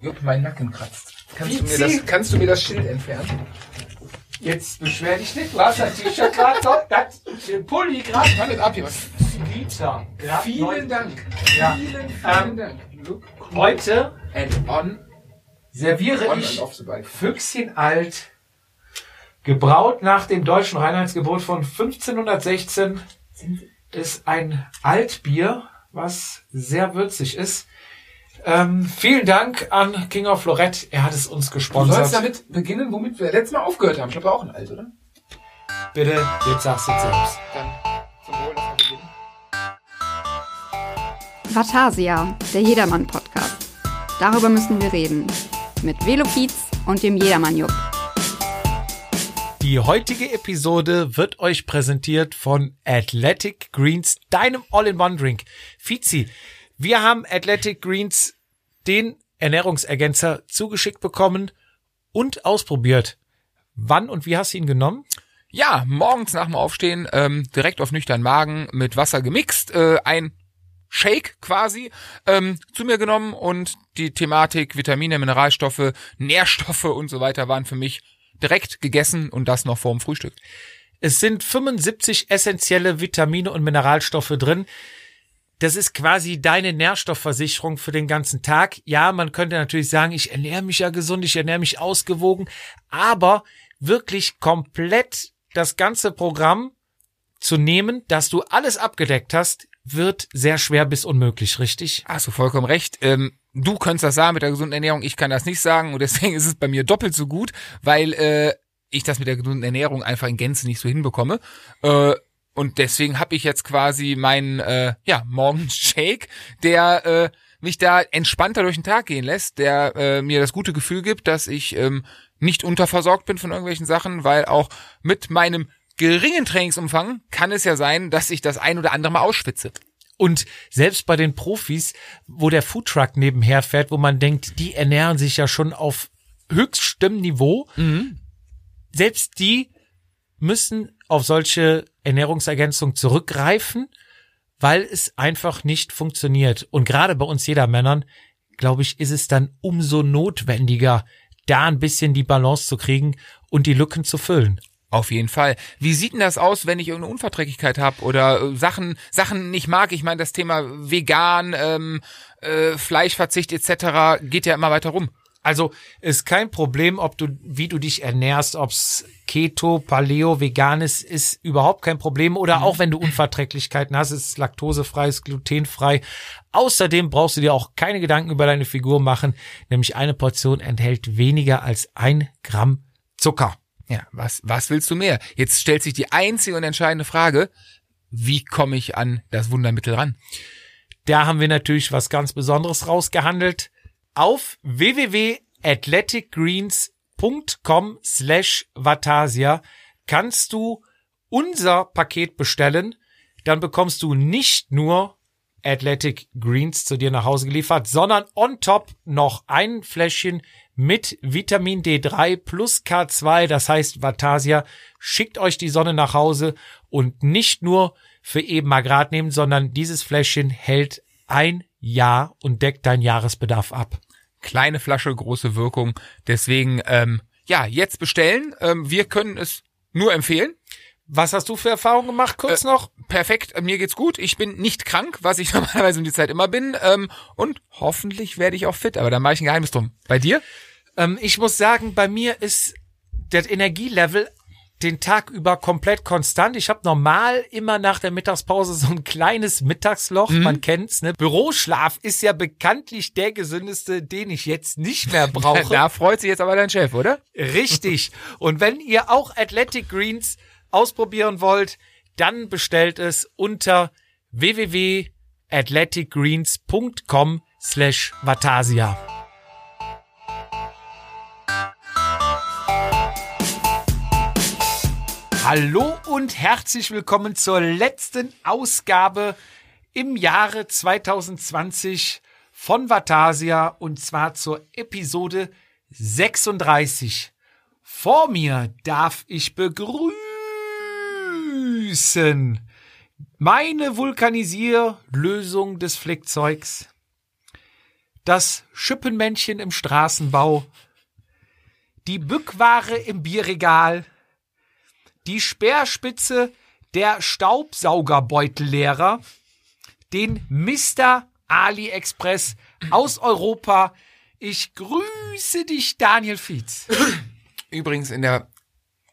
Jupp, mein Nacken kratzt. Kannst du, mir das, kannst du mir das Schild entfernen? Jetzt beschwer dich nicht, du hast das T-Shirt gerade so, das, Pulli gerade. Das ab hier. Was? Liter. Ja, Vielen Dank. Ja. Vielen, vielen Ähm, Dank. Look Heute and on, serviere on ich. Füchschen alt, gebraut nach dem deutschen Reinheitsgebot von 1516, ist ein Altbier, was sehr würzig ist. Ähm, vielen Dank an King of Lorette, er hat es uns Du sollst gesponsert. damit beginnen, womit wir letztes Mal aufgehört haben. Ich glaube, auch ein Alt, oder? Bitte, jetzt sagst du selbst. Dann zum Wohl, lass mal beginnen. Vatasia, der Jedermann-Podcast. Darüber müssen wir reden. Mit Velopiz und dem Jedermann-Jupp. Die heutige Episode wird euch präsentiert von Athletic Greens, deinem All-in-One-Drink. Fizi, wir haben Athletic Greens, den Ernährungsergänzer, zugeschickt bekommen und ausprobiert. Wann und wie hast du ihn genommen? Ja, morgens nach dem Aufstehen ähm, direkt auf nüchtern Magen mit Wasser gemixt, äh, ein Shake quasi ähm, zu mir genommen und die Thematik Vitamine, Mineralstoffe, Nährstoffe und so weiter waren für mich direkt gegessen und das noch vorm Frühstück. Es sind 75 essentielle Vitamine und Mineralstoffe drin. Das ist quasi deine Nährstoffversicherung für den ganzen Tag. Ja, man könnte natürlich sagen, ich ernähre mich ja gesund, ich ernähre mich ausgewogen, aber wirklich komplett das ganze Programm zu nehmen, dass du alles abgedeckt hast, wird sehr schwer bis unmöglich, richtig? Hast du vollkommen recht. Ähm, du könntest das sagen mit der gesunden Ernährung, ich kann das nicht sagen und deswegen ist es bei mir doppelt so gut, weil äh, ich das mit der gesunden Ernährung einfach in Gänze nicht so hinbekomme. Äh, und deswegen habe ich jetzt quasi meinen äh, ja, Morgenshake, der äh, mich da entspannter durch den Tag gehen lässt, der äh, mir das gute Gefühl gibt, dass ich ähm, nicht unterversorgt bin von irgendwelchen Sachen, weil auch mit meinem geringen Trainingsumfang kann es ja sein, dass ich das ein oder andere Mal ausschwitze. Und selbst bei den Profis, wo der Foodtruck nebenher fährt, wo man denkt, die ernähren sich ja schon auf höchstem Niveau, selbst die müssen auf solche Ernährungsergänzungen zurückgreifen, weil es einfach nicht funktioniert. Und gerade bei uns jeder Männern, glaube ich, ist es dann umso notwendiger, da ein bisschen die Balance zu kriegen und die Lücken zu füllen. Auf jeden Fall. Wie sieht denn das aus, wenn ich irgendeine Unverträglichkeit habe oder äh, Sachen Sachen nicht mag? Ich meine, das Thema vegan, ähm, äh, Fleischverzicht etc. geht ja immer weiter rum. Also ist kein Problem, ob du, wie du dich ernährst, ob's Keto, Paleo, vegan ist, ist überhaupt kein Problem. Oder auch wenn du Unverträglichkeiten hast, ist laktosefrei, ist glutenfrei. Außerdem brauchst du dir auch keine Gedanken über deine Figur machen, nämlich eine Portion enthält weniger als ein Gramm Zucker. Ja, was was willst du mehr? Jetzt stellt sich die einzige und entscheidende Frage: Wie komme ich an das Wundermittel ran? Da haben wir natürlich was ganz Besonderes rausgehandelt. Auf www.athleticgreens.com slash Vatasia kannst du unser Paket bestellen. Dann bekommst du nicht nur Athletic Greens zu dir nach Hause geliefert, sondern on top noch ein Fläschchen mit Vitamin D3 plus K2. Das heißt, Vatasia schickt euch die Sonne nach Hause und nicht nur für eben mal grad nehmen, sondern dieses Fläschchen hält ein Jahr und deckt deinen Jahresbedarf ab. Kleine Flasche, große Wirkung. Deswegen, ähm, ja, jetzt bestellen. Ähm, wir können es nur empfehlen. Was hast du für Erfahrungen gemacht? Kurz noch. Perfekt, äh, mir geht's gut. Ich bin nicht krank, was ich normalerweise um die Zeit immer bin. Ähm, und hoffentlich werde ich auch fit, aber da mache ich ein Geheimnis drum. Bei dir? Ähm, ich muss sagen, bei mir ist das Energielevel den Tag über komplett konstant. Ich habe normal immer nach der Mittagspause so ein kleines Mittagsloch, man kennt's, ne? Büroschlaf ist ja bekanntlich der gesündeste, den ich jetzt nicht mehr brauche. Da freut sich jetzt aber dein Chef, oder? Richtig. Und wenn ihr auch Athletic Greens ausprobieren wollt, dann bestellt es unter www.athleticgreens.com slash Vatasia. Hallo und herzlich willkommen zur letzten Ausgabe im Jahre 2020 von Vatasia und zwar zur Episode 36. Vor mir darf ich begrüßen meine Vulkanisierlösung des Flickzeugs. das Schippenmännchen im Straßenbau, die Bückware im Bierregal, die Speerspitze der Staubsaugerbeutellehrer, den Mr. AliExpress aus Europa. Ich grüße dich, Daniel Fietz. Übrigens in der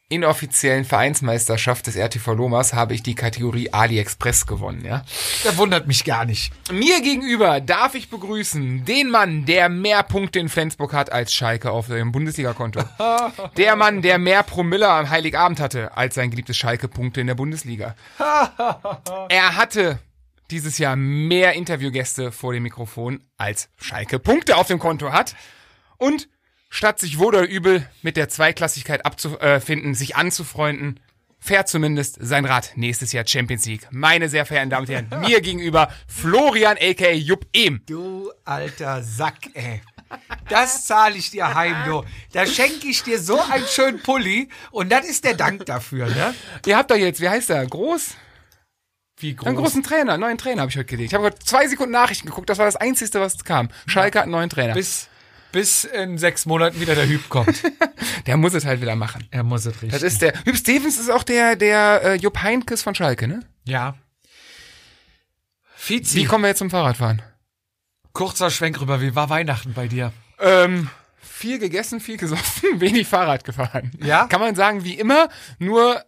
inoffiziellen Vereinsmeisterschaft des RTV Lomas habe ich die Kategorie AliExpress gewonnen, ja. Das wundert mich gar nicht. Mir gegenüber darf ich begrüßen den Mann, der mehr Punkte in Flensburg hat als Schalke auf dem Bundesliga-Konto. Der Mann, der mehr Promille am Heiligabend hatte als sein geliebtes Schalke-Punkte in der Bundesliga. Er hatte dieses Jahr mehr Interviewgäste vor dem Mikrofon als Schalke Punkte auf dem Konto hat. Und statt sich wohl oder übel mit der Zweiklassigkeit abzufinden, sich anzufreunden, fährt zumindest sein Rad nächstes Jahr Champions League. Meine sehr verehrten Damen und Herren, mir gegenüber Florian aka Jupp Ehm. Du alter Sack, ey. Das zahle ich dir heim, du. Da schenke ich dir so einen schönen Pulli und das ist der Dank dafür, ne? Ihr habt doch jetzt, wie heißt der? Groß? Wie groß. Einen großen Trainer, einen neuen Trainer habe ich heute gelegt. Ich habe gerade zwei Sekunden Nachrichten geguckt, das war das Einzige, was kam. Schalke hat einen neuen Trainer. bis, bis in sechs Monaten wieder der Hüb kommt. Der muss es halt wieder machen. er muss es richtig. Das ist der. Hüb Stevens ist auch der, der äh, Jupp Heinkes von Schalke, ne? ja. Fizi, Wie kommen wir jetzt zum Fahrradfahren? kurzer Schwenk rüber. Wie war Weihnachten bei dir? Ähm, viel gegessen, viel gesoffen, wenig Fahrrad gefahren. Ja? Kann man sagen, wie immer, nur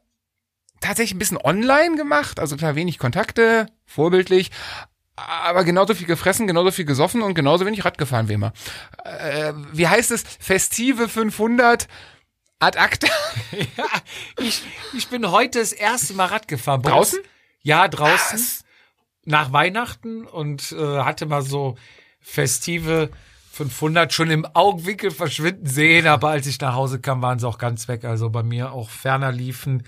tatsächlich ein bisschen online gemacht, also klar wenig Kontakte, vorbildlich, aber genauso viel gefressen, genauso viel gesoffen und genauso wenig Rad gefahren wie immer. Äh, wie heißt es? Festive 500 ad acta. Ja, ich, ich bin heute das erste Mal Rad gefahren. Draußen? Ja, draußen. Was? Nach Weihnachten und äh, hatte mal so festive 500 schon im Augenwinkel verschwinden sehen, aber als ich nach Hause kam, waren sie auch ganz weg. Also bei mir auch ferner liefen.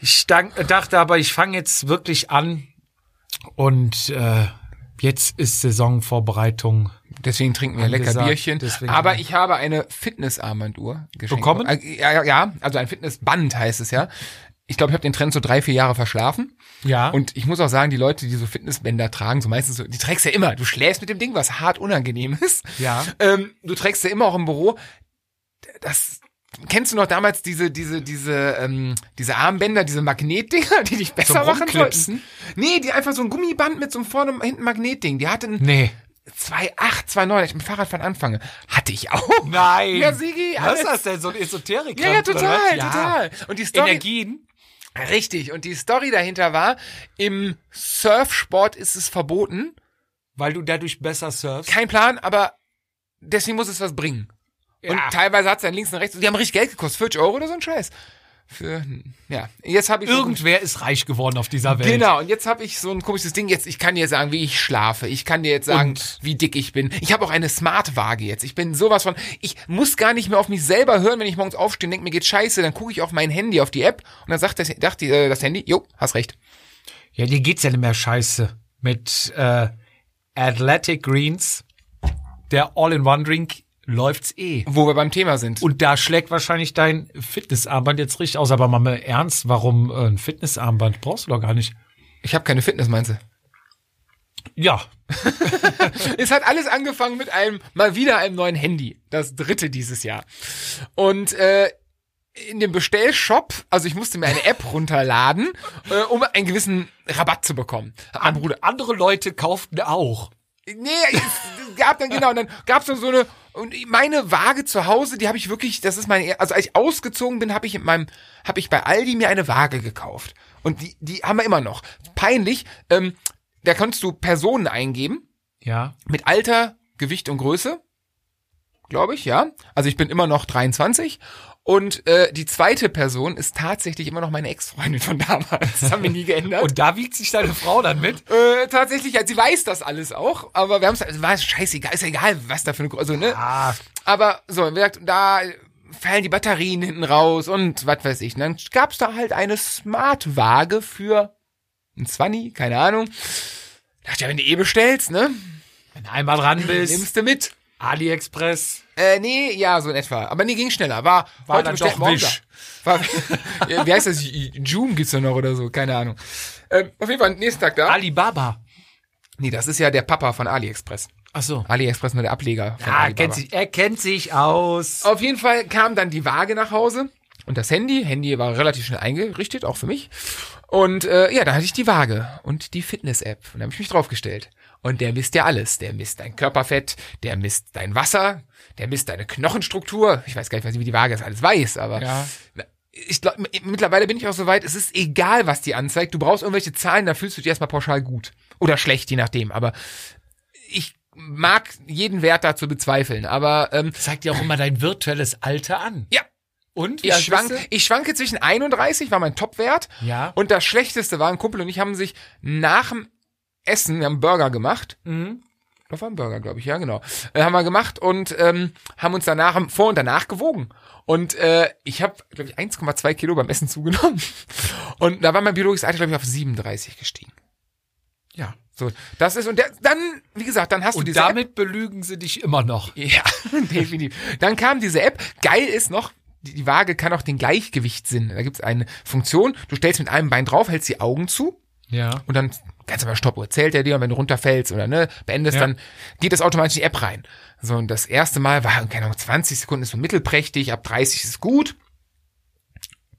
Ich dank, dachte aber, ich fange jetzt wirklich an und äh, jetzt ist Saisonvorbereitung. Deswegen trinken wir lecker Bierchen. Aber ich habe eine Fitnessarmbanduhr geschenkt. Bekommen? Äh, Ja, ja, ja, also ein Fitnessband heißt es ja. Ich glaube, ich habe den Trend so drei, vier Jahre verschlafen. Ja. Und ich muss auch sagen, die Leute, die so Fitnessbänder tragen, so meistens so, die trägst ja immer. Du schläfst mit dem Ding, was hart unangenehm ist. Ja. Ähm, du trägst ja immer auch im Büro. Das kennst du noch damals diese diese diese ähm, diese Armbänder, diese Magnetdinger, die dich besser Zum machen sollten? Nee, die einfach so ein Gummiband mit so einem vorne und hinten Magnetding. Die hatten nee. 2,8, 2,9, als ich mit Fahrradfahren anfange. Hatte ich auch. Nein. Ja, Sigi, Was ist das denn? So ein Esoterik? Ja, ja, total, total. Und die Story, Energien. richtig. Und die Story dahinter war, im Surfsport ist es verboten. Weil du dadurch besser surfst. Kein Plan, aber deswegen muss es was bringen. Und Ja. teilweise hat es dann links und rechts, die haben richtig Geld gekostet, 40 Euro oder so ein Scheiß. Für, ja, jetzt habe ich so- Irgendwer ist reich geworden auf dieser Welt. Genau, und jetzt habe ich so ein komisches Ding. Jetzt, ich kann dir sagen, wie ich schlafe. Ich kann dir jetzt sagen, Und? wie dick ich bin. Ich habe auch eine Smart-Waage jetzt. Ich bin sowas von. Ich muss gar nicht mehr auf mich selber hören, wenn ich morgens aufstehe und denke, mir geht scheiße. Dann gucke ich auf mein Handy, auf die App und dann sagt das, dachte, äh, das Handy, jo, hast recht. Ja, dir geht's ja nicht mehr scheiße. Mit äh, Athletic Greens, der All-in-One-Drink, läuft's eh. Wo wir beim Thema sind. Und da schlägt wahrscheinlich dein Fitnessarmband jetzt richtig aus. Aber mal ernst, warum äh, ein Fitnessarmband? Brauchst du doch gar nicht. Ich habe keine Fitness, meinst du? Ja, Es hat alles angefangen mit einem, mal wieder einem neuen Handy. Das dritte dieses Jahr. Und äh, in dem Bestellshop, also ich musste mir eine App runterladen, äh, um einen gewissen Rabatt zu bekommen. Bruder, andere Leute kauften auch. Nee, es gab dann genau, und dann gab's dann so eine und meine Waage zu Hause, die habe ich wirklich, das ist meine, also als ich ausgezogen bin, habe ich in meinem, habe ich bei Aldi mir eine Waage gekauft und die, die haben wir immer noch. Peinlich, ähm, da kannst du Personen eingeben Ja. mit Alter, Gewicht und Größe, glaube ich, ja. Also ich bin immer noch 23 und äh, die zweite Person ist tatsächlich immer noch meine Ex-Freundin von damals. Das haben wir nie geändert. Und da wiegt sich deine Frau dann mit? Äh, tatsächlich, ja, sie weiß das alles auch, aber wir haben es, also war scheißegal, ist ja egal, was da für eine, also, ne? Ah, Aber so, wie gesagt, da fallen die Batterien hinten raus und was weiß ich. Und dann gab's da halt eine Smart-Waage für ein Zwanni, keine Ahnung. Dachte ja, wenn du eh bestellst, ne? wenn du einmal dran bist, Nimmst du mit. AliExpress. Äh, nee, ja, so in etwa. Aber nee, ging schneller. War, War heute dann bestellt, doch da. War, Ja, wie heißt das? Joom gibt's da noch oder so, keine Ahnung. Ähm, auf jeden Fall, nächsten Tag da. Alibaba. Nee, das ist ja der Papa von AliExpress. Ach so. AliExpress nur der Ableger. von Ja, Alibaba. kennt sich, er kennt sich aus. Auf jeden Fall kam dann die Waage nach Hause und das Handy. Handy war relativ schnell eingerichtet, auch für mich. Und äh, ja, da hatte ich die Waage und die Fitness-App. Und da habe ich mich draufgestellt. Und der misst ja alles. Der misst dein Körperfett, der misst dein Wasser, der misst deine Knochenstruktur. Ich weiß gar nicht, wie die Waage das alles weiß, aber Ja. ich glaub, mittlerweile bin ich auch so weit, es ist egal, was die anzeigt. Du brauchst irgendwelche Zahlen, da fühlst du dich erstmal pauschal gut. Oder schlecht, je nachdem. Aber ich mag jeden Wert dazu bezweifeln. Aber ähm, Zeigt dir auch immer dein virtuelles Alter an. ja, Und? ich, schwank, ich schwanke zwischen 31, war mein Topwert. Ja. Und das Schlechteste war, ein Kumpel und ich haben sich nach dem Essen, wir haben Burger gemacht. Mhm. Burger, glaube ich, ja, genau. Äh, haben wir gemacht und ähm, haben uns danach, haben vor und danach gewogen. Und äh, ich habe, glaube ich, 1,2 Kilo beim Essen zugenommen. Und da war mein biologisches Alter, glaube ich, auf 37 gestiegen. Ja. So, das ist, und der, dann, wie gesagt, dann hast du Und diese App. damit belügen sie dich immer noch. Ja, definitiv. Dann kam diese App. Geil ist noch, die, die Waage kann auch den Gleichgewichtssinn. Da gibt's eine Funktion, du stellst mit einem Bein drauf, hältst die Augen zu Ja. und dann ganz aber Stoppuhr zählt er dir und wenn du runterfällst oder ne, beendest, Ja. dann geht das automatisch in die App rein. So, und das erste Mal war, keine Ahnung, 20 Sekunden ist so mittelprächtig, ab 30 ist gut.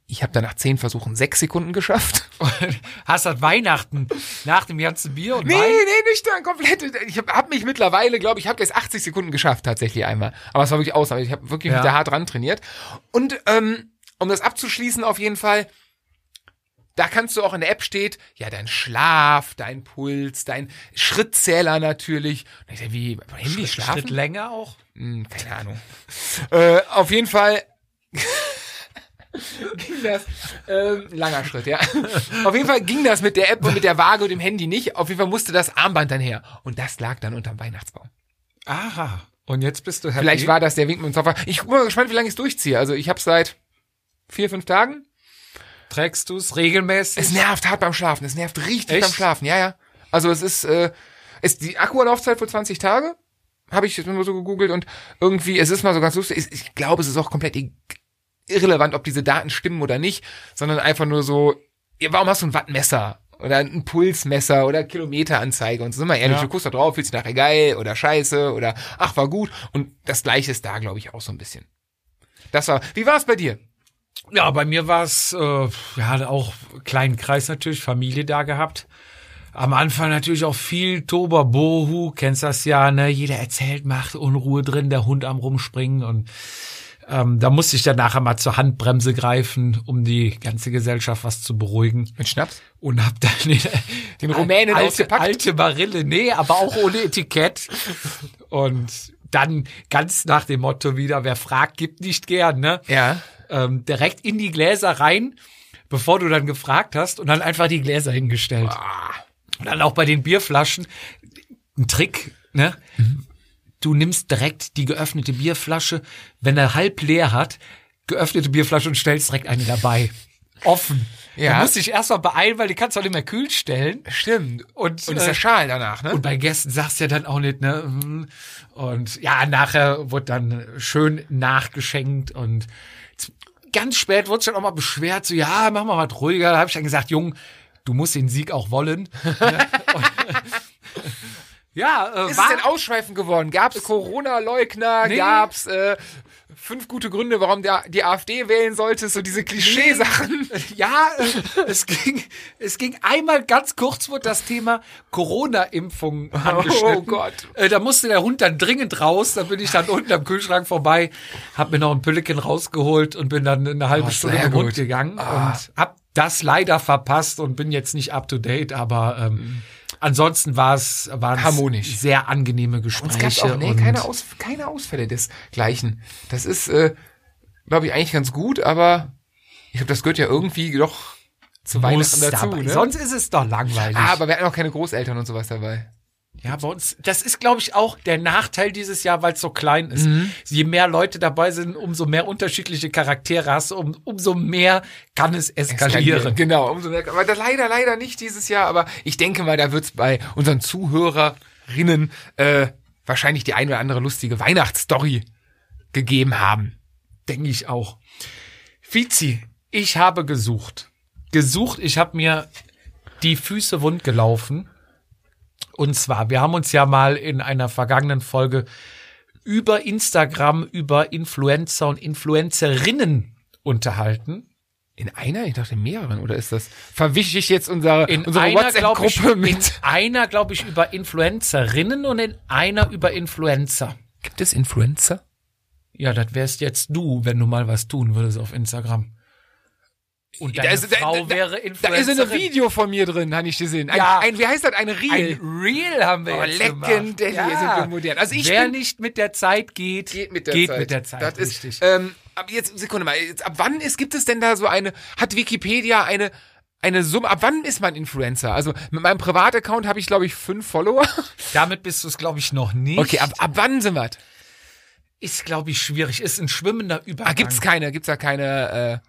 Ich habe dann nach 10 Versuchen 6 Sekunden geschafft. Hast das Weihnachten nach dem ganzen Bier und Nee, Wein? nee, nüchtern, komplett. Ich habe hab mich mittlerweile, glaube ich, habe jetzt 80 Sekunden geschafft tatsächlich einmal. Aber es war wirklich Ausnahme. Ich habe wirklich Ja. mit der hart dran trainiert. Und ähm, um das abzuschließen auf jeden Fall, da kannst du auch in der App steht, ja, dein Schlaf, dein Puls, dein Schrittzähler natürlich. Und ich dachte, wie, beim Handy schlafen? Schritt länger auch? Hm, keine Ahnung. äh, auf jeden Fall ging das. Ähm, langer Schritt, ja. auf jeden Fall ging das mit der App und mit der Waage und dem Handy nicht. Auf jeden Fall musste das Armband dann her. Und das lag dann unterm Weihnachtsbaum. Aha. Und jetzt bist du happy? Vielleicht war das der Wink mit dem Zauber. Ich bin mal gespannt, wie lange ich es durchziehe. Also ich habe seit vier, fünf Tagen. Trägst du es regelmäßig? Es nervt hart beim Schlafen. Es nervt richtig Echt? beim Schlafen. Ja, ja. Also es ist, äh, ist die Akkulaufzeit für 20 Tage. Habe ich jetzt nur so gegoogelt und irgendwie, es ist mal so ganz lustig. Ich, glaube, es ist auch komplett irrelevant, ob diese Daten stimmen oder nicht, sondern einfach nur so, ja, warum hast du ein Wattmesser? Oder ein Pulsmesser oder Kilometeranzeige und so sind wir ehrlich, Ja. du guckst da drauf, fühlst dich nachher geil oder scheiße oder ach, war gut. Und das gleiche ist da, glaube ich, auch so ein bisschen. Das war, wie war es bei dir? Ja, bei mir war es, äh, ja, auch kleinen Kreis natürlich, Familie da gehabt. Am Anfang natürlich auch viel Toba Bohu, kennst das ja, ne? Jeder erzählt, macht Unruhe drin, der Hund am rumspringen und ähm, da musste ich dann nachher mal zur Handbremse greifen, um die ganze Gesellschaft was zu beruhigen Mit Schnaps? und hab dann den, Den Rumänen alte, ausgepackt? alte Barille, nee, aber auch ohne Etikett und dann ganz nach dem Motto wieder, wer fragt, gibt nicht gern, ne? Ja. Ähm, direkt in die Gläser rein, bevor du dann gefragt hast und dann einfach die Gläser hingestellt. Und dann auch bei den Bierflaschen ein Trick, ne? Du nimmst direkt die geöffnete Bierflasche, wenn er halb leer hat, geöffnete Bierflasche und stellst direkt eine dabei. Offen. Ja. Du musst dich erstmal beeilen, weil die kannst du auch nicht mehr kühl stellen. Stimmt. Und, Und ist äh, der Schal danach, ne? und bei Gästen sagst du ja dann auch nicht, ne? hm. Und ja, nachher wurde dann schön nachgeschenkt und ganz spät wurde schon auch mal beschwert, so, ja, mach mal was ruhiger. Da habe ich dann gesagt, Jung, du musst den Sieg auch wollen. Ja, äh, ist war, es denn ausschweifend geworden? Gab es Corona-Leugner? Nee. Gab es äh, fünf gute Gründe, warum der, die AfD wählen sollte? So diese Klischeesachen. ja, äh, es ging, es ging einmal ganz kurz wurde das Thema Corona-Impfung angeschnitten. Oh Gott. Äh, da musste der Hund dann dringend raus. Da bin ich dann unten am Kühlschrank vorbei, hab mir noch ein Pülliken rausgeholt und bin dann eine halbe Oh, Stunde dem Hund gegangen Ah. und hab das leider verpasst und bin jetzt nicht up to date, aber ähm, ansonsten war es Harmonisch. sehr angenehme Und Gespräche. es gab auch nee, und keine, Aus, keine Ausfälle desgleichen. Das ist, äh, glaube ich, eigentlich ganz gut, aber ich glaube, das gehört ja irgendwie doch zu Weihnachten dazu. dabei. Ne? Sonst ist es doch langweilig. ah, aber wir hatten auch keine Großeltern und sowas dabei. Ja, bei uns, das ist, glaube ich, auch der Nachteil dieses Jahr, weil es so klein ist. Mhm. Je mehr Leute dabei sind, umso mehr unterschiedliche Charaktere hast du, um, umso mehr kann es eskalieren. Genau, umso mehr. Aber das leider, leider nicht dieses Jahr. Aber ich denke mal, da wird's bei unseren Zuhörerinnen äh, wahrscheinlich die ein oder andere lustige Weihnachtsstory gegeben haben. Denke ich auch. Fizi, ich habe gesucht. Gesucht, ich habe mir die Füße wund gelaufen. Und zwar, wir haben uns ja mal in einer vergangenen Folge über Instagram, über Influencer und Influencerinnen unterhalten. In einer? Ich dachte in mehreren. Oder ist das, verwische ich jetzt unsere, In unsere WhatsApp-Gruppe in mit? einer, glaube ich, über Influencerinnen und in einer über Influencer. Gibt es Influencer? Ja, das wärst jetzt du, wenn du mal was tun würdest auf Instagram. Und deine Da ist- da- Frau da- wäre Da Influencerin. ist ein Video von mir drin, habe ich gesehen. Ein, Ja. ein, wie heißt das? Ein Ein Reel. Reel haben wir Oh, jetzt legendär, gemacht. hier sind wir modern. Also ich Wer bin- nicht mit der Zeit geht, geht mit der geht Zeit. mit der Zeit. Das ist, richtig. ähm, ab jetzt, Sekunde mal, jetzt, ab wann ist, gibt es denn da so eine, hat Wikipedia eine, eine Summe, ab wann ist man Influencer? Also mit meinem Privataccount habe ich, glaube ich, fünf Follower. Damit bist du es, glaube ich, noch nicht. Okay, ab, ab wann sind wir? ist, glaube ich, schwierig. Ist ein schwimmender Übergang. Ah, gibt's keine, gibt's da keine, äh,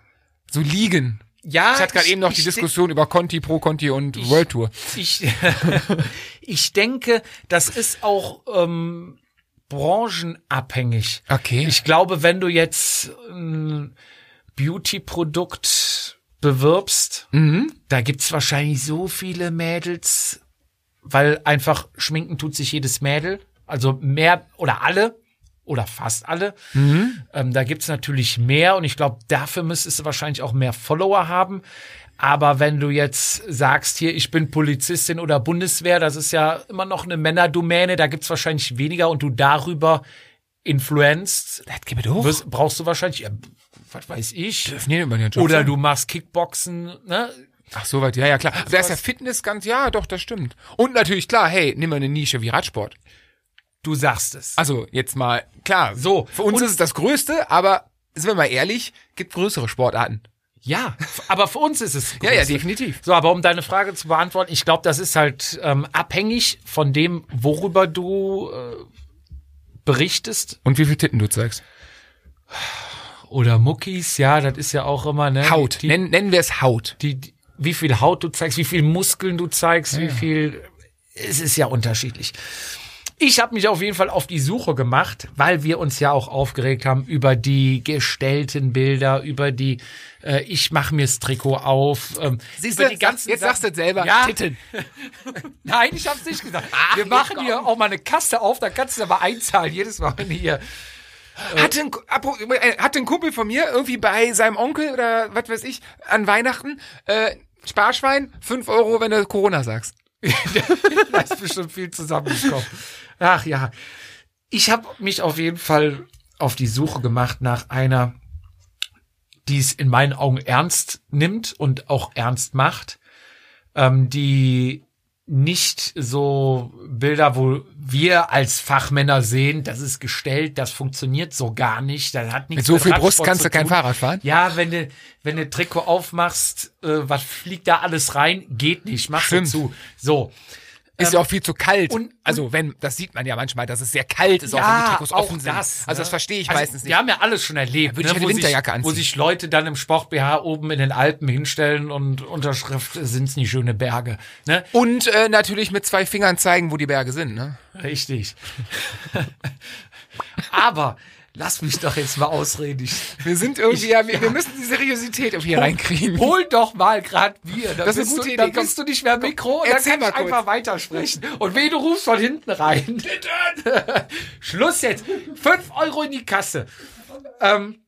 so Ligen? Ja, Ich hatte gerade eben noch die ich- Diskussion über Conti, Pro Conti und World Tour. Ich, ich denke, das ist auch ähm, branchenabhängig. Okay. Ich glaube, wenn du jetzt ein Beauty-Produkt bewirbst, Mhm. da gibt's wahrscheinlich so viele Mädels, weil einfach schminken tut sich jedes Mädel. Also mehr oder alle oder fast alle. Mhm. Ähm, da gibt's natürlich mehr und ich glaube, dafür müsstest du wahrscheinlich auch mehr Follower haben. Aber wenn du jetzt sagst, hier, ich bin Polizistin oder Bundeswehr, das ist ja immer noch eine Männerdomäne, da gibt's wahrscheinlich weniger und du darüber influenzt, Das wirst, brauchst du wahrscheinlich, ja, was weiß ich, Dürfen die über ihren Job oder sein? du machst Kickboxen, ne? Ach, soweit, ja, ja, klar. Da ist ja Fitness ganz, ja, doch, das stimmt. Und natürlich, klar, hey, nimm mal eine Nische wie Radsport. Du sagst es. Also, jetzt mal, klar, So, für uns und- ist es das Größte, aber, sind wir mal ehrlich, gibt größere Sportarten. Ja, aber für uns ist es. Ja, ja, definitiv. So, aber um deine Frage zu beantworten, ich glaube, das ist halt ähm, abhängig von dem, worüber du äh, berichtest. Und wie viel Titten du zeigst? Oder Muckis, ja, das ist ja auch immer, ne? Haut. Die, nennen, nennen wir es Haut. die, die, wie viel Haut du zeigst, wie viel Muskeln du zeigst, wie viel. Es ist ja unterschiedlich. Ich habe mich auf jeden Fall auf die Suche gemacht, weil wir uns ja auch aufgeregt haben über die gestellten Bilder, über die äh, ich mache mir's Trikot auf, ähm, Siehst du, die ganzen jetzt sagst du es selber. Ja. Titten. Nein, ich hab's nicht gesagt. Ach, wir machen hier auch mal eine Kasse auf, da kannst du aber einzahlen jedes Mal, hier. Hatte ein, apro- äh, hatte ein Kumpel von mir irgendwie bei seinem Onkel oder was weiß ich an Weihnachten äh, Sparschwein, 5 Euro, wenn du Corona sagst. da ist bestimmt viel zusammengekommen. Ach ja. Ich habe mich auf jeden Fall auf die Suche gemacht nach einer, die es in meinen Augen ernst nimmt und auch ernst macht, ähm, die nicht so Bilder, wo wir als Fachmänner sehen, das ist gestellt, das funktioniert so gar nicht, das hat nichts Mit so viel Brust kannst du kein. Fahrrad fahren. Ja, wenn du, wenn du Trikot aufmachst, äh, was fliegt da alles rein? Geht nicht, machst du Stimmt. zu. So. Ist ja auch viel zu kalt. und- also wenn, das sieht man ja manchmal, dass es sehr kalt ist, auch wenn die Trikots offen sind. also das ne? verstehe ich Also, meistens nicht. Wir haben ja alles schon erlebt, würde ich ne, eine wo, Winterjacke sich, wo sich Leute dann im Sport BH oben in den Alpen hinstellen und Unterschrift sind's nicht schöne Berge. Ne? Und äh, natürlich mit zwei Fingern zeigen, wo die Berge sind. Ne? Richtig. Aber lass mich doch jetzt mal ausreden. Ich, Wir sind irgendwie, ja, wir, wir müssen die Seriosität irgendwie hier reinkriegen. Hol doch mal grad Bier. Da Das ist eine gute du, Idee. Dann bist du nicht mehr Mikro und dann kann ich kurz. einfach weitersprechen. Und wen du rufst von hinten rein. Schluss jetzt. Fünf Euro in die Kasse. Ähm,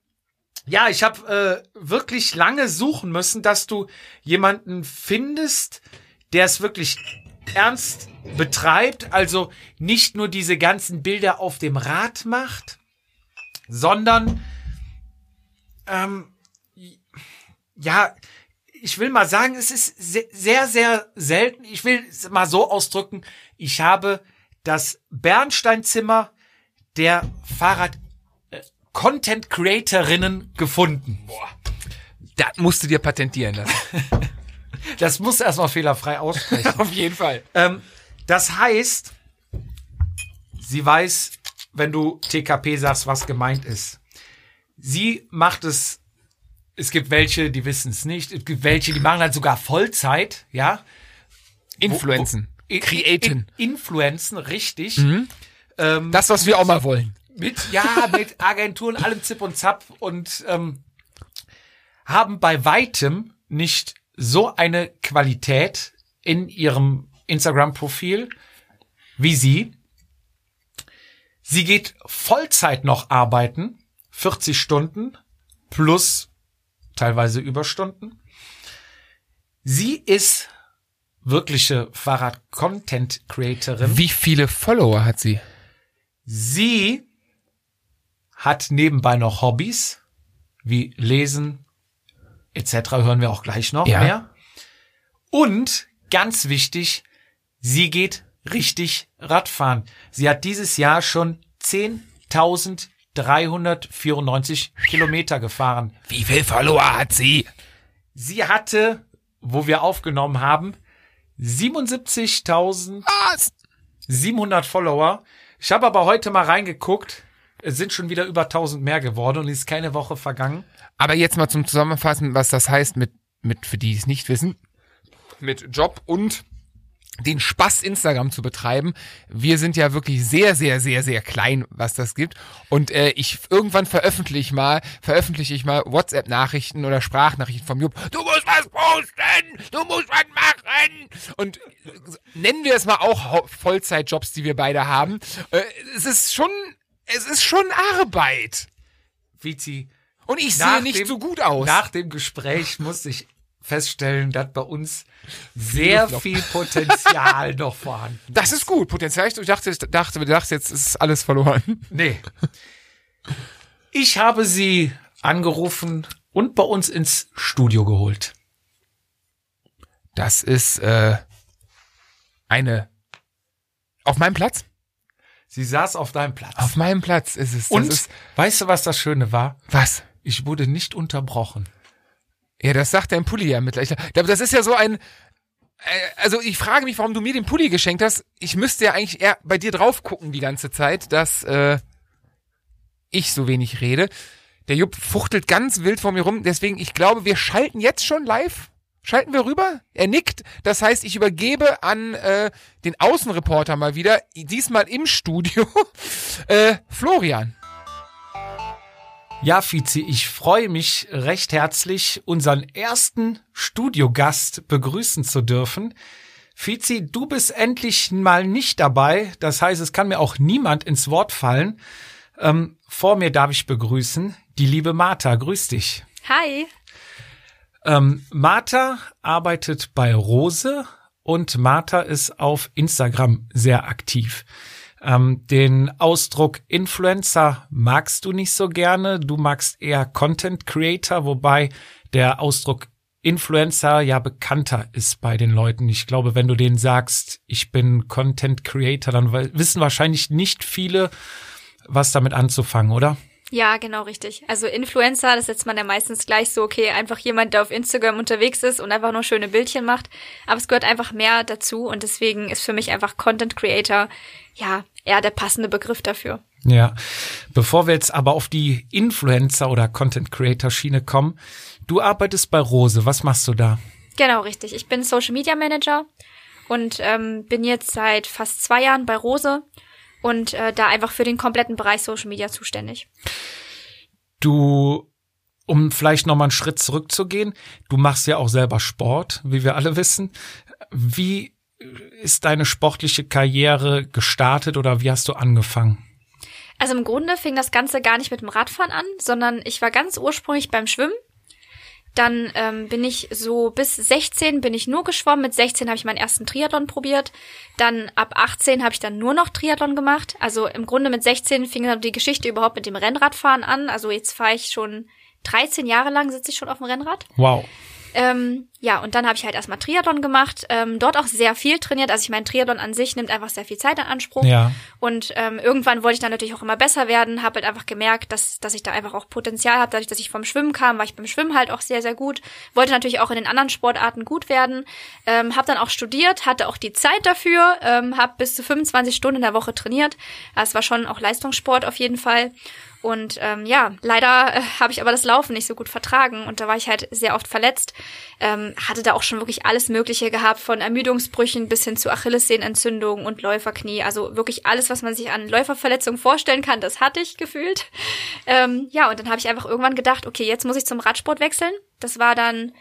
ja, ich habe äh, wirklich lange suchen müssen, dass du jemanden findest, der es wirklich ernst betreibt, also nicht nur diese ganzen Bilder auf dem Rad macht, sondern ähm, ja, ich will mal sagen, es ist se- sehr, sehr selten. Ich will es mal so ausdrücken. Ich habe das Bernsteinzimmer der Fahrrad äh, Content Creatorinnen gefunden. Das musst du dir patentieren lassen. Das muss erstmal fehlerfrei aussprechen. Auf jeden Fall. ähm, das heißt, sie weiß, wenn du TKP sagst, was gemeint ist. Sie macht es, es gibt welche, die wissen es nicht, es gibt welche, die machen halt sogar Vollzeit, ja. Influenzen. In- Createn. in- Influenzen, richtig. Das, was wir auch mal wollen. Mit, ja, mit Agenturen, allem Zip und Zap und ähm, haben bei weitem nicht so eine Qualität in ihrem Instagram-Profil wie sie. Sie geht Vollzeit noch arbeiten, 40 Stunden plus teilweise Überstunden. Sie ist wirkliche Fahrrad-Content-Creatorin. Wie viele Follower hat sie? Sie hat nebenbei noch Hobbys wie Lesen etc. Hören wir auch gleich noch Ja. mehr. Und ganz wichtig, sie geht richtig Radfahren. Sie hat dieses Jahr schon 10.394 Kilometer gefahren. Wie viel Follower hat sie? Sie hatte, wo wir aufgenommen haben, 77.700 Was? Follower. Ich habe aber heute mal reingeguckt. Es sind schon wieder über 1000 mehr geworden und es ist keine Woche vergangen. Aber jetzt mal zum Zusammenfassen, was das heißt mit, mit für die die es nicht wissen, mit Job und den Spaß Instagram zu betreiben. Wir sind ja wirklich sehr, sehr, sehr, sehr klein, was das gibt. Und äh, ich irgendwann veröffentliche ich mal, veröffentliche ich mal WhatsApp-Nachrichten oder Sprachnachrichten vom Jupp. Du musst was posten, du musst was machen. Und nennen wir es mal auch Vollzeitjobs, die wir beide haben. Äh, es ist schon, es ist schon Arbeit. Vizi, Und ich sehe nicht dem- so gut aus. nach dem Gespräch musste ich feststellen, dass bei uns sehr viel Potenzial noch vorhanden ist. Das ist gut, Potenzial. Ich dachte, ich dachte, du dachtest, jetzt ist alles verloren. Nee. Ich habe sie angerufen und bei uns ins Studio geholt. Das ist äh, eine. Auf meinem Platz? Sie saß auf deinem Platz. Auf meinem Platz ist es. Und ist, weißt du, was das Schöne war? was? Ich wurde nicht unterbrochen. Ja, das sagt dein Pulli ja mittlerweile. Das ist ja so ein. äh, Also ich frage mich, warum du mir den Pulli geschenkt hast. Ich müsste ja eigentlich eher bei dir drauf gucken die ganze Zeit, dass äh, ich so wenig rede. Der Jupp fuchtelt ganz wild vor mir rum. Deswegen, ich glaube, wir schalten jetzt schon live. Schalten wir rüber? Er nickt. Das heißt, ich übergebe an äh, den Außenreporter mal wieder, diesmal im Studio, äh, Florian. Ja, Fizi, ich freue mich recht herzlich, unseren ersten Studiogast begrüßen zu dürfen. Fizi, du bist endlich mal nicht dabei. Das heißt, es kann mir auch niemand ins Wort fallen. Ähm, vor mir darf ich begrüßen die liebe Martha. Grüß dich. Hi. Ähm, Martha arbeitet bei Rose und Martha ist auf Instagram sehr aktiv. Ähm, den Ausdruck Influencer magst du nicht so gerne. Du magst eher Content Creator, wobei der Ausdruck Influencer ja bekannter ist bei den Leuten. Ich glaube, wenn du denen sagst, ich bin Content Creator, dann wissen wahrscheinlich nicht viele, was damit anzufangen, oder? Ja, genau richtig. Also Influencer, das setzt man ja meistens gleich so, okay, einfach jemand, der auf Instagram unterwegs ist und einfach nur schöne Bildchen macht. Aber es gehört einfach mehr dazu und deswegen ist für mich einfach Content Creator, ja, eher der passende Begriff dafür. Ja, bevor wir jetzt aber auf die Influencer oder Content Creator Schiene kommen, du arbeitest bei Rose. Was machst du da? Genau richtig. Ich bin Social Media Manager und ähm, bin jetzt seit fast zwei Jahren bei Rose und äh, da einfach für den kompletten Bereich Social Media zuständig. Du, um vielleicht noch mal einen Schritt zurückzugehen, du machst ja auch selber Sport, wie wir alle wissen. Wie ist deine sportliche Karriere gestartet oder wie hast du angefangen? Also im Grunde fing das Ganze gar nicht mit dem Radfahren an, sondern ich war ganz ursprünglich beim Schwimmen. Dann ähm, bin ich so bis 16 bin ich nur geschwommen. Mit 16 habe ich meinen ersten Triathlon probiert. Dann ab 18 habe ich dann nur noch Triathlon gemacht. Also im Grunde mit 16 fing dann die Geschichte überhaupt mit dem Rennradfahren an. Also jetzt fahre ich schon 13 Jahre lang sitze ich schon auf dem Rennrad. Wow. Ähm, ja, und dann habe ich halt erstmal Triathlon gemacht, ähm, dort auch sehr viel trainiert. Also ich meine, Triathlon an sich nimmt einfach sehr viel Zeit in Anspruch. Ja. Und ähm, irgendwann wollte ich dann natürlich auch immer besser werden, habe halt einfach gemerkt, dass, dass ich da einfach auch Potenzial habe. Dadurch, dass ich vom Schwimmen kam, war ich beim Schwimmen halt auch sehr, sehr gut. Wollte natürlich auch in den anderen Sportarten gut werden. Ähm, habe dann auch studiert, hatte auch die Zeit dafür, ähm, habe bis zu 25 Stunden in der Woche trainiert. Das war schon auch Leistungssport auf jeden Fall. Und ähm, ja, leider äh, habe ich aber das Laufen nicht so gut vertragen und da war ich halt sehr oft verletzt. Ähm, hatte da auch schon wirklich alles Mögliche gehabt, von Ermüdungsbrüchen bis hin zu Achillessehnenentzündungen und Läuferknie. Also wirklich alles, was man sich an Läuferverletzungen vorstellen kann, das hatte ich gefühlt. Ähm, ja, und dann habe ich einfach irgendwann gedacht, okay, jetzt muss ich zum Radsport wechseln. Das war dann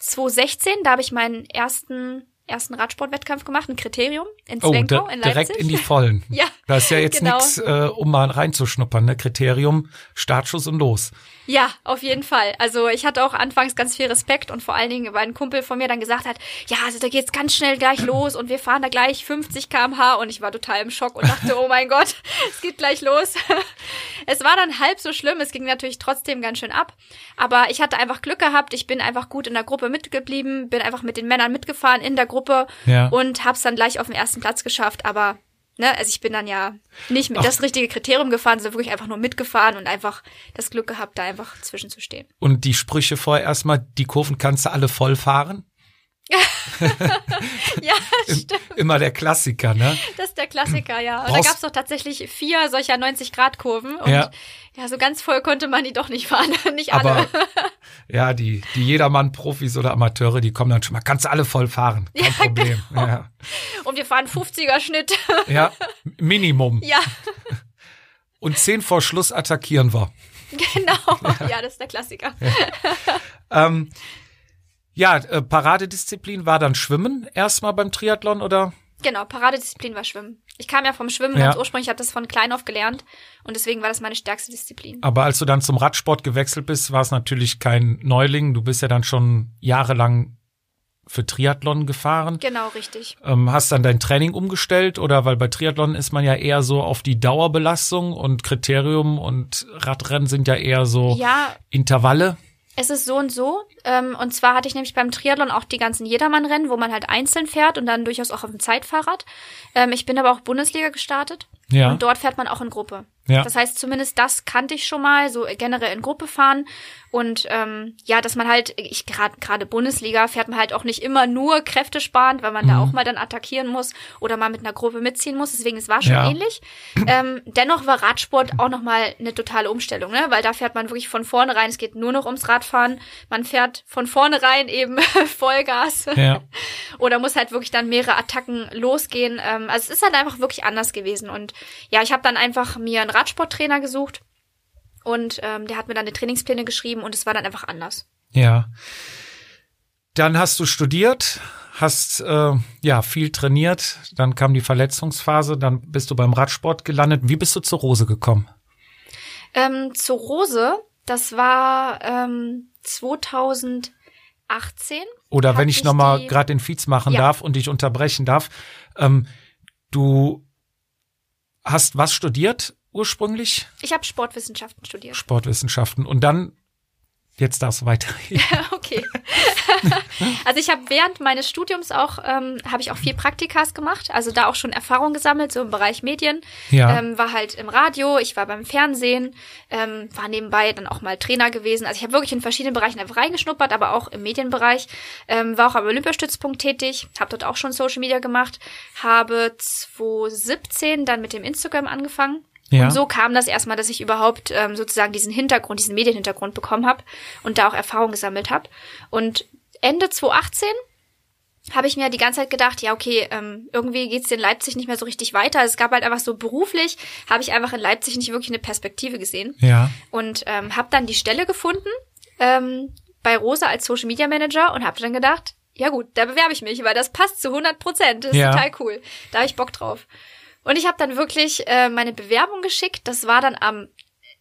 2016, da habe ich meinen ersten ersten Radsportwettkampf gemacht, ein Kriterium in Oh, Zwinkau di- in Leipzig. direkt in die Vollen. Ja, Das ist ja jetzt genau. nix, äh, um mal reinzuschnuppern, ne? Kriterium, Startschuss und los. Ja, auf jeden Fall. Also ich hatte auch anfangs ganz viel Respekt und vor allen Dingen, weil ein Kumpel von mir dann gesagt hat, ja, also da geht's ganz schnell gleich los und wir fahren da gleich 50 km/h und ich war total im Schock und dachte, oh mein Gott, es geht gleich los. Es war dann halb so schlimm, es ging natürlich trotzdem ganz schön ab, aber ich hatte einfach Glück gehabt, ich bin einfach gut in der Gruppe mitgeblieben, bin einfach mit den Männern mitgefahren in der Gruppe Ja. und hab's dann gleich auf den ersten Platz geschafft, aber Ne, also ich bin dann ja nicht mit Ach. das richtige Kriterium gefahren, sondern wirklich einfach nur mitgefahren und einfach das Glück gehabt, da einfach zwischenzustehen. Und die Sprüche vorher erstmal, die Kurven kannst du alle voll fahren. Ja, stimmt. Immer der Klassiker, ne? Das ist der Klassiker, ja. Und da Brauchst- gab's doch tatsächlich vier solcher 90-Grad-Kurven. Und Ja. ja. so ganz voll konnte man die doch nicht fahren. nicht alle. Aber ja, die, die Jedermann-Profis oder Amateure, die kommen dann schon mal, kannst du alle voll fahren. Kein Ja, Problem. Ja. Und wir fahren 50er-Schnitt. ja, Minimum. ja, Und zehn vor Schluss attackieren wir. genau. Ja. das ist der Klassiker. Ähm, ja, äh, Paradedisziplin war dann Schwimmen erstmal beim Triathlon oder? Genau, Paradedisziplin war Schwimmen. Ich kam ja vom Schwimmen Ja. ganz ursprünglich, ich habe das von klein auf gelernt und deswegen war das meine stärkste Disziplin. Aber als du dann zum Radsport gewechselt bist, war es natürlich kein Neuling. Du bist ja dann schon jahrelang für Triathlon gefahren. Genau, richtig. Ähm, hast dann dein Training umgestellt oder weil bei Triathlon ist man ja eher so auf die Dauerbelastung und Kriterium und Radrennen sind ja eher so Ja, Intervalle. Es ist so und so. Ähm, und zwar hatte ich nämlich beim Triathlon auch die ganzen Jedermann-Rennen, wo man halt einzeln fährt und dann durchaus auch auf dem Zeitfahrrad. Ähm, ich bin aber auch Bundesliga gestartet. Ja. Und dort fährt man auch in Gruppe. Ja. Das heißt, zumindest das kannte ich schon mal, so generell in Gruppe fahren. Und ähm, ja, dass man halt, ich gerade gerade Bundesliga fährt man halt auch nicht immer nur kräftesparend, weil man da Mhm. auch mal dann attackieren muss oder mal mit einer Gruppe mitziehen muss. Deswegen, es war schon Ja. ähnlich. Ähm, dennoch war Radsport auch nochmal eine totale Umstellung, ne? Weil da fährt man wirklich von vornherein, es geht nur noch ums Radfahren. Man fährt von vornherein eben Vollgas. Ja. Oder muss halt wirklich dann mehrere Attacken losgehen. Ähm, also es ist halt einfach wirklich anders gewesen. Und ja, ich habe dann einfach mir einen Radsporttrainer gesucht und ähm, der hat mir dann die Trainingspläne geschrieben und es war dann einfach anders. Ja. Dann hast du studiert, hast äh, ja viel trainiert, dann kam die Verletzungsphase, dann bist du beim Radsport gelandet. Wie bist du zur Rose gekommen? Ähm, zur Rose, das war ähm, 2018. Oder wenn ich nochmal gerade den Fietz machen Ja. darf und dich unterbrechen darf, ähm, du hast was studiert ursprünglich? Ich habe Sportwissenschaften studiert. Sportwissenschaften und dann jetzt darfst du weiterreden. okay. also ich habe während meines Studiums auch ähm, habe ich auch viel Praktikas gemacht, also da auch schon Erfahrung gesammelt so im Bereich Medien. Ja. Ähm, war halt im Radio, ich war beim Fernsehen, ähm, war nebenbei dann auch mal Trainer gewesen. Also ich habe wirklich in verschiedenen Bereichen einfach reingeschnuppert, aber auch im Medienbereich. Ähm, war auch am Olympiastützpunkt tätig, habe dort auch schon Social Media gemacht, habe 2017 dann mit dem Instagram angefangen. Ja. Und so kam das erstmal, dass ich überhaupt ähm, sozusagen diesen Hintergrund, diesen Medienhintergrund bekommen habe und da auch Erfahrung gesammelt habe. Und Ende 2018 habe ich mir die ganze Zeit gedacht, ja, okay, ähm, irgendwie geht's in Leipzig nicht mehr so richtig weiter. Es gab halt einfach so beruflich, habe ich einfach in Leipzig nicht wirklich eine Perspektive gesehen. Ja. Und ähm, habe dann die Stelle gefunden ähm, bei Rosa als Social Media Manager und habe dann gedacht, ja gut, da bewerbe ich mich, weil das passt zu 100 Prozent. Das ist Ja. total cool. Da habe ich Bock drauf. Und ich habe dann wirklich äh, meine Bewerbung geschickt. Das war dann am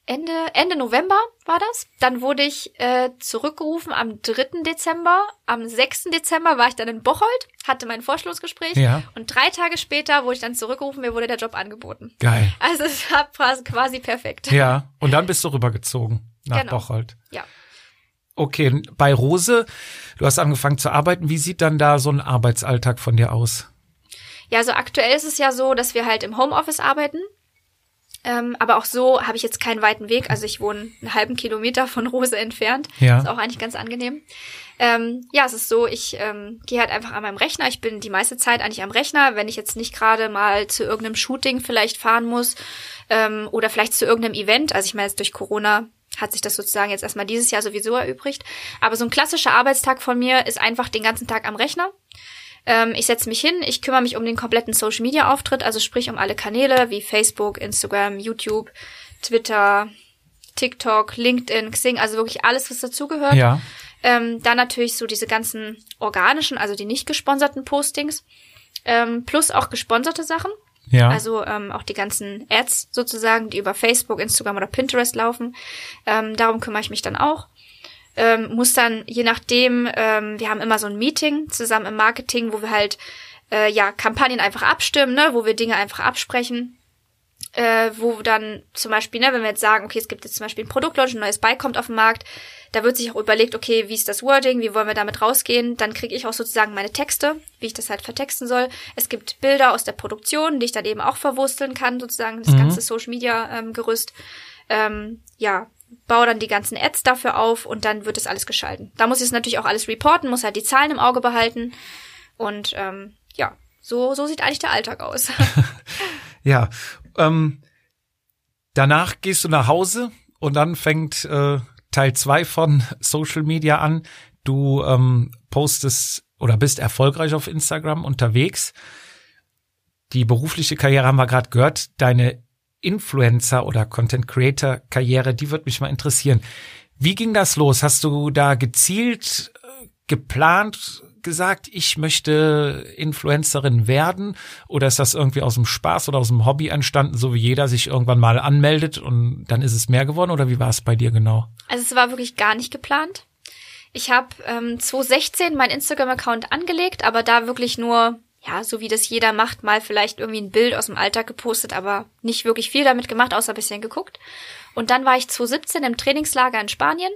Ende, Ende November war das. Dann wurde ich äh, zurückgerufen am 3. Dezember. Am 6. Dezember war ich dann in Bocholt, hatte mein Vorstellungsgespräch. Ja. Und drei Tage später wurde ich dann zurückgerufen, mir wurde der Job angeboten. Geil. Also es war quasi- perfekt. Ja. Und dann bist du rübergezogen nach Genau. Bocholt. Ja. Okay, bei Rose, du hast angefangen zu arbeiten. Wie sieht dann da so ein Arbeitsalltag von dir aus? Ja, also aktuell ist es ja so, dass wir halt im Homeoffice arbeiten. Ähm, aber auch so habe ich jetzt keinen weiten Weg. Also ich wohne einen halben Kilometer von Rose entfernt. Ja. Ist auch eigentlich ganz angenehm. Ähm, ja, es ist so, ich ähm, gehe halt einfach an meinem Rechner. Ich bin die meiste Zeit eigentlich am Rechner, wenn ich jetzt nicht gerade mal zu irgendeinem Shooting vielleicht fahren muss ähm, oder vielleicht zu irgendeinem Event. Also ich meine, jetzt durch Corona hat sich das sozusagen jetzt erstmal dieses Jahr sowieso erübrigt. Aber so ein klassischer Arbeitstag von mir ist einfach den ganzen Tag am Rechner. Ähm, ich setze mich hin, ich kümmere mich um den kompletten Social Media Auftritt, also sprich um alle Kanäle wie Facebook, Instagram, YouTube, Twitter, TikTok, LinkedIn, Xing, also wirklich alles, was dazugehört. Ja. Ähm, dann natürlich so diese ganzen organischen, also die nicht gesponserten Postings, ähm, plus auch gesponserte Sachen. Ja. Also ähm, auch die ganzen Ads sozusagen, die über Facebook, Instagram oder Pinterest laufen. Ähm, darum kümmere ich mich dann auch. Ähm, muss dann, je nachdem, ähm, wir haben immer so ein Meeting zusammen im Marketing, wo wir halt äh, ja Kampagnen einfach abstimmen, ne, wo wir Dinge einfach absprechen. Äh, wo dann zum Beispiel, ne, wenn wir jetzt sagen, okay, es gibt jetzt zum Beispiel ein Produktlaunch, ein neues Bike kommt auf den Markt, da wird sich auch überlegt, okay, wie ist das Wording, wie wollen wir damit rausgehen, dann kriege ich auch sozusagen meine Texte, wie ich das halt vertexten soll. Es gibt Bilder aus der Produktion, die ich dann eben auch verwursteln kann, sozusagen das Mhm. ganze Social Media ähm, Gerüst. Ähm, ja, baue dann die ganzen Ads dafür auf und dann wird das alles geschalten. Da muss ich es natürlich auch alles reporten, muss halt die Zahlen im Auge behalten und ähm, ja, so, so sieht eigentlich der Alltag aus. Ja. Ähm, danach gehst du nach Hause und dann fängt äh, Teil zwei von Social Media an. Du ähm, postest oder bist erfolgreich auf Instagram unterwegs. Die berufliche Karriere haben wir gerade gehört. Deine Influencer- oder Content-Creator-Karriere, die wird mich mal interessieren. Wie ging das los? Hast du da gezielt äh, geplant gesagt, ich möchte Influencerin werden? Oder ist das irgendwie aus dem Spaß oder aus dem Hobby entstanden, so wie jeder sich irgendwann mal anmeldet und dann ist es mehr geworden? Oder wie war es bei dir genau? Also es war wirklich gar nicht geplant. Ich habe ähm, 2016 meinen Instagram-Account angelegt, aber da wirklich nur, ja, so wie das jeder macht, mal vielleicht irgendwie ein Bild aus dem Alltag gepostet, aber nicht wirklich viel damit gemacht, außer ein bisschen geguckt. Und dann war ich 2017 im Trainingslager in Spanien.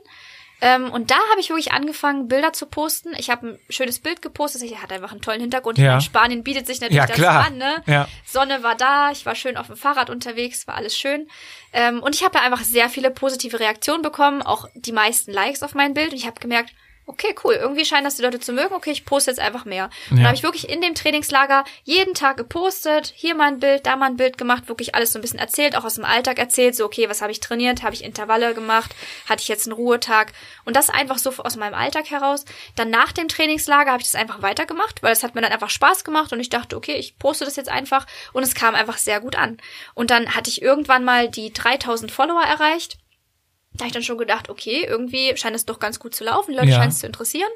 Ähm, und da habe ich wirklich angefangen, Bilder zu posten. Ich habe ein schönes Bild gepostet. Ich hatte einfach einen tollen Hintergrund. Ja. meine, Spanien bietet sich natürlich Ja, klar. an. Ne? Ja. Sonne war da, ich war schön auf dem Fahrrad unterwegs, war alles schön. Ähm, und ich habe da einfach sehr viele positive Reaktionen bekommen, auch die meisten Likes auf mein Bild. Und ich habe gemerkt, okay, cool, irgendwie scheinen das die Leute zu mögen. Okay, ich poste jetzt einfach mehr. Und Ja. dann habe ich wirklich in dem Trainingslager jeden Tag gepostet, hier mal ein Bild, da mal ein Bild gemacht, wirklich alles so ein bisschen erzählt, auch aus dem Alltag erzählt, so okay, was habe ich trainiert, habe ich Intervalle gemacht, hatte ich jetzt einen Ruhetag und das einfach so aus meinem Alltag heraus. Dann nach dem Trainingslager habe ich das einfach weitergemacht, weil es hat mir dann einfach Spaß gemacht und ich dachte, okay, ich poste das jetzt einfach und es kam einfach sehr gut an. Und dann hatte ich irgendwann mal die 3000 Follower erreicht. Da habe ich dann schon gedacht, okay, irgendwie scheint es doch ganz gut zu laufen, die Leute Ja. scheinen es zu interessieren.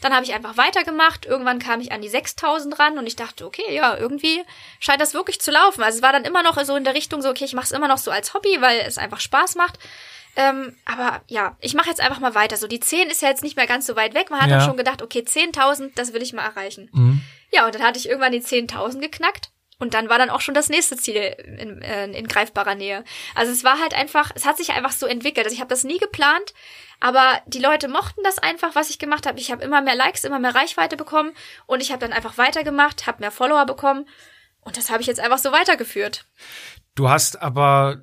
Dann habe ich einfach weitergemacht. Irgendwann kam ich an die 6000 ran und ich dachte, okay, ja, irgendwie scheint das wirklich zu laufen. Also es war dann immer noch so in der Richtung so, okay, ich mache es immer noch so als Hobby, weil es einfach Spaß macht. Ähm, aber ja, ich mache jetzt einfach mal weiter. So die 10 ist ja jetzt nicht mehr ganz so weit weg. Man hat Ja. dann schon gedacht, okay, 10.000, das will ich mal erreichen. Mhm. Ja, und dann hatte ich irgendwann die 10.000 geknackt. Und dann war dann auch schon das nächste Ziel in, äh, in greifbarer Nähe. Also es war halt einfach, es hat sich einfach so entwickelt. Also ich habe das nie geplant, aber die Leute mochten das einfach, was ich gemacht habe. Ich habe immer mehr Likes, immer mehr Reichweite bekommen und ich habe dann einfach weitergemacht, habe mehr Follower bekommen und das habe ich jetzt einfach so weitergeführt. Du hast aber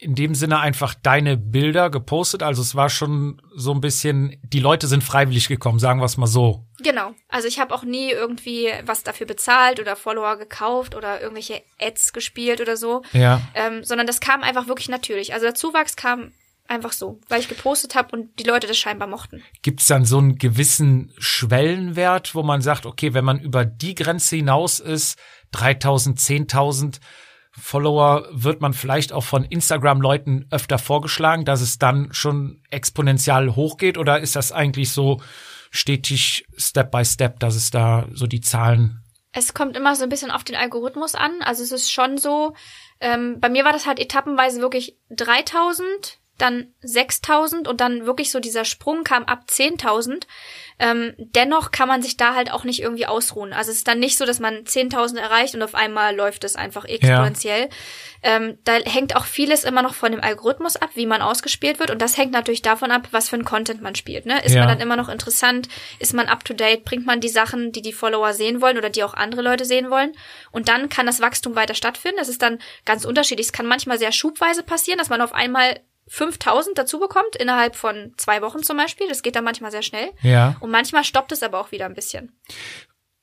in dem Sinne einfach deine Bilder gepostet. Also es war schon so ein bisschen, die Leute sind freiwillig gekommen, sagen wir es mal so. Genau. Also ich habe auch nie irgendwie was dafür bezahlt oder Follower gekauft oder irgendwelche Ads gespielt oder so. Ja. ähm, sondern das kam einfach wirklich natürlich. Also der Zuwachs kam einfach so, weil ich gepostet habe und die Leute das scheinbar mochten. Gibt es dann so einen gewissen Schwellenwert, wo man sagt, okay, wenn man über die Grenze hinaus ist, 3000, 10.000 Follower, wird man vielleicht auch von Instagram-Leuten öfter vorgeschlagen, dass es dann schon exponentiell hochgeht? Oder ist das eigentlich so stetig Step by Step, dass es da so die Zahlen Es kommt immer so ein bisschen auf den Algorithmus an. Also es ist schon so, ähm, bei mir war das halt etappenweise wirklich 3000, dann 6000 und dann wirklich so dieser Sprung kam ab 10.000. Ähm, dennoch kann man sich da halt auch nicht irgendwie ausruhen. Also es ist dann nicht so, dass man 10.000 erreicht und auf einmal läuft es einfach exponentiell. Ähm, da hängt auch vieles immer noch von dem Algorithmus ab, wie man ausgespielt wird. Und das hängt natürlich davon ab, was für ein Content man spielt. Ne? Ist Ja. man dann immer noch interessant? Ist man up to date? Bringt man die Sachen, die die Follower sehen wollen oder die auch andere Leute sehen wollen? Und dann kann das Wachstum weiter stattfinden. Das ist dann ganz unterschiedlich. Es kann manchmal sehr schubweise passieren, dass man auf einmal 5000 dazu bekommt, innerhalb von zwei Wochen zum Beispiel. Das geht dann manchmal sehr schnell. Ja. Und manchmal stoppt es aber auch wieder ein bisschen.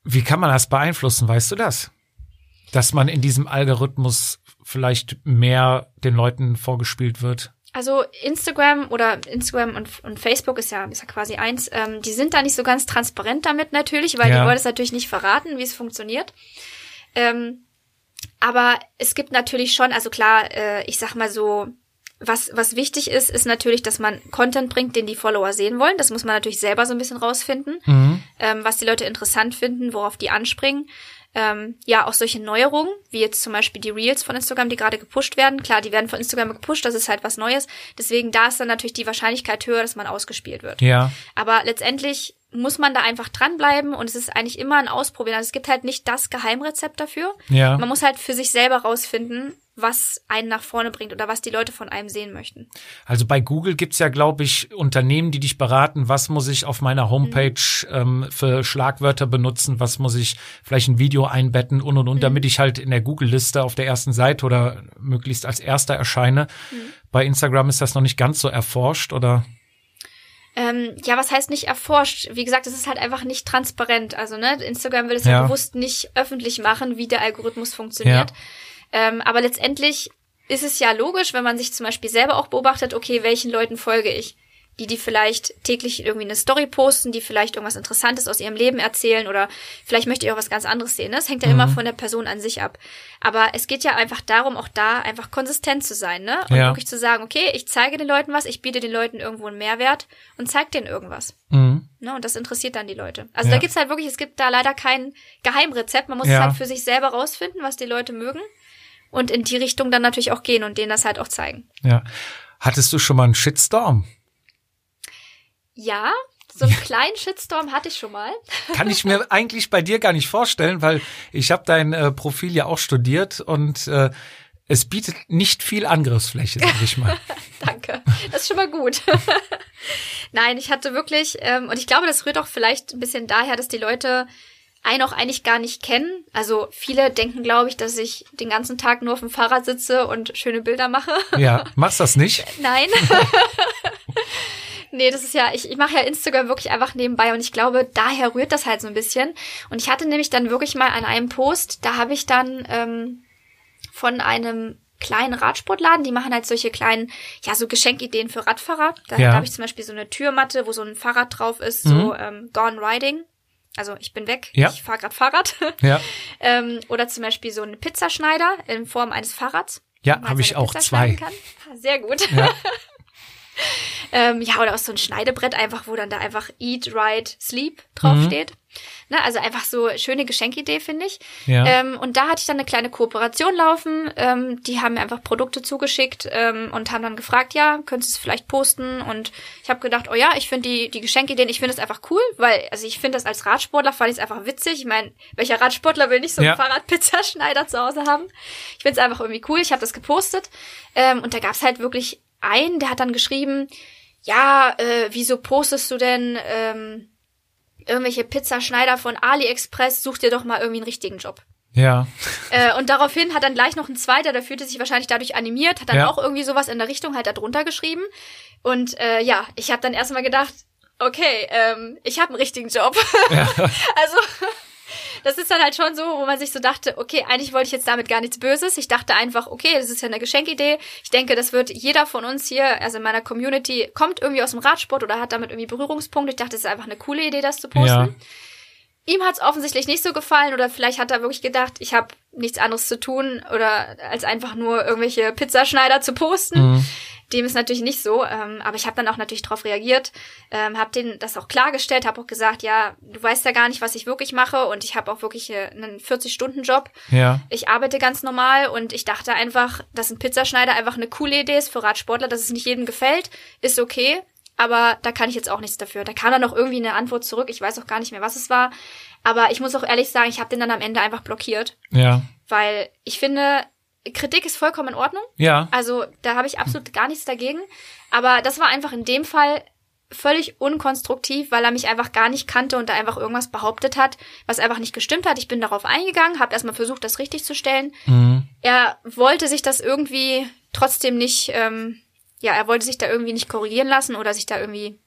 Wie kann man das beeinflussen? Weißt du das? Dass man in diesem Algorithmus vielleicht mehr den Leuten vorgespielt wird? Also Instagram oder Instagram und, und Facebook ist ja, ist ja quasi eins, ähm, die sind da nicht so ganz transparent damit natürlich, weil Ja. die wollen es natürlich nicht verraten, wie es funktioniert. Ähm, aber es gibt natürlich schon, also klar, äh, ich sag mal so, was, was wichtig ist, ist natürlich, dass man Content bringt, den die Follower sehen wollen. Das muss man natürlich selber so ein bisschen rausfinden, Mhm. ähm, was die Leute interessant finden, worauf die anspringen. Ähm, ja, auch solche Neuerungen, wie jetzt zum Beispiel die Reels von Instagram, die gerade gepusht werden. Klar, die werden von Instagram gepusht, das ist halt was Neues. Deswegen da ist dann natürlich die Wahrscheinlichkeit höher, dass man ausgespielt wird. Ja. Aber letztendlich muss man da einfach dranbleiben und es ist eigentlich immer ein Ausprobieren. Also es gibt halt nicht das Geheimrezept dafür. Ja. Man muss halt für sich selber rausfinden, was einen nach vorne bringt oder was die Leute von einem sehen möchten. Also bei Google gibt's ja, glaube ich, Unternehmen, die dich beraten, was muss ich auf meiner Homepage ähm, für Schlagwörter benutzen, was muss ich vielleicht ein Video einbetten und und und, damit ich halt in der Google-Liste auf der ersten Seite oder möglichst als erster erscheine. Bei Instagram ist das noch nicht ganz so erforscht oder Ähm, ja, was heißt nicht erforscht? Wie gesagt, es ist halt einfach nicht transparent. Also, ne, Instagram will es Ja. ja bewusst nicht öffentlich machen, wie der Algorithmus funktioniert. Ähm, aber letztendlich ist es ja logisch, wenn man sich zum Beispiel selber auch beobachtet, okay, welchen Leuten folge ich? Die, die vielleicht täglich irgendwie eine Story posten, die vielleicht irgendwas Interessantes aus ihrem Leben erzählen oder vielleicht möchte ich auch was ganz anderes sehen. Ne? Das hängt ja immer von der Person an sich ab. Aber es geht ja einfach darum, auch da einfach konsistent zu sein, ne? Und Ja. wirklich zu sagen, okay, ich zeige den Leuten was, ich biete den Leuten irgendwo einen Mehrwert und zeige denen irgendwas. mhm. Ne, und das interessiert dann die Leute. Also Ja. da gibt's halt wirklich, es gibt da leider kein Geheimrezept. Man muss Ja. es halt für sich selber rausfinden, was die Leute mögen. Und in die Richtung dann natürlich auch gehen und denen das halt auch zeigen. ja. Hattest du schon mal einen Shitstorm? Ja, so einen kleinen Shitstorm hatte ich schon mal. Kann ich mir eigentlich bei dir gar nicht vorstellen, weil ich habe dein äh, Profil ja auch studiert und äh, es bietet nicht viel Angriffsfläche, sag ich mal. Danke. Das ist schon mal gut. Nein, ich hatte wirklich, ähm, und ich glaube, das rührt auch vielleicht ein bisschen daher, dass die Leute einen auch eigentlich gar nicht kennen. Also viele denken, glaube ich, dass ich den ganzen Tag nur auf dem Fahrrad sitze und schöne Bilder mache. Ja, machst das nicht? Nein. nee, das ist ja, ich, ich mache ja Instagram wirklich einfach nebenbei und ich glaube, daher rührt das halt so ein bisschen. Und ich hatte nämlich dann wirklich mal an einem Post, da habe ich dann ähm, von einem kleinen Radsportladen, die machen halt solche kleinen, ja, so Geschenkideen für Radfahrer. Da, Ja. da habe ich zum Beispiel so eine Türmatte, wo so ein Fahrrad drauf ist, Mhm. so ähm, Gone Riding. Also ich bin weg, Ja. ich fahre gerade Fahrrad. Ja, ähm, oder zum Beispiel so einen Pizzaschneider in Form eines Fahrrads. ja habe ich auch zwei. Kann. Ah, Sehr gut. Ja. ähm, ja, oder auch so ein Schneidebrett einfach, wo dann da einfach Eat, Ride, Sleep Mhm. draufsteht. Ne, also einfach so schöne Geschenkidee, finde ich. Ja. Ähm, und da hatte ich dann eine kleine Kooperation laufen. Ähm, die haben mir einfach Produkte zugeschickt ähm, und haben dann gefragt, ja, könntest du es vielleicht posten? Und ich habe gedacht, oh ja, ich finde die, die Geschenkideen, ich finde es einfach cool, weil, also ich finde das als Radsportler, fand ich es einfach witzig. Ich meine, welcher Radsportler will nicht so einen Ja. Fahrradpizzaschneider zu Hause haben? Ich finde es einfach irgendwie cool. Ich habe das gepostet. Ähm, und da gab es halt wirklich einen, der hat dann geschrieben, ja, äh, wieso postest du denn ähm, irgendwelche Pizzaschneider von AliExpress? Such dir doch mal irgendwie einen richtigen Job. Ja, Äh, und daraufhin hat dann gleich noch ein zweiter, der fühlte sich wahrscheinlich dadurch animiert, hat dann Ja. auch irgendwie sowas in der Richtung halt da drunter geschrieben. Und äh, ja, ich habe dann erstmal gedacht, okay, ähm, ich habe einen richtigen Job. also das ist dann halt schon so, wo man sich so dachte, okay, eigentlich wollte ich jetzt damit gar nichts Böses. Ich dachte einfach, okay, das ist ja eine Geschenkidee. Ich denke, das wird jeder von uns hier, also in meiner Community, kommt irgendwie aus dem Radsport oder hat damit irgendwie Berührungspunkte. Ich dachte, das ist einfach eine coole Idee, das zu posten. ja, Ihm hat es offensichtlich nicht so gefallen oder vielleicht hat er wirklich gedacht, ich habe nichts anderes zu tun oder als einfach nur irgendwelche Pizzaschneider zu posten. Mhm. Dem ist natürlich nicht so, ähm, aber ich habe dann auch natürlich darauf reagiert, ähm, habe denen das auch klargestellt, habe auch gesagt, ja, du weißt ja gar nicht, was ich wirklich mache und ich habe auch wirklich äh, einen 40-Stunden-Job. ja, Ich arbeite ganz normal und ich dachte einfach, dass ein Pizzaschneider einfach eine coole Idee ist für Radsportler, dass es nicht jedem gefällt, ist okay, aber da kann ich jetzt auch nichts dafür. Da kam dann noch irgendwie eine Antwort zurück, ich weiß auch gar nicht mehr, was es war, aber ich muss auch ehrlich sagen, ich habe den dann am Ende einfach blockiert, ja, weil ich finde, Kritik ist vollkommen in Ordnung. ja, Also da habe ich absolut gar nichts dagegen. Aber das war einfach in dem Fall völlig unkonstruktiv, weil er mich einfach gar nicht kannte und da einfach irgendwas behauptet hat, was einfach nicht gestimmt hat. Ich bin darauf eingegangen, habe erstmal versucht, das richtig zu stellen. mhm. Er wollte sich das irgendwie trotzdem nicht, ähm, ja, er wollte sich da irgendwie nicht korrigieren lassen oder sich da irgendwie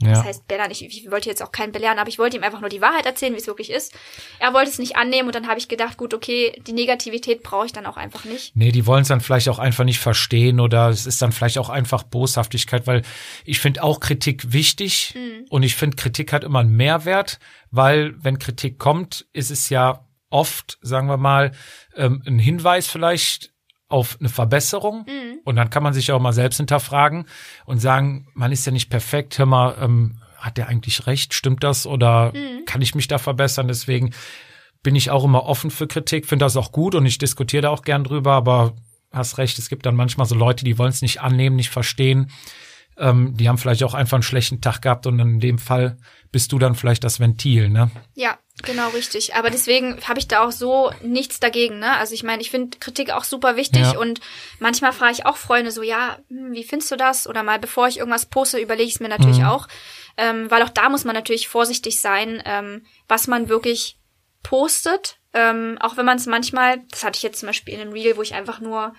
ja. das heißt, Bellern, ich, ich wollte jetzt auch keinen belehren, aber ich wollte ihm einfach nur die Wahrheit erzählen, wie es wirklich ist. Er wollte es nicht annehmen und dann habe ich gedacht, gut, okay, die Negativität brauche ich dann auch einfach nicht. Nee, die wollen es dann vielleicht auch einfach nicht verstehen oder es ist dann vielleicht auch einfach Boshaftigkeit, weil ich finde auch Kritik wichtig und ich finde Kritik hat immer einen Mehrwert, weil wenn Kritik kommt, ist es ja oft, sagen wir mal, ähm, ein Hinweis vielleicht auf eine Verbesserung Mhm. und dann kann man sich auch mal selbst hinterfragen und sagen, man ist ja nicht perfekt, hör mal, ähm, hat der eigentlich recht, stimmt das oder Mhm. kann ich mich da verbessern? Deswegen bin ich auch immer offen für Kritik, finde das auch gut und ich diskutiere da auch gern drüber, aber hast recht, es gibt dann manchmal so Leute, die wollen es nicht annehmen, nicht verstehen. Ähm, die haben vielleicht auch einfach einen schlechten Tag gehabt und in dem Fall bist du dann vielleicht das Ventil, ne? Ja, genau richtig. Aber deswegen habe ich da auch so nichts dagegen. Ne? Also ich meine, ich finde Kritik auch super wichtig Ja. und manchmal frage ich auch Freunde so, ja, hm, wie findest du das? Oder mal bevor ich irgendwas poste, überlege ich es mir natürlich Mhm. auch. Ähm, weil auch da muss man natürlich vorsichtig sein, ähm, was man wirklich postet. Ähm, auch wenn man es manchmal, das hatte ich jetzt zum Beispiel in einem Reel, wo ich einfach nur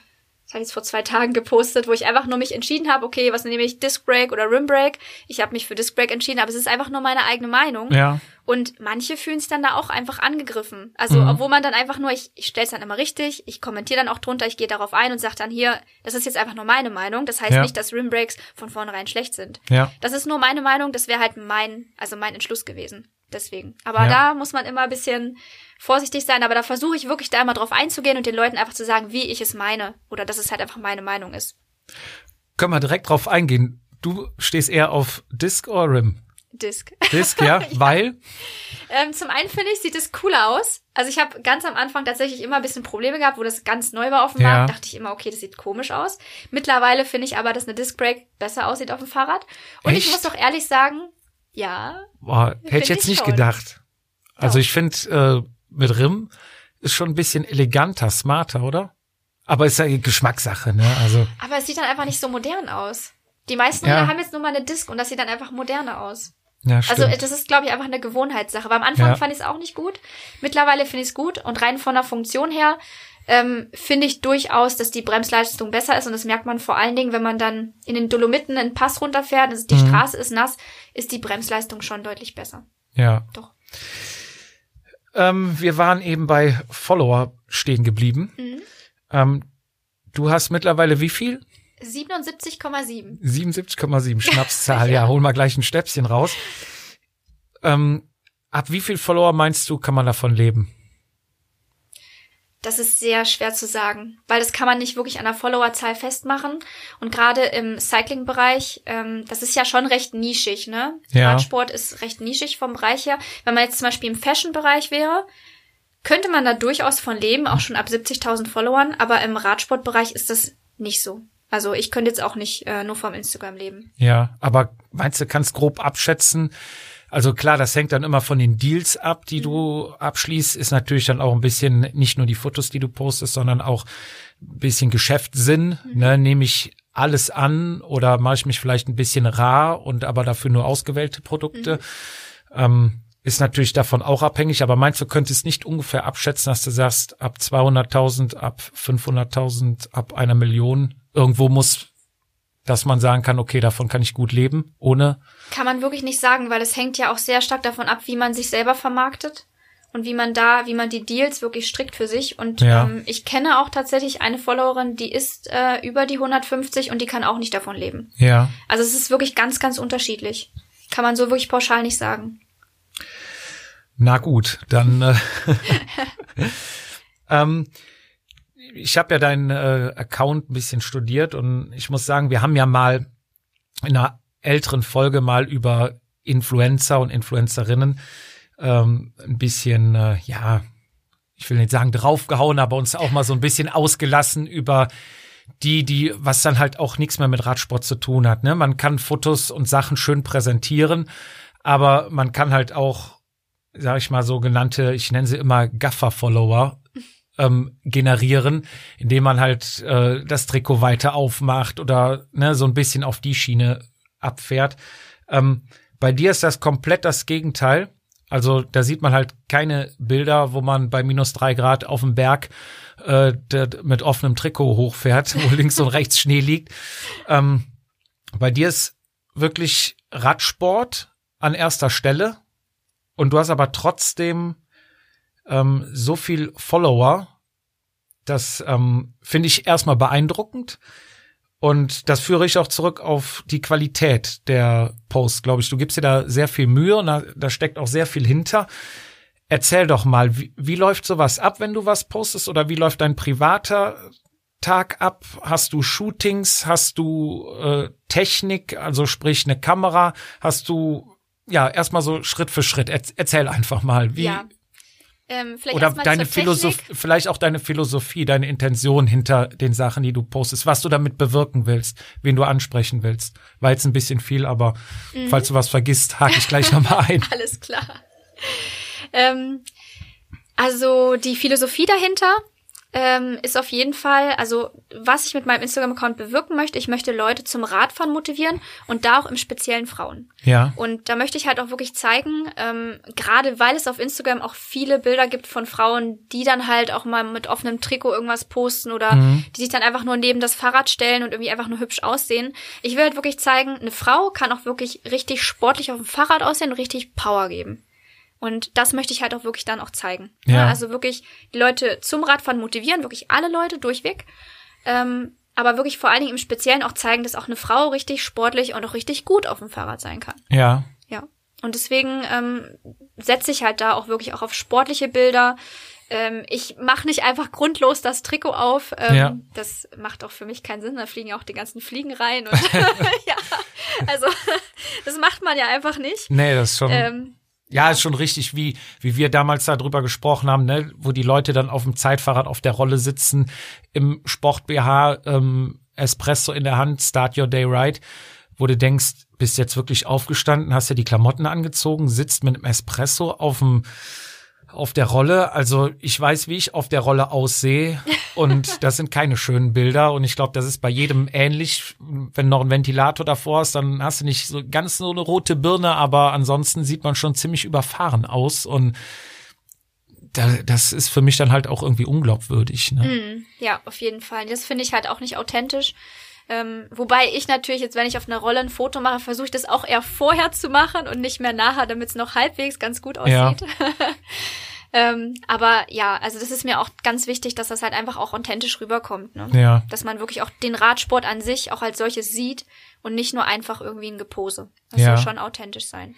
das habe ich jetzt vor zwei Tagen gepostet, wo ich einfach nur mich entschieden habe, okay, was nehme ich, Disc Break oder Rim Break? Ich habe mich für Disc Break entschieden, aber es ist einfach nur meine eigene Meinung. Ja. Und manche fühlen es dann da auch einfach angegriffen. Also, Mhm. obwohl man dann einfach nur, ich, ich stelle es dann immer richtig, ich kommentiere dann auch drunter, ich gehe darauf ein und sage dann hier, das ist jetzt einfach nur meine Meinung. Das heißt Ja. nicht, dass Rim Breaks von vornherein schlecht sind. Ja. Das ist nur meine Meinung, das wäre halt mein, also mein Entschluss gewesen. Deswegen. Aber Ja. da muss man immer ein bisschen vorsichtig sein, aber da versuche ich wirklich da immer drauf einzugehen und den Leuten einfach zu sagen, wie ich es meine. Oder dass es halt einfach meine Meinung ist. Können wir direkt drauf eingehen. Du stehst eher auf Disc oder Rim? Disc. Disc, ja, weil Ähm, zum einen finde ich, sieht es cooler aus. Also ich habe ganz am Anfang tatsächlich immer ein bisschen Probleme gehabt, wo das ganz neu war auf dem Ja. Markt. Dachte ich immer, okay, das sieht komisch aus. Mittlerweile finde ich aber, dass eine Disc Brake besser aussieht auf dem Fahrrad. Und ich Echt? muss doch ehrlich sagen, ja, boah, hätte ich jetzt ich nicht schon. gedacht. Also Doch. ich finde äh, mit Rim ist schon ein bisschen eleganter, smarter, oder? Aber ist ja Geschmackssache, ne? Also aber es sieht dann einfach nicht so modern aus. Die meisten Ja. Haben jetzt nur mal eine Disc und das sieht dann einfach moderner aus. ja, stimmt. Also das ist, glaube ich, einfach eine Gewohnheitssache. Aber am Anfang Ja. fand ich es auch nicht gut. Mittlerweile finde ich es gut. Und rein von der Funktion her ähm, finde ich durchaus, dass die Bremsleistung besser ist. Und das merkt man vor allen Dingen, wenn man dann in den Dolomiten einen Pass runterfährt, also die Mhm. Straße ist nass, ist die Bremsleistung schon deutlich besser. ja. Doch. Ähm, wir waren eben bei Follower stehen geblieben. Mhm. Ähm, du hast mittlerweile wie viel? 77,7. 77,7 Schnapszahl. ja, hol mal gleich ein Stäbchen raus. Ähm, ab wie viel Follower meinst du, kann man davon leben? Das ist sehr schwer zu sagen, weil das kann man nicht wirklich an der Followerzahl festmachen. Und gerade im Cycling-Bereich, ähm, das ist ja schon recht nischig, ne? Ja. Radsport ist recht nischig vom Bereich her. Wenn man jetzt zum Beispiel im Fashion-Bereich wäre, könnte man da durchaus von leben, auch schon ab 70.000 Followern. Aber im Radsportbereich ist das nicht so. Also ich könnte jetzt auch nicht äh, nur vom Instagram leben. Ja, aber meinst du, kannst grob abschätzen? Also klar, das hängt dann immer von den Deals ab, die du abschließt. Ist natürlich dann auch ein bisschen nicht nur die Fotos, die du postest, sondern auch ein bisschen Geschäftssinn. Ne? Nehme ich alles an oder mache ich mich vielleicht ein bisschen rar und aber dafür nur ausgewählte Produkte? Ähm, ist natürlich davon auch abhängig, aber meinst du, könntest nicht ungefähr abschätzen, dass du sagst, ab 200.000, ab 500.000, ab einer Million, irgendwo muss dass man sagen kann, okay, davon kann ich gut leben, ohne. Kann man wirklich nicht sagen, weil es hängt ja auch sehr stark davon ab, wie man sich selber vermarktet und wie man da, wie man die Deals wirklich strickt für sich. Und Ja. ähm, ich kenne auch tatsächlich eine Followerin, die ist äh, über die 150 und die kann auch nicht davon leben. Ja. Also es ist wirklich ganz, ganz unterschiedlich. Kann man so wirklich pauschal nicht sagen. Na gut, dann. Äh, ähm, ich habe ja deinen äh, Account ein bisschen studiert und ich muss sagen, wir haben ja mal in einer älteren Folge mal über Influencer und Influencerinnen ähm, ein bisschen, äh, ja, ich will nicht sagen draufgehauen, aber uns auch mal so ein bisschen ausgelassen über die, die, was dann halt auch nichts mehr mit Radsport zu tun hat. Ne? Man kann Fotos und Sachen schön präsentieren, aber man kann halt auch, sag ich mal, sogenannte, ich nenne sie immer Gaffer-Follower ähm, generieren, indem man halt äh, das Trikot weiter aufmacht oder ne, so ein bisschen auf die Schiene abfährt. Ähm, bei dir ist das komplett das Gegenteil. Also da sieht man halt keine Bilder, wo man bei minus drei Grad auf dem Berg äh, mit offenem Trikot hochfährt, wo links und rechts Schnee liegt. Ähm, bei dir ist wirklich Radsport an erster Stelle und du hast aber trotzdem ähm, so viel Follower. Das ähm, finde ich erstmal beeindruckend. Und das führe ich auch zurück auf die Qualität der Posts, glaube ich. Du gibst dir da sehr viel Mühe und da, da steckt auch sehr viel hinter. Erzähl doch mal, wie, wie läuft sowas ab, wenn du was postest oder wie läuft dein privater Tag ab? Hast du Shootings? Hast du äh, Technik, also sprich eine Kamera? Hast du ja erstmal so Schritt für Schritt? Er, erzähl einfach mal, wie Ja. Ähm, vielleicht oder deine Philosophie, vielleicht auch deine Philosophie, deine Intention hinter den Sachen, die du postest, was du damit bewirken willst, wen du ansprechen willst. War jetzt ein bisschen viel, aber Mhm. falls du was vergisst, hake ich gleich nochmal ein. Alles klar. Ähm, also die Philosophie dahinter ähm, ist auf jeden Fall, also was ich mit meinem Instagram-Account bewirken möchte, ich möchte Leute zum Radfahren motivieren und da auch im speziellen Frauen. Ja, Und da möchte ich halt auch wirklich zeigen, ähm, gerade weil es auf Instagram auch viele Bilder gibt von Frauen, die dann halt auch mal mit offenem Trikot irgendwas posten oder die sich dann einfach nur neben das Fahrrad stellen und irgendwie einfach nur hübsch aussehen. Ich will halt wirklich zeigen, eine Frau kann auch wirklich richtig sportlich auf dem Fahrrad aussehen und richtig Power geben. Und das möchte ich halt auch wirklich dann auch zeigen. Ja. Also wirklich die Leute zum Radfahren motivieren, wirklich alle Leute durchweg. Ähm, aber wirklich vor allen Dingen im Speziellen auch zeigen, dass auch eine Frau richtig sportlich und auch richtig gut auf dem Fahrrad sein kann. ja, Ja. Und deswegen ähm, setze ich halt da auch wirklich auch auf sportliche Bilder. Ähm, ich mache nicht einfach grundlos das Trikot auf. Ähm, Ja. Das macht auch für mich keinen Sinn. Da fliegen ja auch die ganzen Fliegen rein. Und ja, also das macht man ja einfach nicht. nee, das ist schon. Ähm, Ja, ist schon richtig, wie, wie wir damals darüber gesprochen haben, ne, wo die Leute dann auf dem Zeitfahrrad auf der Rolle sitzen, im Sport-BH, ähm, Espresso in der Hand, Start Your Day Right, wo du denkst, bist jetzt wirklich aufgestanden, hast dir die Klamotten angezogen, sitzt mit einem Espresso auf dem auf der Rolle. Also ich weiß, wie ich auf der Rolle aussehe und das sind keine schönen Bilder und ich glaube, das ist bei jedem ähnlich. Wenn du noch ein Ventilator davor hast, dann hast du nicht so ganz so eine rote Birne, aber ansonsten sieht man schon ziemlich überfahren aus und da, das ist für mich dann halt auch irgendwie unglaubwürdig. Ne? Mm, Ja, auf jeden Fall. Das finde ich halt auch nicht authentisch. Ähm, wobei ich natürlich jetzt, wenn ich auf einer Rolle ein Foto mache, versuche ich das auch eher vorher zu machen und nicht mehr nachher, damit es noch halbwegs ganz gut Ja. aussieht. ähm, aber ja, also das ist mir auch ganz wichtig, dass das halt einfach auch authentisch rüberkommt. Ne? Ja. Dass man wirklich auch den Radsport an sich auch als solches sieht und nicht nur einfach irgendwie ein Gepose. Das Ja. soll schon authentisch sein.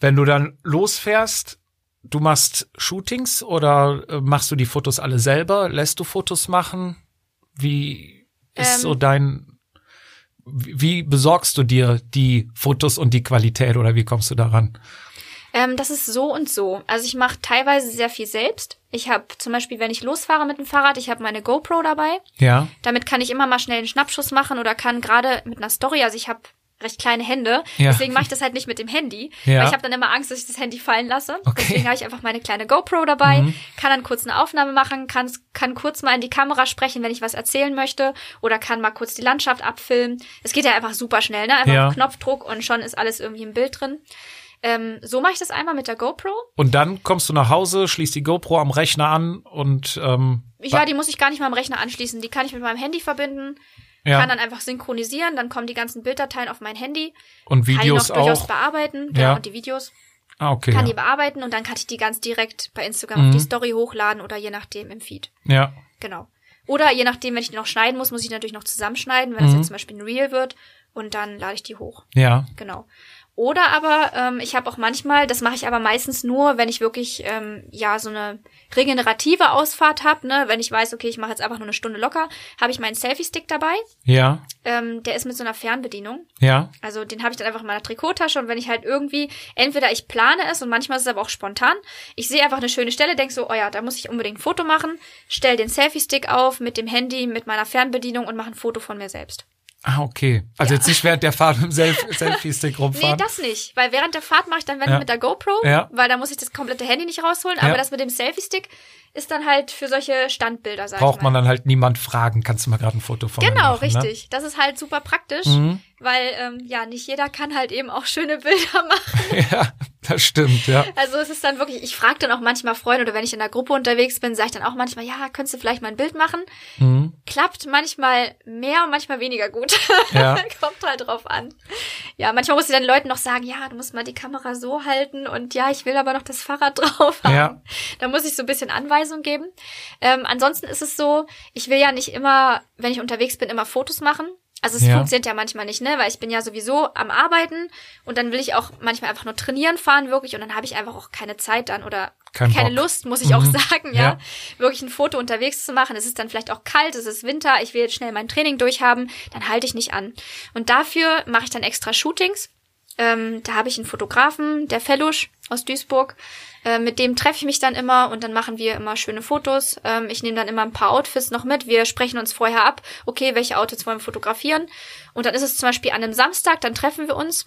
Wenn du dann losfährst, du machst Shootings oder äh, machst du die Fotos alle selber? Lässt du Fotos machen? Wie ist Ähm. so dein, wie besorgst du dir die Fotos und die Qualität oder wie kommst du daran? Ähm, das ist so und so. Also ich mache teilweise sehr viel selbst. Ich habe zum Beispiel, wenn ich losfahre mit dem Fahrrad, ich habe meine GoPro dabei. Ja, Damit kann ich immer mal schnell einen Schnappschuss machen oder kann gerade mit einer Story, also ich habe recht kleine Hände, Ja. deswegen mache ich das halt nicht mit dem Handy, Ja. weil ich habe dann immer Angst, dass ich das Handy fallen lasse. Okay. Mhm. Deswegen habe ich einfach meine kleine GoPro dabei, kann dann kurz eine Aufnahme machen, kann, kann kurz mal in die Kamera sprechen, wenn ich was erzählen möchte oder kann mal kurz die Landschaft abfilmen. Es geht ja einfach super schnell, ne? Einfach Ja. Knopfdruck und schon ist alles irgendwie im Bild drin. Ähm, so mache ich das einmal mit der GoPro. und dann kommst du nach Hause, schließt die GoPro am Rechner an und ähm, Ja, die muss ich gar nicht mal am Rechner anschließen. Die kann ich mit meinem Handy verbinden, ja, kann dann einfach synchronisieren, dann kommen die ganzen Bilddateien auf mein Handy. und kann Videos die noch durchaus auch. bearbeiten, Ja. ja. und die Videos Ah, okay. kann Ja. die bearbeiten und dann kann ich die ganz direkt bei Instagram Mhm. auf die Story hochladen oder je nachdem im Feed. ja, Genau. Oder je nachdem, wenn ich die noch schneiden muss, muss ich natürlich noch zusammenschneiden, wenn das Mhm. jetzt zum Beispiel ein Reel wird und dann lade ich die hoch. ja, Genau. Oder aber ähm, ich habe auch manchmal, das mache ich aber meistens nur, wenn ich wirklich ähm, ja so eine regenerative Ausfahrt habe, ne, wenn ich weiß, okay, ich mache jetzt einfach nur eine Stunde locker, habe ich meinen Selfie-Stick dabei. ja, Ähm, der ist mit so einer Fernbedienung. ja, Also den habe ich dann einfach in meiner Trikottasche und wenn ich halt irgendwie, entweder ich plane es und manchmal ist es aber auch spontan, ich sehe einfach eine schöne Stelle, denk so, oh ja, da muss ich unbedingt ein Foto machen, stell den Selfie-Stick auf mit dem Handy, mit meiner Fernbedienung und mache ein Foto von mir selbst. Ah, okay. Also Ja. jetzt nicht während der Fahrt mit dem Self Selfie-Stick Nee, rumfahren. das nicht, weil während der Fahrt mache ich dann, wenn Ja. mit der GoPro, Ja. weil da muss ich das komplette Handy nicht rausholen, aber das mit dem Selfie-Stick ist dann halt für solche Standbilder, sag Braucht ich mal. man dann halt niemand fragen, kannst du mal gerade ein Foto von mir Genau, machen, Ne? richtig. Das ist halt super praktisch, Mhm. weil ähm, ja nicht jeder kann halt eben auch schöne Bilder machen. Ja, das stimmt, ja. Also es ist dann wirklich, ich frage dann auch manchmal Freunde oder wenn ich in der Gruppe unterwegs bin, sage ich dann auch manchmal, ja, könntest du vielleicht mal ein Bild machen? Mhm. Klappt manchmal mehr und manchmal weniger gut. Ja. Kommt halt drauf an. Ja, manchmal muss ich dann Leuten noch sagen, ja, du musst mal die Kamera so halten und ja, ich will aber noch das Fahrrad drauf haben. Ja. Da muss ich so ein bisschen Anweisung geben. Ähm, ansonsten ist es so, ich will ja nicht immer, wenn ich unterwegs bin, immer Fotos machen. Also es Ja. funktioniert ja manchmal nicht, ne? Weil ich bin ja sowieso am Arbeiten und dann will ich auch manchmal einfach nur trainieren fahren wirklich und dann habe ich einfach auch keine Zeit dann oder Kein keine Bock. Lust, muss ich auch Mhm. sagen, ja, Ja. wirklich ein Foto unterwegs zu machen. Es ist dann vielleicht auch kalt, es ist Winter, ich will jetzt schnell mein Training durchhaben, dann halte ich nicht an. Und dafür mache ich dann extra Shootings. Ähm, da habe ich einen Fotografen, der Fellusch aus Duisburg. Äh, mit dem treffe ich mich dann immer und dann machen wir immer schöne Fotos. Ähm, ich nehme dann immer ein paar Outfits noch mit. Wir sprechen uns vorher ab, okay, welche Outfits wollen wir fotografieren. Und dann ist es zum Beispiel an einem Samstag, dann treffen wir uns.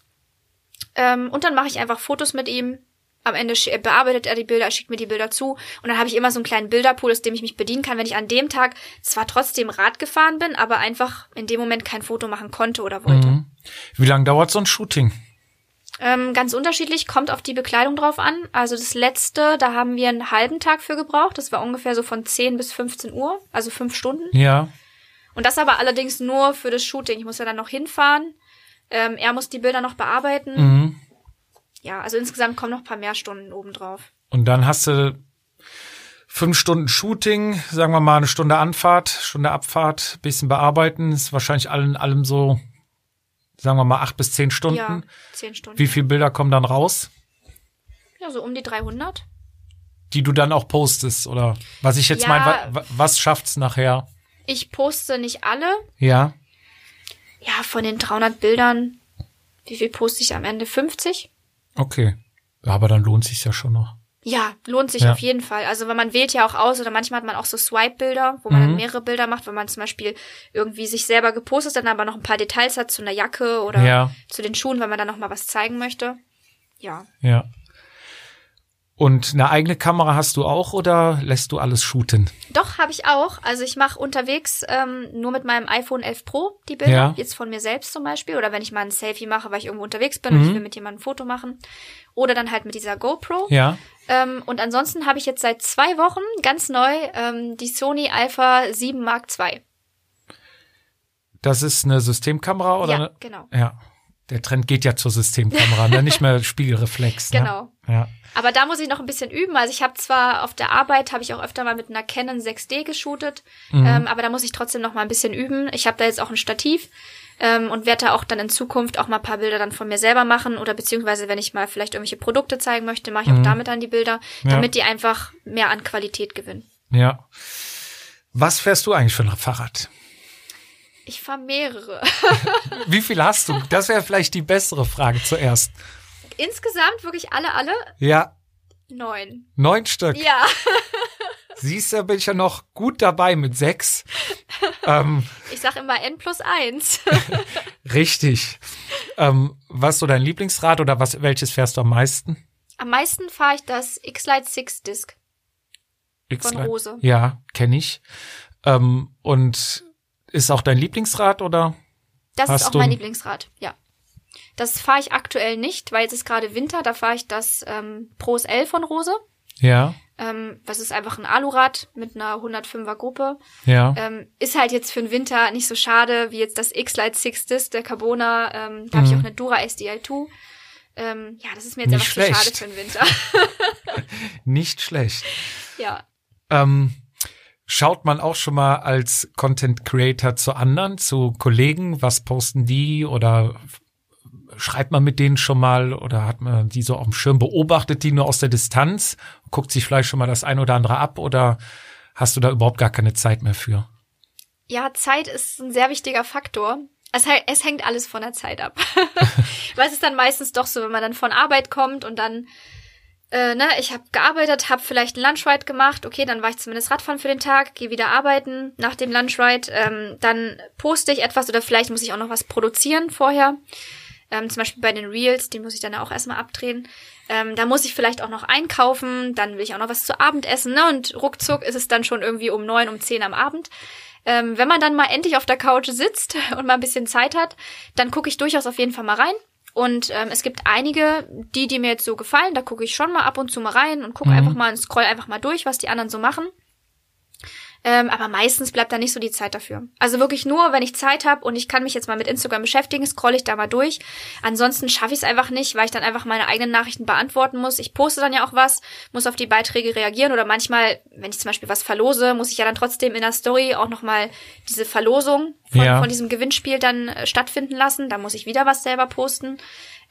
Ähm, und dann mache ich einfach Fotos mit ihm. Am Ende bearbeitet er die Bilder, schickt mir die Bilder zu. Und dann habe ich immer so einen kleinen Bilderpool, aus dem ich mich bedienen kann, wenn ich an dem Tag zwar trotzdem Rad gefahren bin, aber einfach in dem Moment kein Foto machen konnte oder wollte. Mhm. Wie lange dauert so ein Shooting? Ähm, ganz unterschiedlich, kommt auf die Bekleidung drauf an. Also das letzte, da haben wir einen halben Tag für gebraucht. Das war ungefähr so von 10 bis 15 Uhr, also fünf Stunden. Ja. Und das aber allerdings nur für das Shooting. Ich muss ja dann noch hinfahren. Ähm, er muss die Bilder noch bearbeiten. Mhm. Ja, also insgesamt kommen noch ein paar mehr Stunden obendrauf. Und dann hast du fünf Stunden Shooting, sagen wir mal eine Stunde Anfahrt, Stunde Abfahrt, bisschen bearbeiten. Ist wahrscheinlich allen allem so, sagen wir mal acht bis zehn Stunden. Ja, 10 Stunden. Wie viele Bilder kommen dann raus, Ja, so um die 300. die du dann auch postest? Oder was ich jetzt Ja. meine, wa wa was schafft's nachher? Ich poste nicht alle. Ja. Ja, von den 300 Bildern, wie viel poste ich am Ende? 50? Okay. Aber dann lohnt sich ja schon noch. Ja, lohnt sich Ja. auf jeden Fall. Also wenn man wählt ja auch aus oder manchmal hat man auch so Swipe-Bilder, wo man Mhm. dann mehrere Bilder macht, wenn man zum Beispiel irgendwie sich selber gepostet, dann aber noch ein paar Details hat zu einer Jacke oder Ja. zu den Schuhen, wenn man dann noch mal was zeigen möchte. Ja. Ja. Und eine eigene Kamera hast du auch oder lässt du alles shooten? Doch, habe ich auch. Also ich mache unterwegs ähm, nur mit meinem iPhone 11 Pro die Bilder, Ja. jetzt von mir selbst zum Beispiel. Oder wenn ich mal ein Selfie mache, weil ich irgendwo unterwegs bin und Mhm. ich will mit jemandem ein Foto machen. Oder dann halt mit dieser GoPro. Ja. Ähm, und ansonsten habe ich jetzt seit zwei Wochen ganz neu ähm, die Sony Alpha 7 Mark II. Das ist eine Systemkamera oder? Ja, eine- genau. Ja. Der Trend geht ja zur Systemkamera, ne? nicht mehr Spiegelreflex. Ne? Genau. Ja. Aber da muss ich noch ein bisschen üben. Also ich habe zwar auf der Arbeit, habe ich auch öfter mal mit einer Canon 6D geshootet, Mhm. ähm, aber da muss ich trotzdem noch mal ein bisschen üben. Ich habe da jetzt auch ein Stativ ähm, und werde da auch dann in Zukunft auch mal ein paar Bilder dann von mir selber machen oder beziehungsweise wenn ich mal vielleicht irgendwelche Produkte zeigen möchte, mache ich auch damit dann die Bilder, Mhm. Ja. damit die einfach mehr an Qualität gewinnen. Ja. Was fährst du eigentlich für ein Fahrrad? Ich fahre mehrere. Wie viel hast du? Das wäre vielleicht die bessere Frage zuerst. Insgesamt wirklich alle, alle Ja, neun. neun Stück. Ja. Siehst du, bin ich ja noch gut dabei mit sechs. ähm, Ich sag immer N plus eins. richtig. Ähm, was ist so dein Lieblingsrad oder was, welches fährst du am meisten? Am meisten fahre ich das X-Lite 6 Disc. X-Line? Rose. Ja, kenne ich. Ähm, und ist auch dein Lieblingsrad oder? Das ist auch mein ein- Lieblingsrad, ja. Das fahre ich aktuell nicht, weil jetzt ist gerade Winter, da fahre ich das ähm, Pros L von Rose. Ja, Ähm, das ist einfach ein Alurad mit einer 105er Gruppe. ja. Ähm, ist halt jetzt für den Winter nicht so schade wie jetzt das X-Lite 6 Disc, der Carbona. Ähm, da habe ich auch eine Dura SDI2. Ähm, ja, das ist mir jetzt Mhm. Nicht einfach schlecht. zu schade für den Winter. Nicht schlecht. ja. Ähm, schaut man auch schon mal als Content Creator zu anderen, zu Kollegen, was posten die oder schreibt man mit denen schon mal oder hat man die so auf dem Schirm, beobachtet die nur aus der Distanz, guckt sich vielleicht schon mal das ein oder andere ab oder hast du da überhaupt gar keine Zeit mehr für? Ja, Zeit ist ein sehr wichtiger Faktor. Es, es hängt alles von der Zeit ab. Weil es ist dann meistens doch so, wenn man dann von Arbeit kommt und dann, äh, ne, ich habe gearbeitet, habe vielleicht einen Lunchride gemacht, okay, dann war ich zumindest Radfahren für den Tag, gehe wieder arbeiten nach dem Lunchride, ähm, dann poste ich etwas oder vielleicht muss ich auch noch was produzieren vorher. Ähm, zum Beispiel bei den Reels, die muss ich dann auch erstmal abdrehen. Ähm, da muss ich vielleicht auch noch einkaufen, dann will ich auch noch was zu Abend essen, ne? Und ruckzuck ist es dann schon irgendwie um neun, um zehn am Abend. Ähm, wenn man dann mal endlich auf der Couch sitzt und mal ein bisschen Zeit hat, dann gucke ich durchaus auf jeden Fall mal rein. Und ähm, es gibt einige, die, die mir jetzt so gefallen, da gucke ich schon mal ab und zu mal rein und gucke einfach mal und scroll einfach mal durch, was die anderen so machen. Ähm, aber meistens bleibt da nicht so die Zeit dafür. Also wirklich nur, wenn ich Zeit habe und ich kann mich jetzt mal mit Instagram beschäftigen, scroll ich da mal durch. Ansonsten schaffe ich es einfach nicht, weil ich dann einfach meine eigenen Nachrichten beantworten muss. Ich poste dann ja auch was, muss auf die Beiträge reagieren oder manchmal, wenn ich zum Beispiel was verlose, muss ich ja dann trotzdem in der Story auch nochmal diese Verlosung von, Ja. von diesem Gewinnspiel dann äh, stattfinden lassen. Da muss ich wieder was selber posten.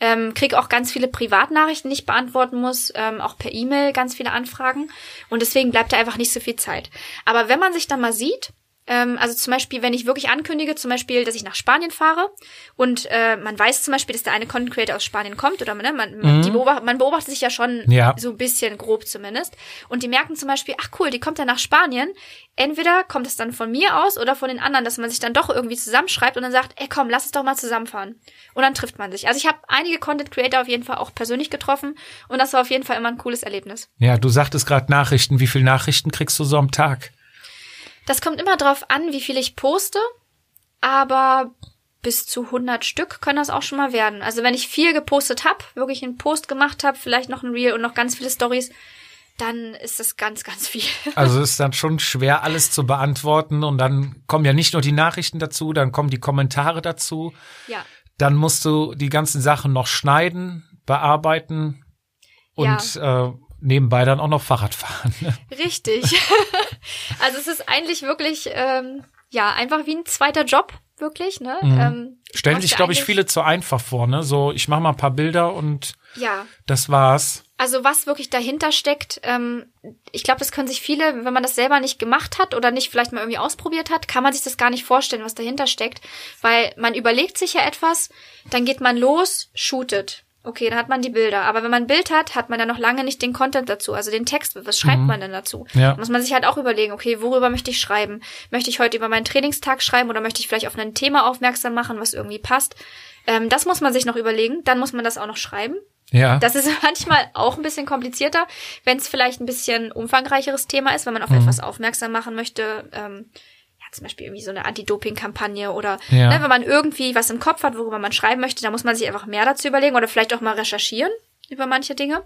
Ähm, kriege auch ganz viele Privatnachrichten, die ich beantworten muss, ähm, auch per E-Mail ganz viele Anfragen. Und deswegen bleibt da einfach nicht so viel Zeit. Aber wenn man sich dann mal sieht, ähm, also zum Beispiel, wenn ich wirklich ankündige, zum Beispiel, dass ich nach Spanien fahre und äh, man weiß zum Beispiel, dass der eine Content Creator aus Spanien kommt oder ne, man, man, die beobacht, man beobachtet sich ja schon Ja. so ein bisschen grob zumindest und die merken zum Beispiel, ach cool, die kommt ja nach Spanien. Entweder kommt es dann von mir aus oder von den anderen, dass man sich dann doch irgendwie zusammenschreibt und dann sagt, ey komm, lass es doch mal zusammenfahren. Und dann trifft man sich. Also ich habe einige Content Creator auf jeden Fall auch persönlich getroffen und das war auf jeden Fall immer ein cooles Erlebnis. Ja, du sagtest gerade Nachrichten. Wie viele Nachrichten kriegst du so am Tag? Das kommt immer drauf an, wie viel ich poste, aber bis zu 100 Stück können das auch schon mal werden. Also wenn ich viel gepostet habe, wirklich einen Post gemacht habe, vielleicht noch ein Reel und noch ganz viele Stories, dann ist das ganz, ganz viel. Also ist dann schon schwer, alles zu beantworten. Und dann kommen ja nicht nur die Nachrichten dazu, dann kommen die Kommentare dazu. ja. Dann musst du die ganzen Sachen noch schneiden, bearbeiten und äh, nebenbei dann auch noch Fahrrad fahren. ne? Richtig. also es ist eigentlich wirklich, ähm, ja, einfach wie ein zweiter Job, wirklich, ne? Ähm, Stellen sich, glaube ich, viele zu einfach vor. Ne? So, ich mache mal ein paar Bilder und Ja, das war's. Also was wirklich dahinter steckt, ähm, ich glaube, das können sich viele, wenn man das selber nicht gemacht hat oder nicht vielleicht mal irgendwie ausprobiert hat, kann man sich das gar nicht vorstellen, was dahinter steckt. Weil man überlegt sich ja etwas, dann geht man los, shootet. Okay, dann hat man die Bilder. Aber wenn man ein Bild hat, hat man ja noch lange nicht den Content dazu, also den Text. Was schreibt man denn dazu? Ja. Da muss man sich halt auch überlegen, okay, worüber möchte ich schreiben? Möchte ich heute über meinen Trainingstag schreiben oder möchte ich vielleicht auf ein Thema aufmerksam machen, was irgendwie passt? Ähm, das muss man sich noch überlegen. Dann muss man das auch noch schreiben. Ja. Das ist manchmal auch ein bisschen komplizierter, wenn es vielleicht ein bisschen umfangreicheres Thema ist, wenn man auf Mhm. etwas aufmerksam machen möchte. Ähm, ja, zum Beispiel irgendwie so eine Anti-Doping-Kampagne oder Ja. ne, wenn man irgendwie was im Kopf hat, worüber man schreiben möchte, da muss man sich einfach mehr dazu überlegen oder vielleicht auch mal recherchieren über manche Dinge.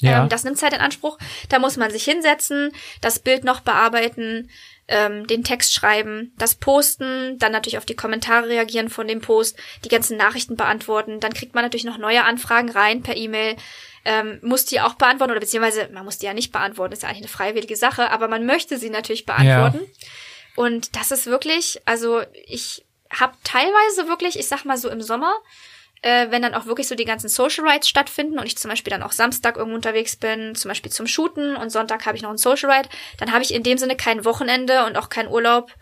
ja. Ähm, das nimmt Zeit in Anspruch. Da muss man sich hinsetzen, das Bild noch bearbeiten, ähm, den Text schreiben, das posten, dann natürlich auf die Kommentare reagieren von dem Post, die ganzen Nachrichten beantworten. Dann kriegt man natürlich noch neue Anfragen rein per E-Mail. Ähm, muss die auch beantworten oder beziehungsweise man muss die ja nicht beantworten, ist ja eigentlich eine freiwillige Sache, aber man möchte sie natürlich beantworten. Und das ist wirklich, also ich habe teilweise wirklich, ich sag mal so im Sommer, äh, wenn dann auch wirklich so die ganzen Social Rides stattfinden und ich zum Beispiel dann auch Samstag irgendwo unterwegs bin, zum Beispiel zum Shooten und Sonntag habe ich noch einen Social Ride, dann habe ich in dem Sinne kein Wochenende und auch keinen Urlaub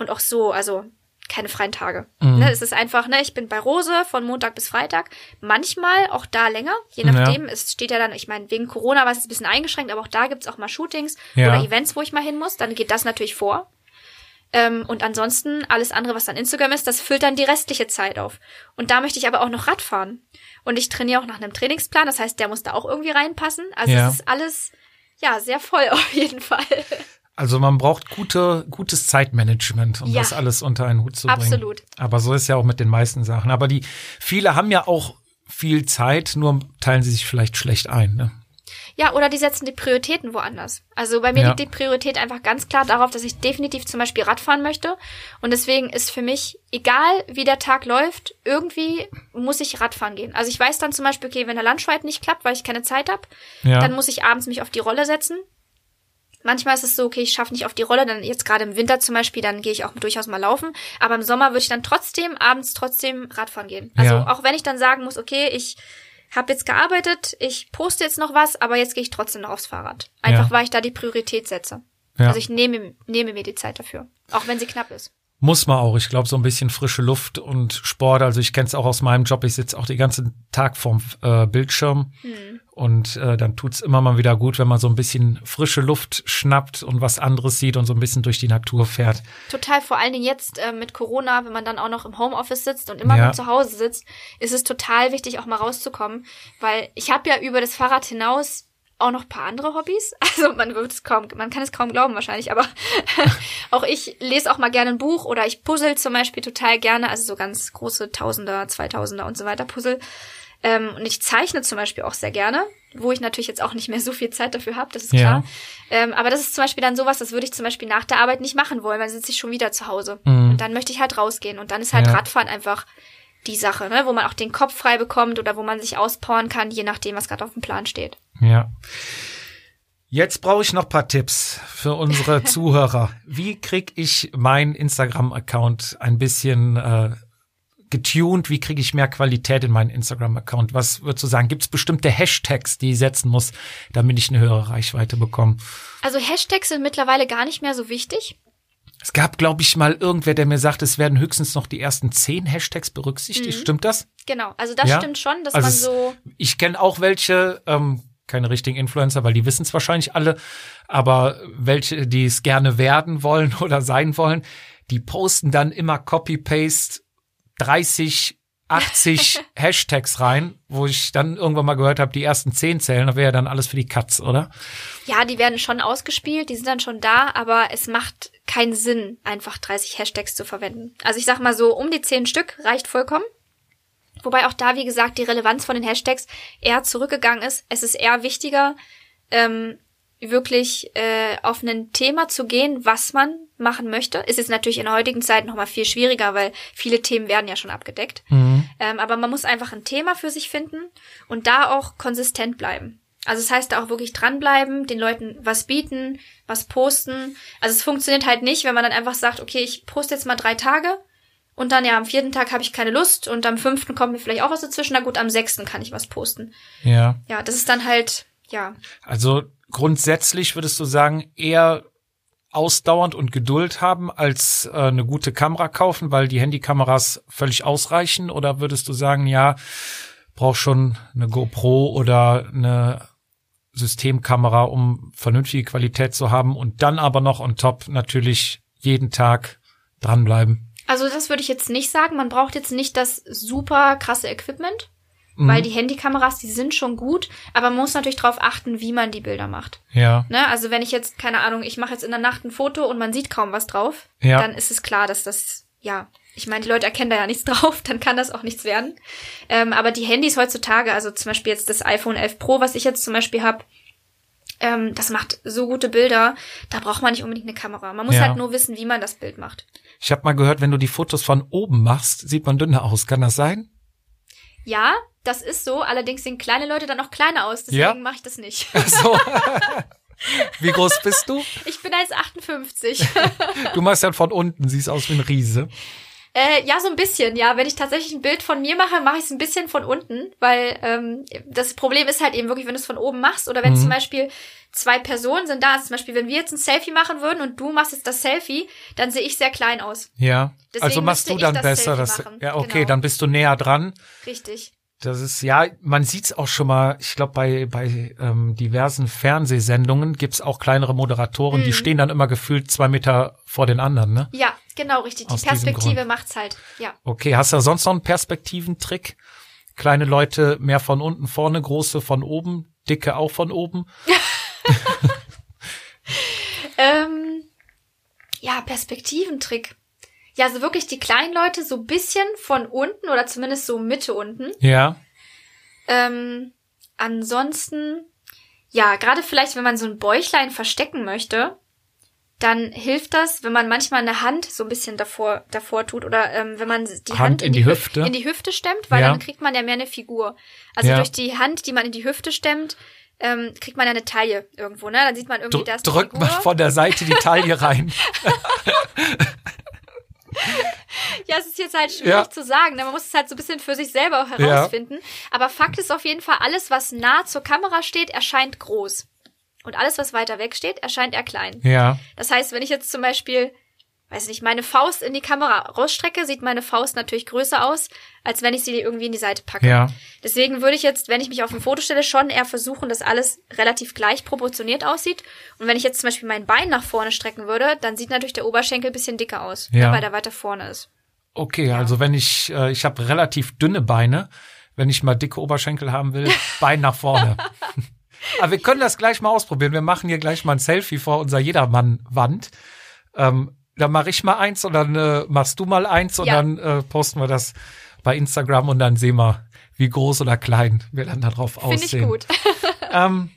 und auch so, also keine freien Tage. Ne, es ist einfach, ne, ich bin bei Rose von Montag bis Freitag, manchmal auch da länger, je nachdem. Es steht ja dann, ich meine, wegen Corona war es ein bisschen eingeschränkt, aber auch da gibt's auch mal Shootings Ja. oder Events, wo ich mal hin muss, dann geht das natürlich vor. Ähm, und ansonsten alles andere, was dann Instagram ist, das füllt dann die restliche Zeit auf. Und da möchte ich aber auch noch Rad fahren. Und ich trainiere auch nach einem Trainingsplan, das heißt, der muss da auch irgendwie reinpassen. Also Ja. es ist alles, ja, sehr voll auf jeden Fall. Also man braucht gute, gutes Zeitmanagement, um Ja. das alles unter einen Hut zu bringen. Absolut. Aber so ist ja auch mit den meisten Sachen. Aber die, viele haben ja auch viel Zeit, nur teilen sie sich vielleicht schlecht ein. Ne? Ja, oder die setzen die Prioritäten woanders. Also bei mir Ja. liegt die Priorität einfach ganz klar darauf, dass ich definitiv zum Beispiel Radfahren möchte. Und deswegen ist für mich, egal wie der Tag läuft, irgendwie muss ich Radfahren gehen. Also ich weiß dann zum Beispiel, okay, wenn der Lunchfight nicht klappt, weil ich keine Zeit habe, Ja. dann muss ich abends mich auf die Rolle setzen. Manchmal ist es so, okay, ich schaffe nicht auf die Rolle, dann jetzt gerade im Winter zum Beispiel, dann gehe ich auch durchaus mal laufen. Aber im Sommer würde ich dann trotzdem abends trotzdem Radfahren gehen. Also Ja. auch wenn ich dann sagen muss, okay, ich habe jetzt gearbeitet, ich poste jetzt noch was, aber jetzt gehe ich trotzdem noch aufs Fahrrad. Einfach Ja. weil ich da die Priorität setze. Ja. Also ich nehme, nehme mir die Zeit dafür. Auch wenn sie knapp ist. Muss man auch. Ich glaube, so ein bisschen frische Luft und Sport. Also ich kenne es auch aus meinem Job. Ich sitze auch den ganzen Tag vorm äh, Bildschirm. Hm. Und äh, dann tut's immer mal wieder gut, wenn man so ein bisschen frische Luft schnappt und was anderes sieht und so ein bisschen durch die Natur fährt. Total, vor allen Dingen jetzt äh, mit Corona, wenn man dann auch noch im Homeoffice sitzt und immer Ja. nur zu Hause sitzt, ist es total wichtig, auch mal rauszukommen. Weil ich habe ja über das Fahrrad hinaus auch noch ein paar andere Hobbys. Also man wird es kaum, man kann es kaum glauben wahrscheinlich, aber auch ich lese auch mal gerne ein Buch oder ich puzzle zum Beispiel total gerne, also so ganz große Tausender, Zweitausender und so weiter Puzzle. Ähm, und ich zeichne zum Beispiel auch sehr gerne, wo ich natürlich jetzt auch nicht mehr so viel Zeit dafür habe, das ist Ja. klar. Ähm, aber das ist zum Beispiel dann sowas, das würde ich zum Beispiel nach der Arbeit nicht machen wollen, weil dann sitze ich schon wieder zu Hause. Mhm. Und dann möchte ich halt rausgehen. Und dann ist halt Ja. Radfahren einfach die Sache, ne? wo man auch den Kopf frei bekommt oder wo man sich auspowern kann, je nachdem, was gerade auf dem Plan steht. Ja. Jetzt brauche ich noch paar Tipps für unsere Zuhörer. Wie krieg ich meinen Instagram-Account ein bisschen äh, getuned? Wie kriege ich mehr Qualität in meinen Instagram-Account? Was würdest du sagen? Gibt es bestimmte Hashtags, die ich setzen muss, damit ich eine höhere Reichweite bekomme? Also Hashtags sind mittlerweile gar nicht mehr so wichtig. Es gab, glaube ich, mal irgendwer, der mir sagt, es werden höchstens noch die ersten zehn Hashtags berücksichtigt. Stimmt das? Genau, also das Ja? stimmt schon, dass Also man es- so Ich kenne auch welche, ähm, keine richtigen Influencer, weil die wissen es wahrscheinlich alle, aber welche, die es gerne werden wollen oder sein wollen, die posten dann immer Copy-Paste 30, 80 Hashtags rein, wo ich dann irgendwann mal gehört habe, die ersten 10 zählen, das wäre ja dann alles für die Katz, oder? Ja, die werden schon ausgespielt, die sind dann schon da, aber es macht keinen Sinn, einfach 30 Hashtags zu verwenden. Also ich sag mal so, um die 10 Stück reicht vollkommen. Wobei auch da, wie gesagt, die Relevanz von den Hashtags eher zurückgegangen ist. Es ist eher wichtiger, ähm, wirklich äh, auf ein Thema zu gehen, was man machen möchte. Ist jetzt natürlich in der heutigen Zeit nochmal viel schwieriger, weil viele Themen werden ja schon abgedeckt. Ähm, aber man muss einfach ein Thema für sich finden und da auch konsistent bleiben. Also es heißt da auch wirklich dranbleiben, den Leuten was bieten, was posten. Also es funktioniert halt nicht, wenn man dann einfach sagt, okay, ich poste jetzt mal drei Tage und dann ja am vierten Tag habe ich keine Lust und am fünften kommt mir vielleicht auch was dazwischen. Na gut, am sechsten kann ich was posten. Ja. Ja, das ist dann halt, ja, Also grundsätzlich würdest du sagen, eher ausdauernd und Geduld haben, als äh, eine gute Kamera kaufen, weil die Handykameras völlig ausreichen? Oder würdest du sagen, ja, brauch schon eine GoPro oder eine Systemkamera, um vernünftige Qualität zu haben und dann aber noch on top natürlich jeden Tag dranbleiben? Also das würde ich jetzt nicht sagen. Man braucht jetzt nicht das super krasse Equipment, weil die Handykameras, die sind schon gut, aber man muss natürlich darauf achten, wie man die Bilder macht. Ja, Ne? Also wenn ich jetzt, keine Ahnung, ich mache jetzt in der Nacht ein Foto und man sieht kaum was drauf, Ja. dann ist es klar, dass das, ja, ich meine, die Leute erkennen da ja nichts drauf, dann kann das auch nichts werden. Ähm, aber die Handys heutzutage, also zum Beispiel jetzt das iPhone 11 Pro, was ich jetzt zum Beispiel habe, ähm, das macht so gute Bilder, da braucht man nicht unbedingt eine Kamera. Man muss Ja. halt nur wissen, wie man das Bild macht. ich habe mal gehört, wenn du die Fotos von oben machst, sieht man dünner aus. Kann das sein? Ja, das ist so. Allerdings sehen kleine Leute dann auch kleiner aus. Deswegen Ja. mache ich das nicht. So. Wie groß bist du? Ich bin als 58. Du machst ja von unten, siehst aus wie ein Riese. Äh, ja, so ein bisschen. Ja, wenn ich tatsächlich ein Bild von mir mache, mache ich es ein bisschen von unten, weil ähm, das Problem ist halt eben wirklich, wenn du es von oben machst oder wenn Mhm. zum Beispiel zwei Personen sind da, also zum Beispiel, wenn wir jetzt ein Selfie machen würden und du machst jetzt das Selfie, dann sehe ich sehr klein aus. Ja. Deswegen also machst du dann das besser. Selfie Das, machen. ja, okay, Genau. dann bist du näher dran. Richtig. Das ist, ja, man sieht's auch schon mal, ich glaube, bei, bei ähm, diversen Fernsehsendungen gibt's auch kleinere Moderatoren, Mhm. die stehen dann immer gefühlt zwei Meter vor den anderen, ne? Ja, genau richtig. Die Aus diesem Perspektive macht's halt. Ja. Okay, hast du sonst noch einen Perspektiventrick? Kleine Leute mehr von unten vorne, große von oben, dicke auch von oben. Ähm, ja, Perspektiventrick. Ja, also wirklich die kleinen Leute so bisschen von unten oder zumindest so Mitte unten. Ja, Ähm, ansonsten, ja, gerade vielleicht, wenn man so ein Bäuchlein verstecken möchte, dann hilft das, wenn man manchmal eine Hand so ein bisschen davor, davor tut oder ähm, wenn man die Hand, Hand in die Hü- Hüfte. in die Hüfte stemmt, weil Ja. dann kriegt man ja mehr eine Figur. Also Ja. durch die Hand, die man in die Hüfte stemmt, ähm, kriegt man ja eine Taille irgendwo, ne? Dann sieht man irgendwie, Dr da ist eine drückt man von der Seite die Taille rein. Ja, es ist jetzt halt schwierig Ja. zu sagen. ne? Man muss es halt so ein bisschen für sich selber auch herausfinden. Aber Fakt ist auf jeden Fall, alles, was nah zur Kamera steht, erscheint groß. Und alles, was weiter weg steht, erscheint eher klein. Ja, Das heißt, wenn ich jetzt zum Beispiel, weiß nicht, meine Faust in die Kamera rausstrecke, sieht meine Faust natürlich größer aus, als wenn ich sie irgendwie in die Seite packe. ja. Deswegen würde ich jetzt, wenn ich mich auf ein Foto stelle, schon eher versuchen, dass alles relativ gleich proportioniert aussieht. Und wenn ich jetzt zum Beispiel mein Bein nach vorne strecken würde, dann sieht natürlich der Oberschenkel ein bisschen dicker aus, Ja. weil der weiter vorne ist. Okay, also wenn ich, äh, ich habe relativ dünne Beine, wenn ich mal dicke Oberschenkel haben will, Bein nach vorne. Aber wir können das gleich mal ausprobieren. Wir machen hier gleich mal ein Selfie vor unserer Jedermann-Wand. Ähm, dann mache ich mal eins und dann äh, machst du mal eins und Ja. dann äh, posten wir das bei Instagram und dann sehen wir, wie groß oder klein wir dann darauf Finde aussehen. ich gut. Ähm,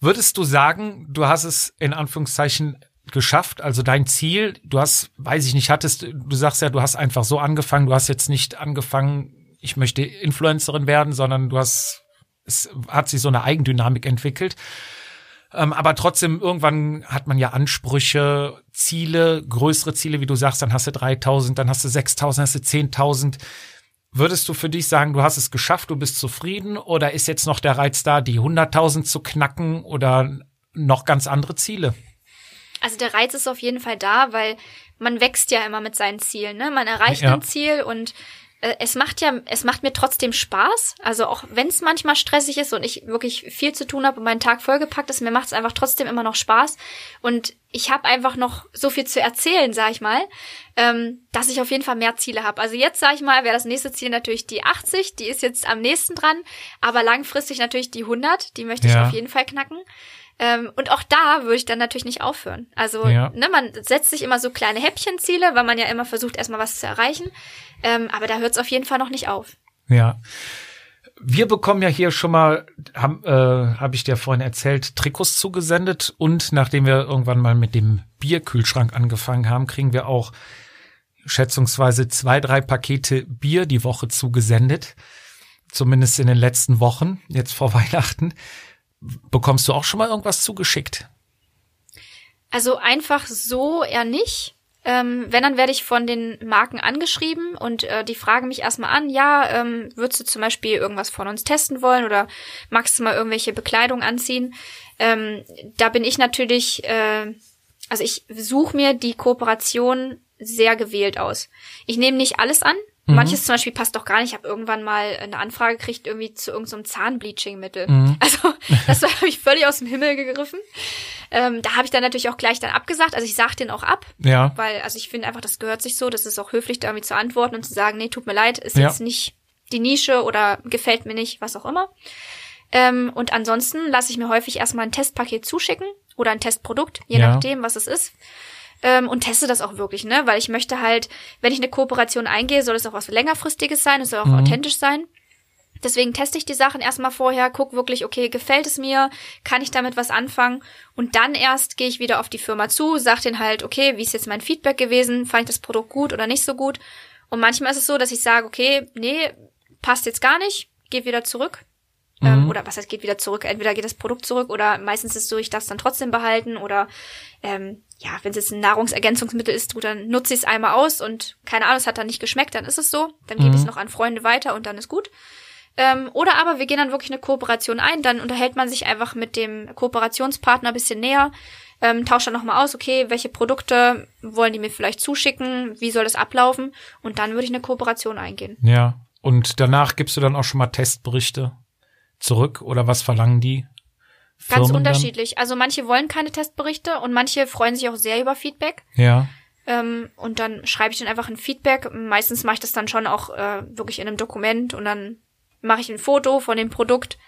würdest du sagen, du hast es in Anführungszeichen geschafft? Also dein Ziel, du hast, weiß ich nicht, hattest, du sagst ja, du hast einfach so angefangen, du hast jetzt nicht angefangen, ich möchte Influencerin werden, sondern du hast, es hat sich so eine Eigendynamik entwickelt. Ähm, aber trotzdem, irgendwann hat man ja Ansprüche, Ziele, größere Ziele, wie du sagst, dann hast du 3000, dann hast du 6000, hast du 10.000. Würdest du für dich sagen, du hast es geschafft, du bist zufrieden oder ist jetzt noch der Reiz da, die 100.000 zu knacken oder noch ganz andere Ziele? Also der Reiz ist auf jeden Fall da, weil man wächst ja immer mit seinen Zielen, ne? Man erreicht Ja. ein Ziel und es macht ja, es macht mir trotzdem Spaß. Also auch wenn es manchmal stressig ist und ich wirklich viel zu tun habe und mein Tag vollgepackt ist, mir macht es einfach trotzdem immer noch Spaß. Und ich habe einfach noch so viel zu erzählen, sag ich mal, ähm, dass ich auf jeden Fall mehr Ziele habe. Also jetzt, sag ich mal, wäre das nächste Ziel natürlich die 80, die ist jetzt am nächsten dran, aber langfristig natürlich die 100, die möchte ich Ja. auf jeden Fall knacken. Ähm, und auch da würde ich dann natürlich nicht aufhören. Also, Ja. ne, man setzt sich immer so kleine Häppchenziele, weil man ja immer versucht, erstmal was zu erreichen. Ähm, aber da hört es auf jeden Fall noch nicht auf. Ja. Wir bekommen ja hier schon mal, habe äh, hab ich dir vorhin erzählt, Trikots zugesendet und nachdem wir irgendwann mal mit dem Bierkühlschrank angefangen haben, kriegen wir auch schätzungsweise zwei, drei Pakete Bier die Woche zugesendet. Zumindest in den letzten Wochen, jetzt vor Weihnachten. Bekommst du auch schon mal irgendwas zugeschickt? Also einfach so eher nicht. Ähm, wenn, dann werde ich von den Marken angeschrieben und äh, die fragen mich erstmal an, ja, ähm, würdest du zum Beispiel irgendwas von uns testen wollen oder magst du mal irgendwelche Bekleidung anziehen? Ähm, da bin ich natürlich, äh, also ich suche mir die Kooperation sehr gewählt aus. Ich nehme nicht alles an. Manches zum Beispiel passt doch gar nicht. Ich habe irgendwann mal eine Anfrage gekriegt, irgendwie zu irgendeinem Zahnbleaching-Mittel. Also das habe ich völlig aus dem Himmel gegriffen. Ähm, da habe ich dann natürlich auch gleich dann abgesagt. Also ich sag den auch ab, Ja. weil also ich finde einfach, das gehört sich so. Das ist auch höflich, da irgendwie zu antworten und zu sagen, nee, tut mir leid, ist Ja. jetzt nicht die Nische oder gefällt mir nicht, was auch immer. Ähm, und ansonsten lasse ich mir häufig erstmal ein Testpaket zuschicken oder ein Testprodukt, je Ja. nachdem, was es ist. Ähm, und teste das auch wirklich, ne? Weil ich möchte halt, wenn ich eine Kooperation eingehe, soll es auch was längerfristiges sein, es soll auch Mhm. authentisch sein. Deswegen teste ich die Sachen erstmal vorher, guck wirklich, okay, gefällt es mir, kann ich damit was anfangen und dann erst gehe ich wieder auf die Firma zu, sag denen halt, okay, wie ist jetzt mein Feedback gewesen, fand ich das Produkt gut oder nicht so gut. Und manchmal ist es so, dass ich sage, okay, nee, passt jetzt gar nicht, geh wieder zurück. Ähm, oder was heißt, geht wieder zurück? Entweder geht das Produkt zurück oder meistens ist es so, ich darf es dann trotzdem behalten oder ähm, ja, wenn es jetzt ein Nahrungsergänzungsmittel ist, du, dann nutze ich es einmal aus und keine Ahnung, es hat dann nicht geschmeckt, dann ist es so. Dann gebe ich es noch an Freunde weiter und dann ist gut. Ähm, oder aber wir gehen dann wirklich eine Kooperation ein, dann unterhält man sich einfach mit dem Kooperationspartner ein bisschen näher, ähm, tauscht dann nochmal aus, okay, welche Produkte wollen die mir vielleicht zuschicken, wie soll das ablaufen und dann würde ich eine Kooperation eingehen. Ja. Und danach gibst du dann auch schon mal Testberichte zurück oder was verlangen die? Ganz Firmen unterschiedlich. Also manche wollen keine Testberichte und manche freuen sich auch sehr über Feedback. Dann? Ja. Ähm, und dann schreibe ich dann einfach ein Feedback. Meistens mache ich das dann schon auch äh, wirklich in einem Dokument und dann mache ich ein Foto von dem Produkt.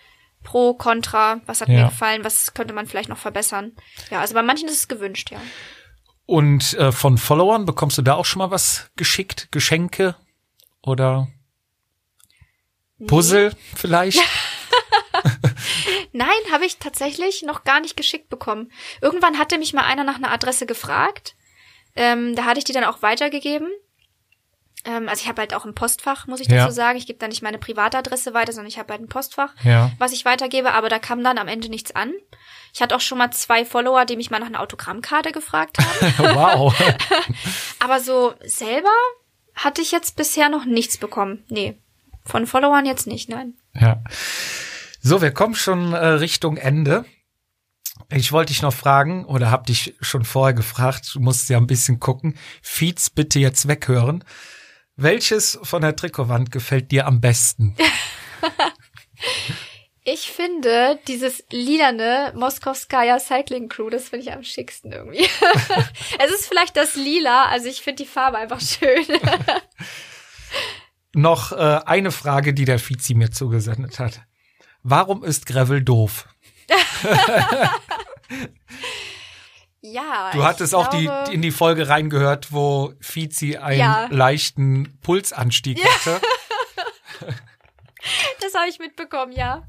Pro, Contra, was hat Ja. mir gefallen, was könnte man vielleicht noch verbessern. Ja, also bei manchen ist es gewünscht, ja. Und äh, von Followern bekommst du da auch schon mal was geschickt? Geschenke oder Puzzle vielleicht? Nein, habe ich tatsächlich noch gar nicht geschickt bekommen. Irgendwann hatte mich mal einer nach einer Adresse gefragt. Ähm, da hatte ich die dann auch weitergegeben. Ähm, also ich habe halt auch ein Postfach, muss ich Ja. dazu sagen. Ich gebe da nicht meine Privatadresse weiter, sondern ich habe halt ein Postfach, Ja. was ich weitergebe. Aber da kam dann am Ende nichts an. Ich hatte auch schon mal zwei Follower, die mich mal nach einer Autogrammkarte gefragt haben. wow. aber so selber hatte ich jetzt bisher noch nichts bekommen. Nee, von Followern jetzt nicht, nein. Ja. So, wir kommen schon äh, Richtung Ende. Ich wollte dich noch fragen oder hab dich schon vorher gefragt, du musst ja ein bisschen gucken. Feeds bitte jetzt weghören. Welches von der Trikotwand gefällt dir am besten? Ich finde dieses lilane Moskowskaja Cycling Crew, das finde ich am schicksten irgendwie. es ist vielleicht das Lila, also ich finde die Farbe einfach schön. Noch äh, eine Frage, die der Fizi mir zugesendet hat. Warum ist Gravel doof? ja. Du hattest auch die, glaube- in die Folge reingehört, wo Fizi einen Ja. leichten Pulsanstieg hatte. Das habe ich mitbekommen, ja.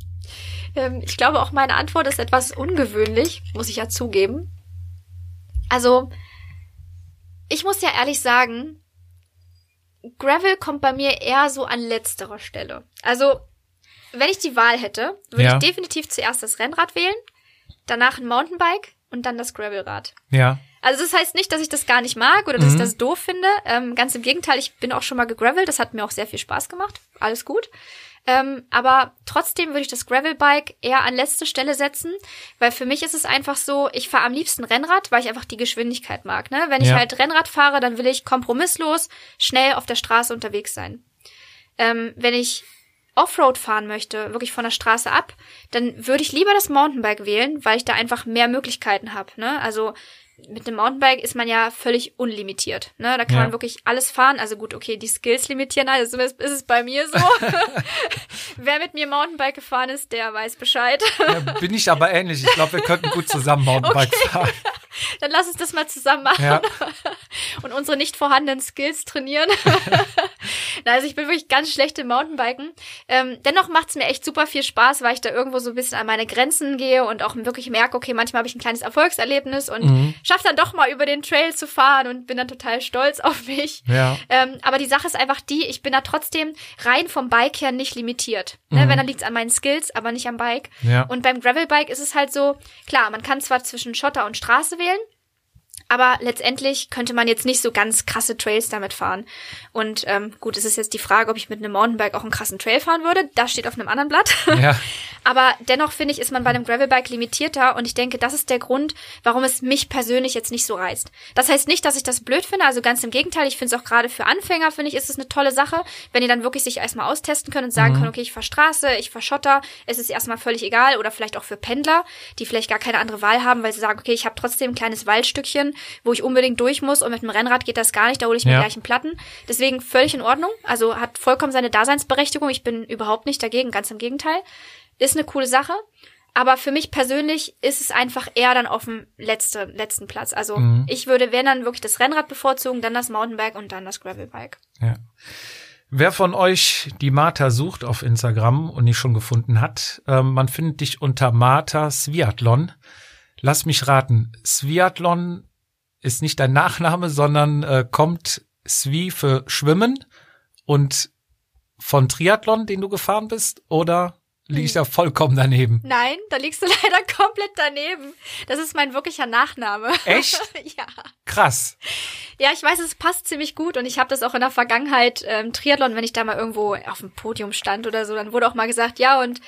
Ähm, ich glaube auch meine Antwort ist etwas ungewöhnlich, muss ich ja zugeben. Also, ich muss ja ehrlich sagen, Gravel kommt bei mir eher so an letzterer Stelle. Also, wenn ich die Wahl hätte, würde Ja. ich definitiv zuerst das Rennrad wählen. danach ein Mountainbike und dann das Gravelrad. Ja. Also das heißt nicht, dass ich das gar nicht mag oder dass ich das doof finde. Ähm, ganz im Gegenteil, ich bin auch schon mal gegravelt, das hat mir auch sehr viel Spaß gemacht. Alles gut. Ähm, aber trotzdem würde ich das Gravelbike eher an letzte Stelle setzen, weil für mich ist es einfach so, ich fahre am liebsten Rennrad, weil ich einfach die Geschwindigkeit mag. Ne? Wenn ich Ja. halt Rennrad fahre, dann will ich kompromisslos schnell auf der Straße unterwegs sein. Ähm, wenn ich Offroad fahren möchte, wirklich von der Straße ab, dann würde ich lieber das Mountainbike wählen, weil ich da einfach mehr Möglichkeiten habe. Ne? Also mit einem Mountainbike ist man ja völlig unlimitiert. Ne? Da kann Ja. man wirklich alles fahren. Also gut, okay, die Skills limitieren, also zumindest ist es bei mir so. Wer mit mir Mountainbike gefahren ist, der weiß Bescheid. ja bin ich aber ähnlich. Ich glaube, wir könnten gut zusammen Mountainbike fahren. Dann lass uns das mal zusammen machen Ja. und unsere nicht vorhandenen Skills trainieren. Also ich bin wirklich ganz schlecht im Mountainbiken. Ähm, dennoch macht's mir echt super viel Spaß, weil ich da irgendwo so ein bisschen an meine Grenzen gehe und auch wirklich merke, okay, manchmal habe ich ein kleines Erfolgserlebnis und Mhm. schaffe dann doch mal über den Trail zu fahren und bin dann total stolz auf mich. Ja. Ähm, aber die Sache ist einfach die, ich bin da trotzdem rein vom Bike her nicht limitiert. Ne? Wenn, dann liegt's an meinen Skills, aber nicht am Bike. Mhm. Ja. Und beim Gravelbike ist es halt so, klar, man kann zwar zwischen Schotter und Straße wählen, aber letztendlich könnte man jetzt nicht so ganz krasse Trails damit fahren. Und ähm, gut, es ist jetzt die Frage, ob ich mit einem Mountainbike auch einen krassen Trail fahren würde. Das steht auf einem anderen Blatt. Ja. Aber dennoch finde ich, ist man bei einem Gravelbike limitierter und ich denke, das ist der Grund, warum es mich persönlich jetzt nicht so reizt. Das heißt nicht, dass ich das blöd finde, also ganz im Gegenteil, ich finde es auch gerade für Anfänger, finde ich, ist es eine tolle Sache, wenn die dann wirklich sich erstmal austesten können und sagen können, okay, ich fahr Straße, ich fahr Schotter, es ist erstmal völlig egal oder vielleicht auch für Pendler, die vielleicht gar keine andere Wahl haben, weil sie sagen, okay, ich habe trotzdem ein kleines Waldstückchen, wo ich unbedingt durch muss und mit dem Rennrad geht das gar nicht, da hole ich mir Ja. gleich einen Platten. Deswegen völlig in Ordnung, also hat vollkommen seine Daseinsberechtigung, ich bin überhaupt nicht dagegen, ganz im Gegenteil ist eine coole Sache. Aber für mich persönlich ist es einfach eher dann auf dem letzte, letzten Platz. Also Mhm. ich würde, wenn dann wirklich das Rennrad bevorzugen, dann das Mountainbike und dann das Gravelbike. Ja. Wer von euch die Martha sucht auf Instagram und nicht schon gefunden hat, ähm, man findet dich unter Martha Sviatlon. Lass mich raten, Sviatlon ist nicht dein Nachname, sondern äh, kommt Svi für Schwimmen und von Triathlon, den du gefahren bist, oder liege ich da vollkommen daneben? Nein, da liegst du leider komplett daneben. Das ist mein wirklicher Nachname. Echt? ja. Krass. Ja, ich weiß, es passt ziemlich gut und ich habe das auch in der Vergangenheit ähm, Triathlon, wenn ich da mal irgendwo auf dem Podium stand oder so, dann wurde auch mal gesagt, ja und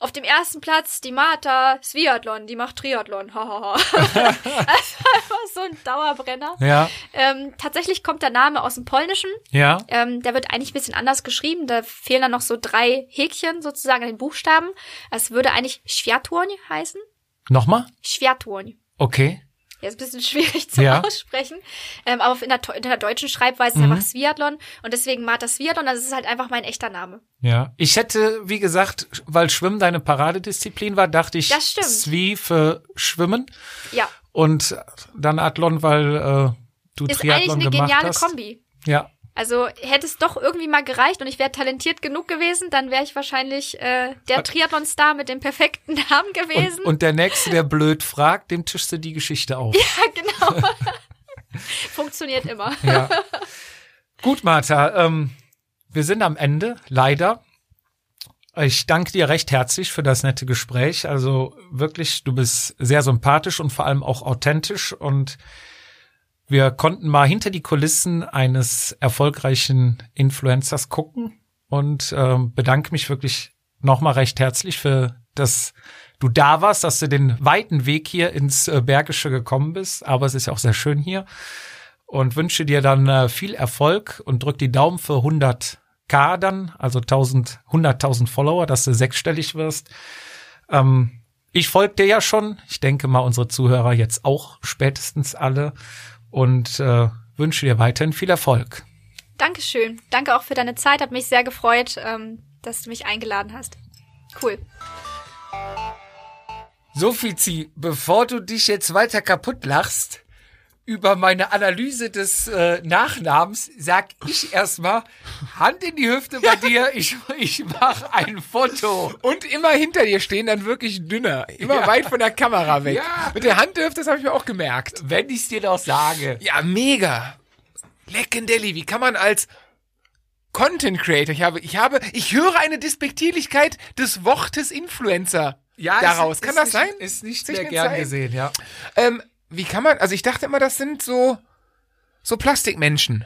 auf dem ersten Platz die Martha Sviatlon, die macht Triathlon. Hahaha. war einfach so ein Dauerbrenner. Ja, Ähm, tatsächlich kommt der Name aus dem Polnischen. ja, Ähm, der wird eigentlich ein bisschen anders geschrieben. Da fehlen dann noch so drei Häkchen sozusagen an den Buchstaben. Es würde eigentlich Światłoń heißen. nochmal? Światłoń. Okay. Ja, ist ein bisschen schwierig zu Ja. aussprechen. Ähm, aber in der, in der deutschen Schreibweise ist es einfach Sviatlon. Und deswegen Martha Sviatlon, das ist halt einfach mein echter Name. Ja, ich hätte, wie gesagt, weil Schwimmen deine Paradedisziplin war, dachte ich. Svi für Schwimmen Ja, und dann Athlon, weil äh, du ist eigentlich Triathlon eine gemacht geniale hast. Kombi. Ja, Also hätte es doch irgendwie mal gereicht und ich wäre talentiert genug gewesen, dann wäre ich wahrscheinlich äh, der Triathlon-Star mit dem perfekten Namen gewesen. und, und der nächste, der blöd fragt, dem tischst du die Geschichte auf. ja, genau. Funktioniert immer. Ja. Gut, Martha, ähm, wir sind am Ende, leider. Ich danke dir recht herzlich für das nette Gespräch. Also wirklich, du bist sehr sympathisch und vor allem auch authentisch und wir konnten mal hinter die Kulissen eines erfolgreichen Influencers gucken und ähm, bedanke mich wirklich nochmal recht herzlich für das du da warst, dass du den weiten Weg hier ins äh, Bergische gekommen bist. Aber es ist ja auch sehr schön hier und wünsche dir dann äh, viel Erfolg und drück die Daumen für 100k dann, also 1000, 100.000 Follower, dass du sechsstellig wirst. Ähm, ich folge dir ja schon. Ich denke mal, unsere Zuhörer jetzt auch spätestens alle und äh, wünsche dir weiterhin viel Erfolg. Dankeschön. Danke auch für deine Zeit. Hat mich sehr gefreut, ähm, dass du mich eingeladen hast. Cool. So, Fizi, bevor du dich jetzt weiter kaputt lachst über meine Analyse des äh, Nachnamens, sag ich erstmal Hand in die Hüfte bei dir, ich, ich mache ein Foto. Und immer hinter dir stehen, dann wirklich dünner. Immer Ja. weit von der Kamera weg. Ja. Mit der Hand dürft, das habe ich mir auch gemerkt. Wenn ich dir doch sage. Ja, mega. Leckendelli, wie kann man als Content Creator, ich habe, ich habe, ich höre eine Despektierlichkeit des Wortes Influencer. Ja, daraus. ist, Kann ist das nicht, sein? Ist nicht Sich eine gern Zeit. gesehen, ja. Ähm, wie kann man, also ich dachte immer, das sind so, so Plastikmenschen,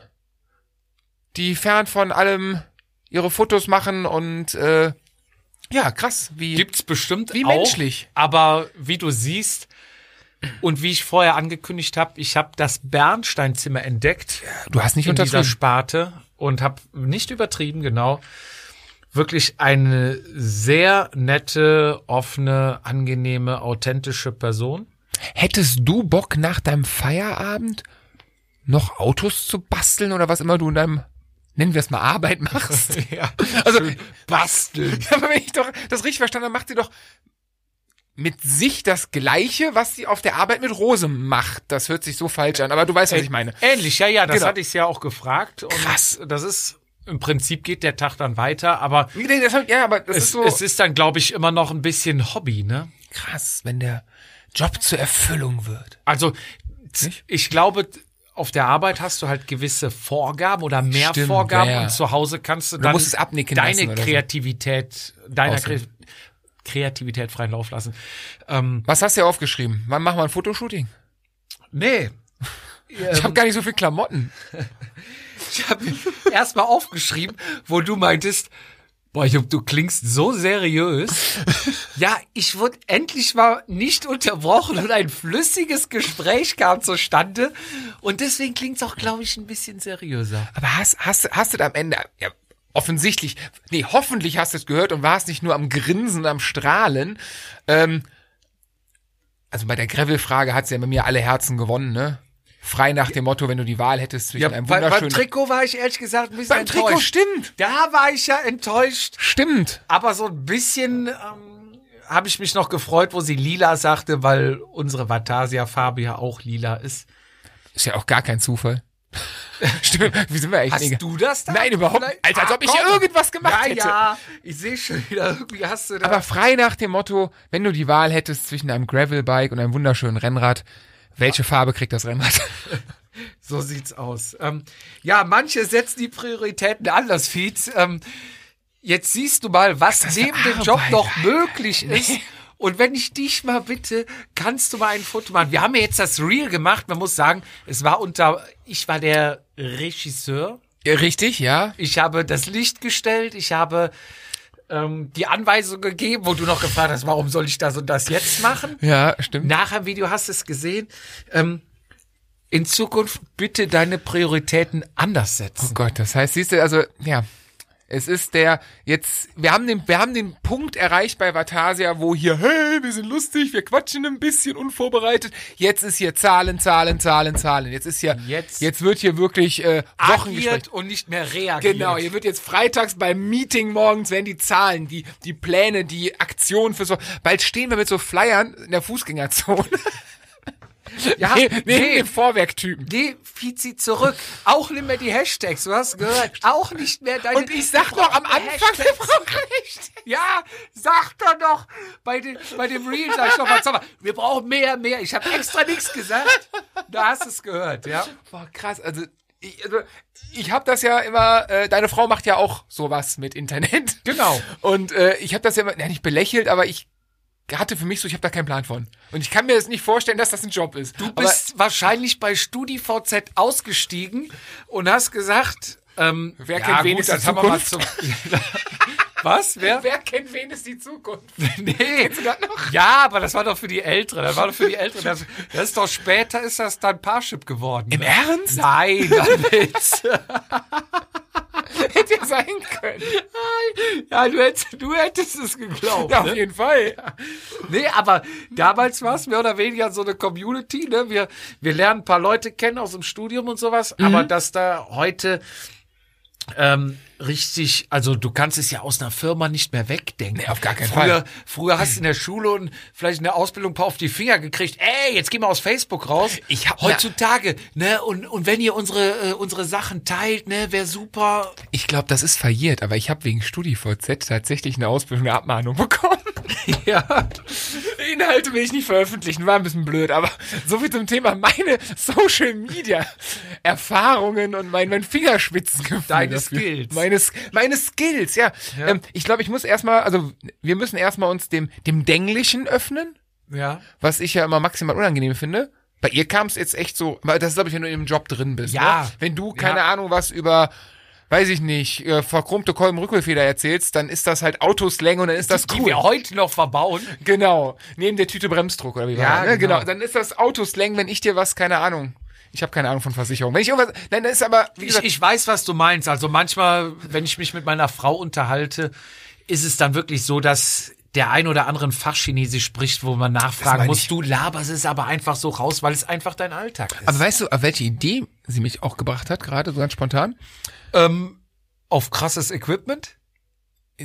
die fern von allem ihre Fotos machen und, äh, ja, krass, wie, Gibt's bestimmt Wie auch, menschlich. Aber wie du siehst und wie ich vorher angekündigt habe, ich habe das Bernsteinzimmer entdeckt du hast nicht in dieser. Sparte und habe nicht übertrieben, genau. Wirklich eine sehr nette, offene, angenehme, authentische Person. Hättest du Bock nach deinem Feierabend noch Autos zu basteln oder was immer du in deinem, nennen wir es mal Arbeit machst? Ja, Also, basteln. Ja, aber wenn ich doch das richtig verstanden habe, macht sie doch mit sich das Gleiche, was sie auf der Arbeit mit Rose macht. Das hört sich so falsch an, aber du weißt, was ich meine. Ähnlich, ja, ja, das Genau. hatte ich ja auch gefragt. Und Krass. Das ist, im Prinzip geht der Tag dann weiter, aber Nee, das Ja, aber das es, ist so es ist dann, glaube ich, immer noch ein bisschen Hobby, ne? krass, wenn der Job zur Erfüllung wird. Also, Nicht? ich glaube, auf der Arbeit hast du halt gewisse Vorgaben oder mehr Stimmt, Vorgaben ja, ja. und zu Hause kannst du dann es abnicken deine oder so. Kreativität, deiner Kre Ausleben. Kreativität freien Lauf lassen. Ähm, Was hast du aufgeschrieben? Wann machen wir ein Fotoshooting? nee. Ich habe gar nicht so viel Klamotten. Ich habe erstmal aufgeschrieben, wo du meintest, boah, Jupp, du klingst so seriös. ja, ich wurde endlich mal nicht unterbrochen und ein flüssiges Gespräch kam zustande. Und deswegen klingt's auch, glaube ich, ein bisschen seriöser. Aber hast, hast, hast du am Ende, ja, offensichtlich, nee, hoffentlich hast du es gehört und warst nicht nur am Grinsen am Strahlen. Ähm, also bei der Gravel-Frage hat sie ja bei mir alle Herzen gewonnen, ne? Frei nach dem Motto, wenn du die Wahl hättest zwischen einem bei, beim wunderschönen... Trikot war ich ehrlich gesagt ein bisschen beim Trikot, enttäuscht. stimmt, Da war ich ja enttäuscht. stimmt. Aber so ein bisschen ähm, habe ich mich noch gefreut, wo sie lila sagte, weil unsere Vatasia-Farbe ja auch lila ist. Ist ja auch gar kein Zufall. stimmt, wie sind wir eigentlich? Hast Digga? du das da? Nein, überhaupt nicht. Als, als Ah, ob ich komm. irgendwas gemacht ja, hätte. Ja, ich sehe schon wieder, irgendwie hast du da. Aber frei nach dem Motto, wenn du die Wahl hättest zwischen einem Gravelbike und einem wunderschönen Rennrad, welche Farbe kriegt das Rennrad? so sieht's aus. Ähm, ja, manche setzen die Prioritäten anders, Fietz. Ähm, jetzt siehst du mal, was neben dem Job noch Alter. möglich ist. Und wenn ich dich mal bitte, kannst du mal ein Foto machen? Wir haben ja jetzt das Reel gemacht. Man muss sagen, es war unter, ich war der Regisseur. Richtig, ja. Ich habe das Licht gestellt. Ich habe ähm, die Anweisung gegeben, wo du noch gefragt hast, warum soll ich das und das jetzt machen? Ja, stimmt. Nach dem Video hast du es gesehen. Ähm, in Zukunft bitte deine Prioritäten anders Oh setzen. Gott, das heißt, siehst du, also, ja. Es ist der, jetzt, wir haben den, wir haben den Punkt erreicht bei Vatasia, wo hier, hey, wir sind lustig, wir quatschen ein bisschen unvorbereitet. Jetzt ist hier Zahlen, Zahlen, Zahlen, Zahlen. Jetzt ist hier, Jetzt- jetzt wird hier wirklich, äh, Wochengespräch. Und nicht mehr reagiert. Genau, hier wird jetzt freitags beim Meeting morgens werden die Zahlen, die, die Pläne, die Aktionen für so, bald stehen wir mit so Flyern in der Fußgängerzone. Ja, neben neben nee. den Vorwerktypen. Nee, Fizi zurück. Auch nicht mehr die Hashtags, du hast gehört. Auch nicht mehr deine... Und ich sag doch am Anfang, wir brauchen Hashtags. Ja, sag doch noch. Bei, den, bei dem Reel sag ich doch mal, sag mal, wir brauchen mehr, mehr. Ich habe extra nichts gesagt. Da hast es gehört, ja. Boah, krass, also ich, also, ich habe das ja immer, äh, deine Frau macht ja auch sowas mit Internet. Genau. Und äh, ich habe das ja immer, ja, nicht belächelt, aber ich hatte für mich so, ich habe da keinen Plan von. Und ich kann mir jetzt nicht vorstellen, dass das ein Job ist. Du bist wahrscheinlich bei StudiVZ ausgestiegen und hast gesagt, ähm, Wer kennt wen ist die das haben wir mal zum- Was? Wer? Wer kennt wen ist die Zukunft? Nee. Kennst du das noch? Ja, aber das war doch für die Älteren. Das war doch für die Älteren. Das, das ist doch später ist das dann Parship geworden. Im Ernst? Nein, ein Witz. Hätte ja sein können. Ja, du hättest, du hättest es geglaubt. Ja, auf ne? jeden Fall. Nee, aber damals war es mehr oder weniger so eine Community. Ne? Wir, wir lernen ein paar Leute kennen aus dem Studium und sowas. Mhm. Aber dass da heute ähm, richtig, also du kannst es ja aus einer Firma nicht mehr wegdenken. Nee, auf gar keinen früher, Fall. Früher hast du in der Schule und vielleicht in der Ausbildung ein paar auf die Finger gekriegt. Ey, jetzt geh mal aus Facebook raus. Ich hab- heutzutage, ne? Und und wenn ihr unsere äh, unsere Sachen teilt, ne, wäre super. Ich glaube, das ist verjährt, aber ich habe wegen StudiVZ tatsächlich eine Ausbildung eine Abmahnung bekommen. Ja. Inhalte will ich nicht veröffentlichen, war ein bisschen blöd, aber so viel zum Thema meine Social Media Erfahrungen und mein, mein Fingerspitzengefühl. Deine dafür. Skills. Meine, S- meine Skills, ja. Ja. Ähm, ich glaube, ich muss erstmal, also wir müssen erstmal uns dem, dem Denglichen öffnen, Ja. was ich ja immer maximal unangenehm finde. Bei ihr kam es jetzt echt so, weil das ist, glaube ich, wenn du in dem Job drin bist. Ja. Ne? Wenn du, keine Ja. Ahnung, was über, weiß ich nicht, äh, verchromte Kolbenrückwärtsfeder erzählst, dann ist das halt Autoslang und dann ist das Die cool. wir heute noch verbauen. Genau, neben der Tüte Bremsdruck oder wie war Ja, das, ne? genau. genau. Dann ist das Autoslang, wenn ich dir was, keine Ahnung. Ich habe keine Ahnung von Versicherung. Wenn ich irgendwas, nein, das ist aber, wie Ich, gesagt, ich weiß, was du meinst. Also manchmal, wenn ich mich mit meiner Frau unterhalte, ist es dann wirklich so, dass der ein oder andere ein Fachchinesisch spricht, wo man nachfragen muss, ich. du laberst es aber einfach so raus, weil es einfach dein Alltag ist. aber weißt du, auf welche Idee sie mich auch gebracht hat, gerade so ganz spontan? ähm, auf krasses Equipment?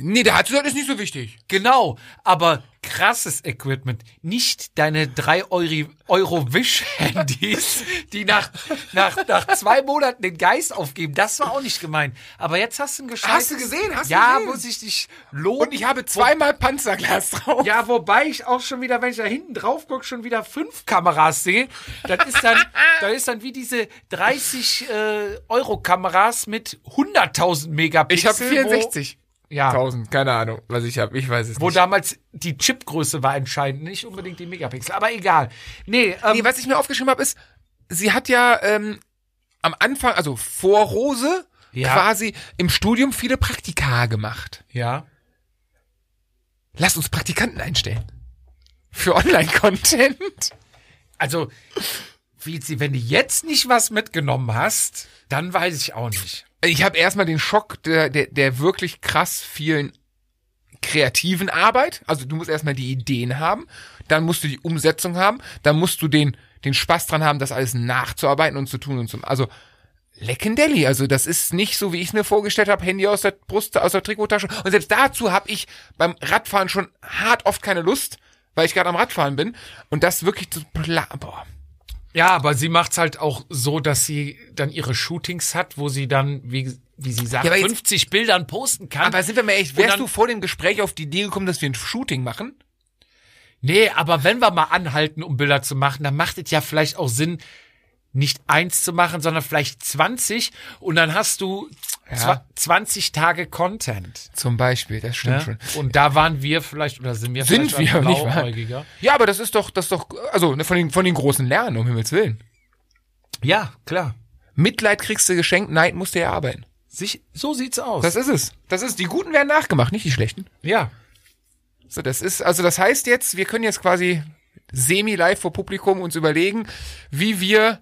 Nee, der hat gesagt, ist nicht so wichtig. Genau, aber krasses Equipment. Nicht deine drei Euro, Euro Wish-Handys, die nach, nach, nach zwei Monaten den Geist aufgeben. Das war auch nicht gemein. Aber jetzt hast du ein gescheites... Hast du gesehen? Hast du ja, gesehen? muss ich dich loben. Und ich habe zweimal Panzerglas drauf. Ja, wobei ich auch schon wieder, wenn ich da hinten drauf gucke, schon wieder fünf Kameras sehe. Das ist dann, das ist dann wie diese 30 äh, Euro Kameras mit 100.000 Megapixel. Ich habe 64. Wo, ja, 1000, keine Ahnung, was ich habe. Ich weiß es wo nicht. damals die Chipgröße war entscheidend, nicht unbedingt die Megapixel. Aber egal. Nee, ähm, Nee, was ich mir aufgeschrieben habe, ist, sie hat ja ähm, am Anfang, also vor Rose, Ja. quasi im Studium viele Praktika gemacht. ja. Lass uns Praktikanten einstellen. Für Online-Content. Also, wie sie, wenn du jetzt nicht was mitgenommen hast, dann weiß ich auch nicht. Ich habe erstmal den Schock der, der, der wirklich krass vielen kreativen Arbeit. Also du musst erstmal die Ideen haben, dann musst du die Umsetzung haben, dann musst du den, den Spaß dran haben, das alles nachzuarbeiten und zu tun und zu. Also Leckendelli, also das ist nicht so, wie ich es mir vorgestellt habe, Handy aus der Brust, aus der Trikottasche. Und selbst dazu habe ich beim Radfahren schon hart oft keine Lust, weil ich gerade am Radfahren bin. Und das wirklich zu pla boah. Ja, aber sie macht's halt auch so, dass sie dann ihre Shootings hat, wo sie dann, wie, wie sie sagt, Ja, jetzt- 50 Bildern posten kann. Aber sind wir mal echt, wärst dann- du vor dem Gespräch auf die Idee gekommen, dass wir ein Shooting machen? Nee, aber wenn wir mal anhalten, um Bilder zu machen, dann macht es ja vielleicht auch Sinn, nicht eins zu machen, sondern vielleicht 20 und dann hast du Ja. zwa- 20 Tage Content. Zum Beispiel, das stimmt Ja? schon. Und da waren wir vielleicht, oder sind wir Sind vielleicht wir, nicht wahr? Ja, aber das ist doch, das ist doch, also ne, von den, von den großen Lernen, um Himmels Willen. Ja, klar. Mitleid kriegst du geschenkt, Neid musst du erarbeiten. Sich, so sieht's aus. Das ist es. Das ist, die Guten werden nachgemacht, nicht die Schlechten. ja. So, das ist, also das heißt jetzt, wir können jetzt quasi semi-live vor Publikum uns überlegen, wie wir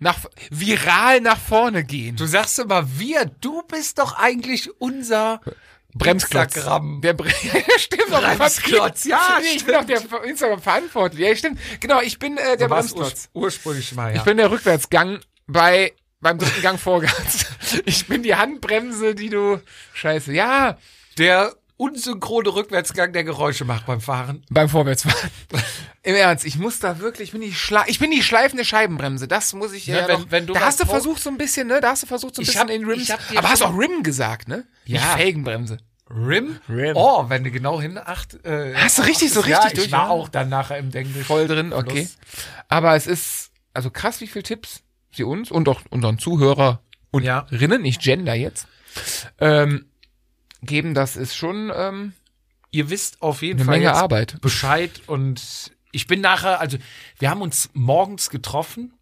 nach, viral nach vorne gehen. Du sagst immer wir, du bist doch eigentlich unser Bremsklotz. Instagram. Der Bre ja, stimmt. Bremsklotz, ja, Nee, ich bin auch der Instagram verantwortlich. Ja, stimmt. Genau, ich bin äh, der Du Bremsklotz. urs ursprünglich mal, ja. Ich bin der Rückwärtsgang bei beim dritten Gang Vorgas. Ich bin die Handbremse, die du Scheiße. Ja, der unsynchrone Rückwärtsgang, der Geräusche macht beim Fahren. beim Vorwärtsfahren. Im Ernst, ich muss da wirklich, ich bin die Schla ich bin die schleifende Scheibenbremse. Das muss ich ja, Ne, wenn- noch, wenn du Da was hast du versucht so ein bisschen, ne? Da hast du versucht so ein Ich bisschen hab- in Rims. ich Aber hast auch Rim gesagt, ne? Ja. Nicht Felgenbremse. Rim? Rim. Oh, wenn du genau hin acht. Äh, Hast du richtig, so achtest, ja, richtig Ich durch, war ja. auch dann nachher im Englisch. Voll drin, okay. Plus. Aber es ist also krass, wie viel Tipps sie uns und auch unseren Zuhörer und Ja. Rinnen, nicht Gender jetzt, ähm, geben. Das ist schon ähm, Ihr wisst auf jeden eine Fall Menge Arbeit. Bescheid und ich bin nachher, also wir haben uns morgens getroffen.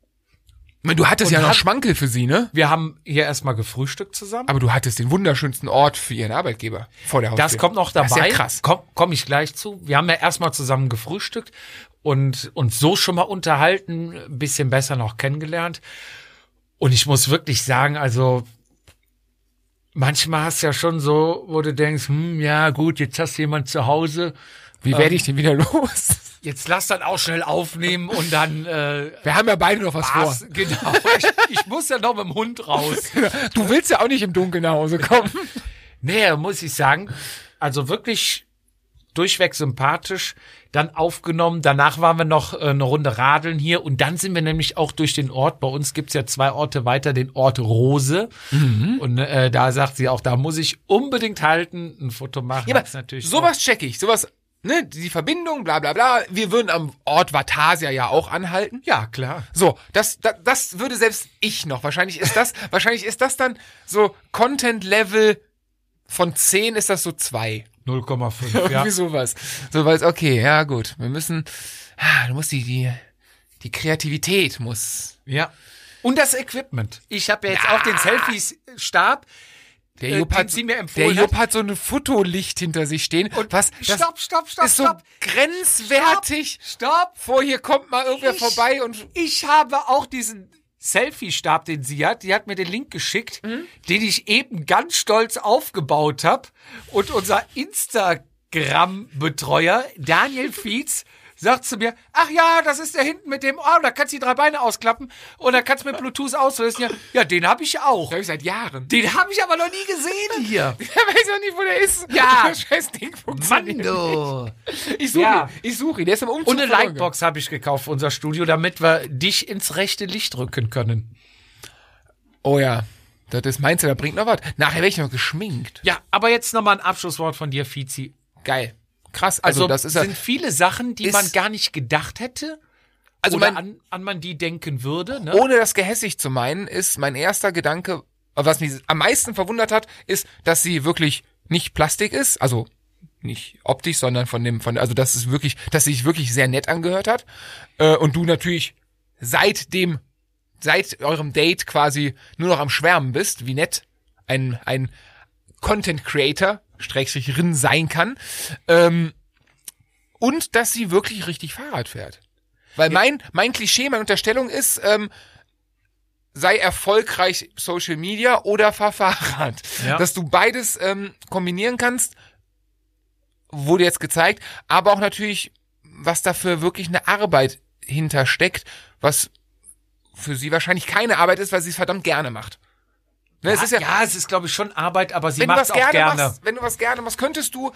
Meine, Du hattest ja noch hat- Schmankel für sie, ne? Wir haben hier erstmal gefrühstückt zusammen. Aber du hattest den wunderschönsten Ort für ihren Arbeitgeber vor der Haustür. Das kommt noch dabei. Das ist ja krass. Komm, komm ich gleich zu. Wir haben ja erstmal zusammen gefrühstückt und uns so schon mal unterhalten, ein bisschen besser noch kennengelernt. Und ich muss wirklich sagen, also manchmal hast du ja schon so, wo du denkst, hm, ja gut, jetzt hast du jemand zu Hause, Wie werde ich denn wieder los? jetzt lass dann auch schnell aufnehmen und dann äh, Wir haben ja beide noch was was, vor. genau. Ich, ich muss ja noch mit dem Hund raus. Du willst ja auch nicht im Dunkeln nach Hause kommen. Nee, muss ich sagen, also wirklich durchweg sympathisch, dann aufgenommen. Danach waren wir noch äh, eine Runde radeln hier und dann sind wir nämlich auch durch den Ort. Bei uns gibt's ja zwei Orte weiter, den Ort Rose. Und äh, da sagt sie auch, da muss ich unbedingt halten, ein Foto machen. Ja, aber natürlich sowas check ich. Sowas ne, die Verbindung, bla bla bla. Wir würden am Ort Vatasia ja auch anhalten. Ja, klar. So, das, das, das würde selbst ich noch. Wahrscheinlich ist das, wahrscheinlich ist das dann so Content-Level von 10 ist das so 2. 0,5. Irgendwie Ja. sowas. So, weil okay, ja gut. Wir müssen, ah, du musst die, die, die Kreativität muss. ja. Und das Equipment. Ich habe ja jetzt auch den Selfies-Stab. Der Äh, Jupp, den hat, sie mir der Jupp hat. hat so ein Fotolicht hinter sich stehen. Und was, das stopp, stopp, stopp, ist so stopp. grenzwertig. Stopp. Vor hier kommt mal irgendwer Ich- vorbei und Ich habe auch diesen Selfie-Stab, den sie hat. Die hat mir den Link geschickt, Mhm. den ich eben ganz stolz aufgebaut habe. Und unser Instagram-Betreuer, Daniel Fietz, sagt zu mir, ach ja, das ist der hinten mit dem, oh, da kannst du die drei Beine ausklappen und da kannst du mit Bluetooth auslösen. Ja, ja den habe ich auch. das habe ich seit Jahren. Den habe ich aber noch nie gesehen hier. Der weiß auch nicht, wo der ist. Ja. Das scheiß Ding funktioniert. du. Ich suche Ja. ihn. Ich suche ihn. Der ist im Umzug. Und eine Lightbox habe ich gekauft für unser Studio, damit wir dich ins rechte Licht rücken können. Oh ja. Das ist, meinst du, da bringt noch was? Nachher werde ich noch geschminkt. Ja, aber jetzt nochmal ein Abschlusswort von dir, Fizi. Geil. Krass. Also, Also, das ist ja, sind viele Sachen, die man gar nicht gedacht hätte. also oder mein, an, an man die denken würde. Ne? ohne das gehässig zu meinen, ist mein erster Gedanke, was mich am meisten verwundert hat, ist, dass sie wirklich nicht Plastik ist, also nicht optisch, sondern von dem, von, also dass es wirklich, dass sie sich wirklich sehr nett angehört hat. Äh, und du natürlich seit dem, seit eurem Date quasi nur noch am Schwärmen bist, wie nett ein, ein Content Creator, Schrägstrich Rin sein kann. Ähm, und dass sie wirklich richtig Fahrrad fährt. Weil mein, mein Klischee, meine Unterstellung ist, ähm, sei erfolgreich Social Media oder fahr Fahrrad. Ja. Dass du beides ähm, kombinieren kannst, wurde jetzt gezeigt, aber auch natürlich, was dafür wirklich eine Arbeit hintersteckt, was für sie wahrscheinlich keine Arbeit ist, weil sie es verdammt gerne macht. Ne, es ist ja, ja, es ist, glaube ich, schon Arbeit, aber sie macht was auch gerne, gerne. machst, wenn du was gerne machst, könntest du,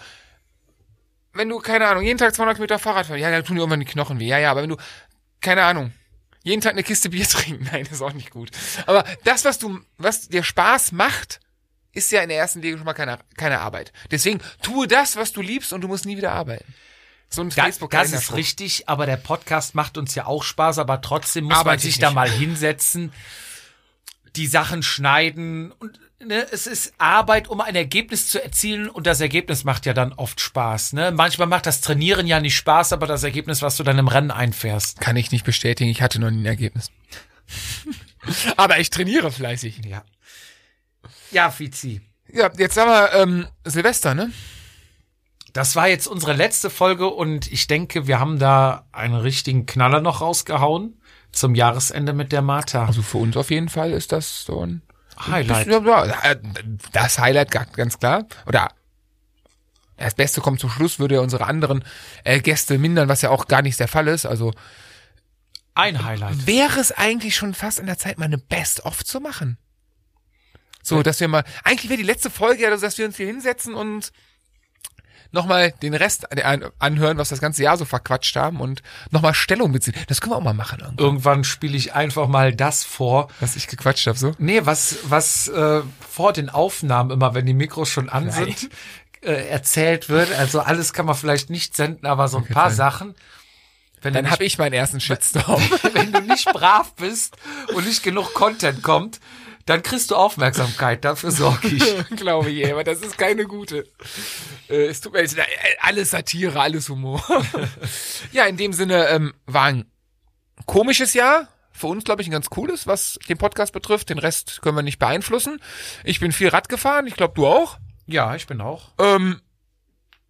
wenn du, keine Ahnung, jeden Tag 200 Meter Fahrrad fahren, ja, dann tun dir irgendwann die Knochen weh, ja, ja, aber wenn du, keine Ahnung, jeden Tag eine Kiste Bier trinken, nein, das ist auch nicht gut. Aber das, was du, was dir Spaß macht, ist ja in der ersten Liga schon mal keine, keine Arbeit. Deswegen tue das, was du liebst und du musst nie wieder arbeiten. So ein Da, das ist richtig, aber der Podcast macht uns ja auch Spaß, aber trotzdem muss man Arbeite sich ich da mal hinsetzen, die Sachen schneiden und ne, es ist Arbeit, um ein Ergebnis zu erzielen und das Ergebnis macht ja dann oft Spaß. Ne? Manchmal macht das Trainieren ja nicht Spaß, aber das Ergebnis, was du dann im Rennen einfährst. Kann ich nicht bestätigen, ich hatte noch nie ein Ergebnis. aber ich trainiere fleißig. Ja. Ja, Fizi. Ja, jetzt haben wir ähm, Silvester, ne? Das war jetzt unsere letzte Folge und ich denke, wir haben da einen richtigen Knaller noch rausgehauen zum Jahresende mit der Martha. Also für uns auf jeden Fall ist das so ein Highlight. Äh, Das Highlight ga- ganz klar. Oder das Beste kommt zum Schluss, würde ja unsere anderen äh, Gäste mindern, was ja auch gar nicht der Fall ist. Also Ein Highlight. wäre es eigentlich schon fast an der Zeit, mal eine Best-of zu machen. So, dass wir mal, eigentlich wäre die letzte Folge ja, dass wir uns hier hinsetzen und nochmal den Rest an- anhören, was das ganze Jahr so verquatscht haben und nochmal Stellung beziehen. Das können wir auch mal machen. Irgendwann, Irgendwann spiele ich einfach mal das vor. was ich gequatscht habe, so. Nee, was, was äh, vor den Aufnahmen immer, wenn die Mikros schon an sind, äh, erzählt wird. Also alles kann man vielleicht nicht senden, aber so ein paar sein. Sachen. Wenn Dann habe ich meinen ersten Shitstorm. wenn du nicht brav bist und nicht genug Content kommt, dann kriegst du Aufmerksamkeit. Dafür sorge ich. Glaube ich, aber das ist keine gute. Äh, es tut mir leid, alles Satire, alles Humor. ja, in dem Sinne ähm, war ein komisches Jahr. Für uns, glaube ich, ein ganz cooles, was den Podcast betrifft. Den Rest können wir nicht beeinflussen. Ich bin viel Rad gefahren, ich glaube, du auch. Ja, ich bin auch. Ähm,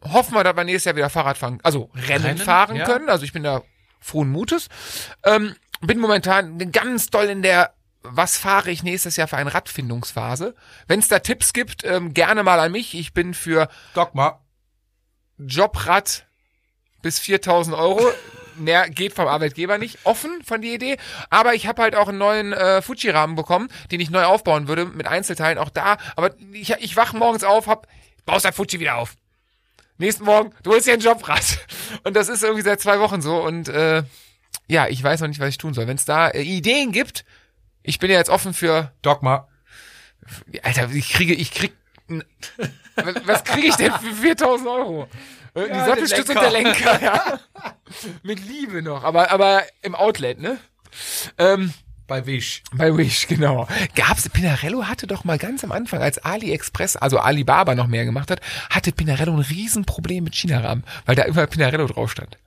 hoffen wir, dass wir nächstes Jahr wieder Fahrrad fahren, also Rennen, Rennen, fahren ja. können. Also ich bin da frohen Mutes. Ähm, bin momentan ganz doll in der was fahre ich nächstes Jahr für eine Radfindungsphase? Wenn es da Tipps gibt, ähm, gerne mal an mich. Ich bin für Dogma. Jobrad bis 4000 Euro. Mehr geht vom Arbeitgeber nicht. Offen von die Idee. Aber ich habe halt auch einen neuen äh, Fuji-Rahmen bekommen, den ich neu aufbauen würde mit Einzelteilen. Auch da. Aber ich, ich wach morgens auf, hab, baust dein Fuji wieder auf. Nächsten Morgen, du holst dir ein Jobrad. Und das ist irgendwie seit zwei Wochen so. Und äh, ja, ich weiß noch nicht, was ich tun soll. Wenn es da äh, Ideen gibt, ich bin ja jetzt offen für Dogma. Alter, ich kriege, ich krieg Was, kriege ich denn für 4000 Euro? Die Ja, Sattelstütze und der Lenker, ja. Mit Liebe noch, aber, aber im Outlet, ne? Ähm, Bei Wish. bei Wish, genau. Gab's, Pinarello hatte doch mal ganz am Anfang, als AliExpress, also Alibaba noch mehr gemacht hat, hatte Pinarello ein Riesenproblem mit China-Rahmen, weil da immer Pinarello drauf stand.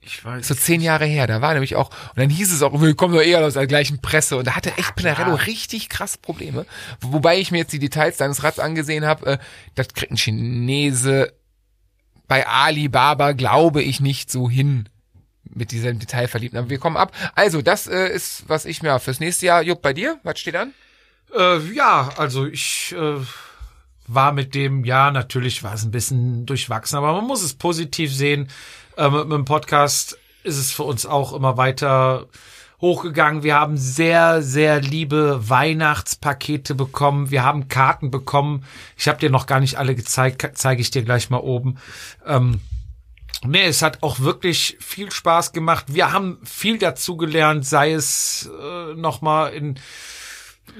Ich weiß. So zehn Jahre her, da war nämlich auch, und dann hieß es auch, wir kommen doch eher aus der gleichen Presse, und da hatte echt Pinarello richtig krass Probleme. Wobei ich mir jetzt die Details deines Rads angesehen habe, äh, das kriegt ein Chinese bei Alibaba, glaube ich, nicht so hin mit diesem Detailverliebten. Aber wir kommen ab. Also, das äh, ist, was ich mir fürs nächste Jahr, Jupp, bei dir, was steht an? Äh, ja, also ich äh, war mit dem, ja, natürlich war es ein bisschen durchwachsen, aber man muss es positiv sehen. Äh, mit, mit dem Podcast ist es für uns auch immer weiter hochgegangen. Wir haben sehr, sehr liebe Weihnachtspakete bekommen. Wir haben Karten bekommen. Ich habe dir noch gar nicht alle gezeigt, zeige ich dir gleich mal oben. Ähm, Nee, es hat auch wirklich viel Spaß gemacht. Wir haben viel dazugelernt, sei es äh, nochmal in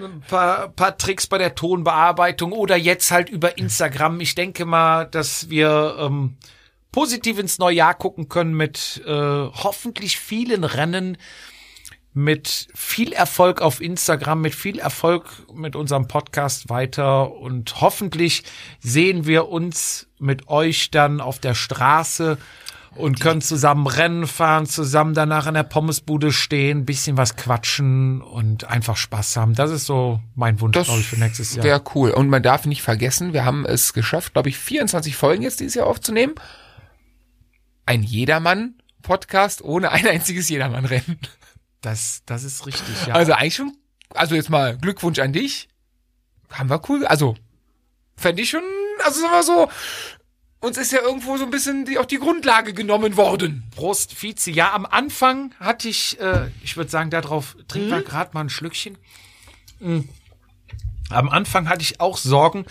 ein paar, paar Tricks bei der Tonbearbeitung oder jetzt halt über Instagram. Ich denke mal, dass wir ähm, positiv ins neue Jahr gucken können mit äh, hoffentlich vielen Rennen, mit viel Erfolg auf Instagram, mit viel Erfolg mit unserem Podcast weiter und hoffentlich sehen wir uns mit euch dann auf der Straße und können zusammen Rennen fahren, zusammen danach in der Pommesbude stehen, bisschen was quatschen und einfach Spaß haben. Das ist so mein Wunsch, glaube ich, für nächstes Jahr. Wäre cool. Und man darf nicht vergessen, wir haben es geschafft, glaube ich, 24 Folgen jetzt dieses Jahr aufzunehmen. Ein Jedermann-Podcast ohne ein einziges Jedermann-Rennen. Das, das ist richtig, ja. Also eigentlich schon, also jetzt mal Glückwunsch an dich. Haben wir cool, also fände ich schon, also sagen wir so, uns ist ja irgendwo so ein bisschen die, auch die Grundlage genommen worden. Prost, Vize. Ja, am Anfang hatte ich, äh, ich würde sagen, darauf trinken wir gerade mal ein Schlückchen. Mm. Am Anfang hatte ich auch Sorgen,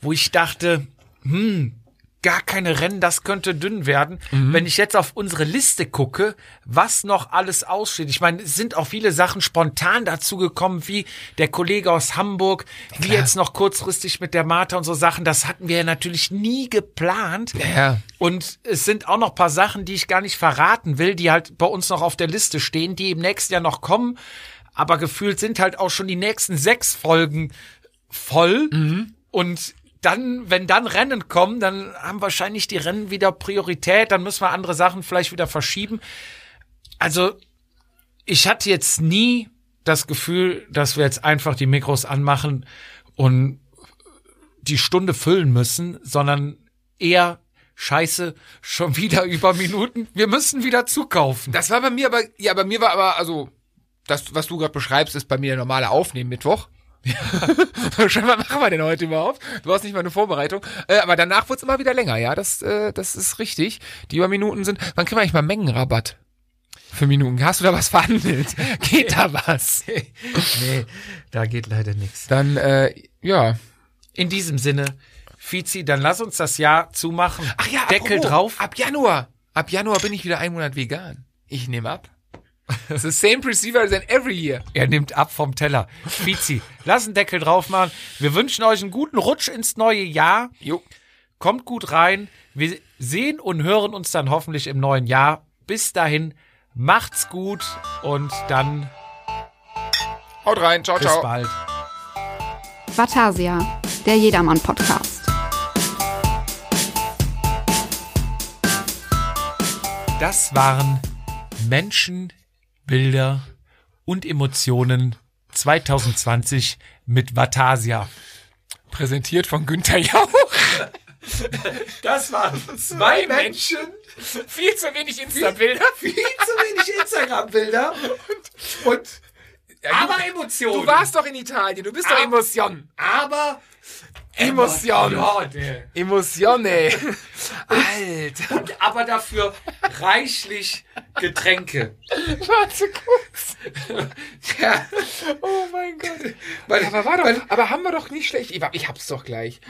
wo ich dachte, hm, gar keine Rennen, das könnte dünn werden. Wenn ich jetzt auf unsere Liste gucke, was noch alles aussteht. Ich meine, es sind auch viele Sachen spontan dazu gekommen, wie der Kollege aus Hamburg, wie jetzt noch kurzfristig mit der Martha und so Sachen. Das hatten wir ja natürlich nie geplant. Ja. Und es sind auch noch paar Sachen, die ich gar nicht verraten will, die halt bei uns noch auf der Liste stehen, die im nächsten Jahr noch kommen. Aber gefühlt sind halt auch schon die nächsten sechs Folgen voll. Und dann, wenn dann Rennen kommen, dann haben wahrscheinlich die Rennen wieder Priorität. Dann müssen wir andere Sachen vielleicht wieder verschieben. Also, ich hatte jetzt nie das Gefühl, dass wir jetzt einfach die Mikros anmachen und die Stunde füllen müssen, sondern eher Scheiße, schon wieder über Minuten. Wir müssen wieder zukaufen. Das war bei mir aber, ja, bei mir war aber, also, das, was du gerade beschreibst, ist bei mir der normale Aufnehmen Mittwoch. Ja. Schon, was machen wir denn heute überhaupt? Du hast nicht mal eine Vorbereitung. Äh, aber danach wird's immer wieder länger, ja. Das, äh, das ist richtig. Die über Minuten sind. Wann kriegen wir eigentlich mal Mengenrabatt? Für Minuten. Hast du da was verhandelt? Geht da was? nee, da geht leider nichts. Dann, äh, ja. In diesem Sinne, Fizi, dann lass uns das Jahr zumachen. Ach ja, Deckel apropos, drauf. Ab Januar. Ab Januar bin ich wieder einen Monat vegan. Ich nehme ab. It's the same procedure than every year. Er nimmt ab vom Teller. Fizi, lass einen Deckel drauf machen. Wir wünschen euch einen guten Rutsch ins neue Jahr. Jo. Kommt gut rein. Wir sehen und hören uns dann hoffentlich im neuen Jahr. Bis dahin, macht's gut und dann Haut rein. Ciao, bis ciao. bald. Vatasia, der Jedermann-Podcast. Das waren Menschen, Bilder und Emotionen 2020 mit Vatasia. Präsentiert von Günther Jauch. Das waren zwei Menschen, Viel zu wenig Insta-Bilder. viel zu wenig Instagram-Bilder und aber Emotionen. Du warst doch in Italien. Du bist doch Ah. Emotion. aber Emotion. Emotionen. Emotione. Alter. Und aber dafür reichlich Getränke. Warte kurz. Ja. Oh mein Gott. Weil- aber war doch, weil- aber haben wir doch nicht schlecht. Ich, ich hab's doch gleich.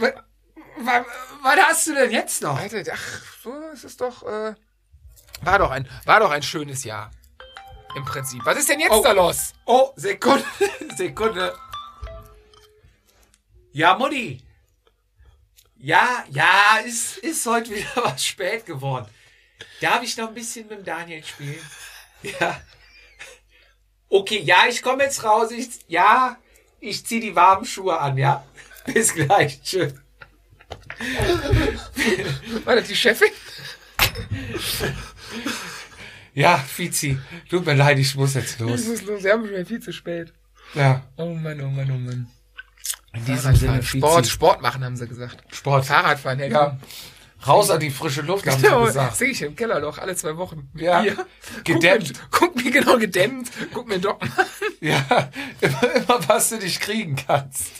Was hast du denn jetzt noch? Alter, ach, so ist es doch, äh, war doch ein, war doch ein schönes Jahr. Im Prinzip. Was ist denn jetzt Oh. da los? Oh, Sekunde, Sekunde. Ja, Mutti. Ja, ja, ist, ist heute wieder was spät geworden. Darf ich noch ein bisschen mit dem Daniel spielen? Ja. Okay, ja, ich komme jetzt raus. Ich, ja, ich zieh die warmen Schuhe an, ja. Bis gleich. Tschüss. War das die Chefin? Ja, Fizi, tut mir leid, ich muss jetzt Ich los. muss los, wir haben schon viel zu spät. Ja, Oh Mann, oh Mann, oh Mann. In diesem Sinne. Sport. Sport machen, haben sie gesagt. Sport. Fahrradfahren, Helge. Ja. Raus an die frische Luft, haben sie Genau, gesagt. sehe ich im Kellerloch alle zwei Wochen. Ja. Hier. Gedämmt. Guck mir, guck mir genau gedämmt. Guck mir Docken an. Ja, immer, immer was du nicht kriegen kannst.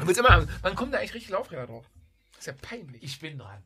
Du willst immer, wann kommen da eigentlich richtig Laufräder drauf? Das ist ja peinlich. Ich bin dran.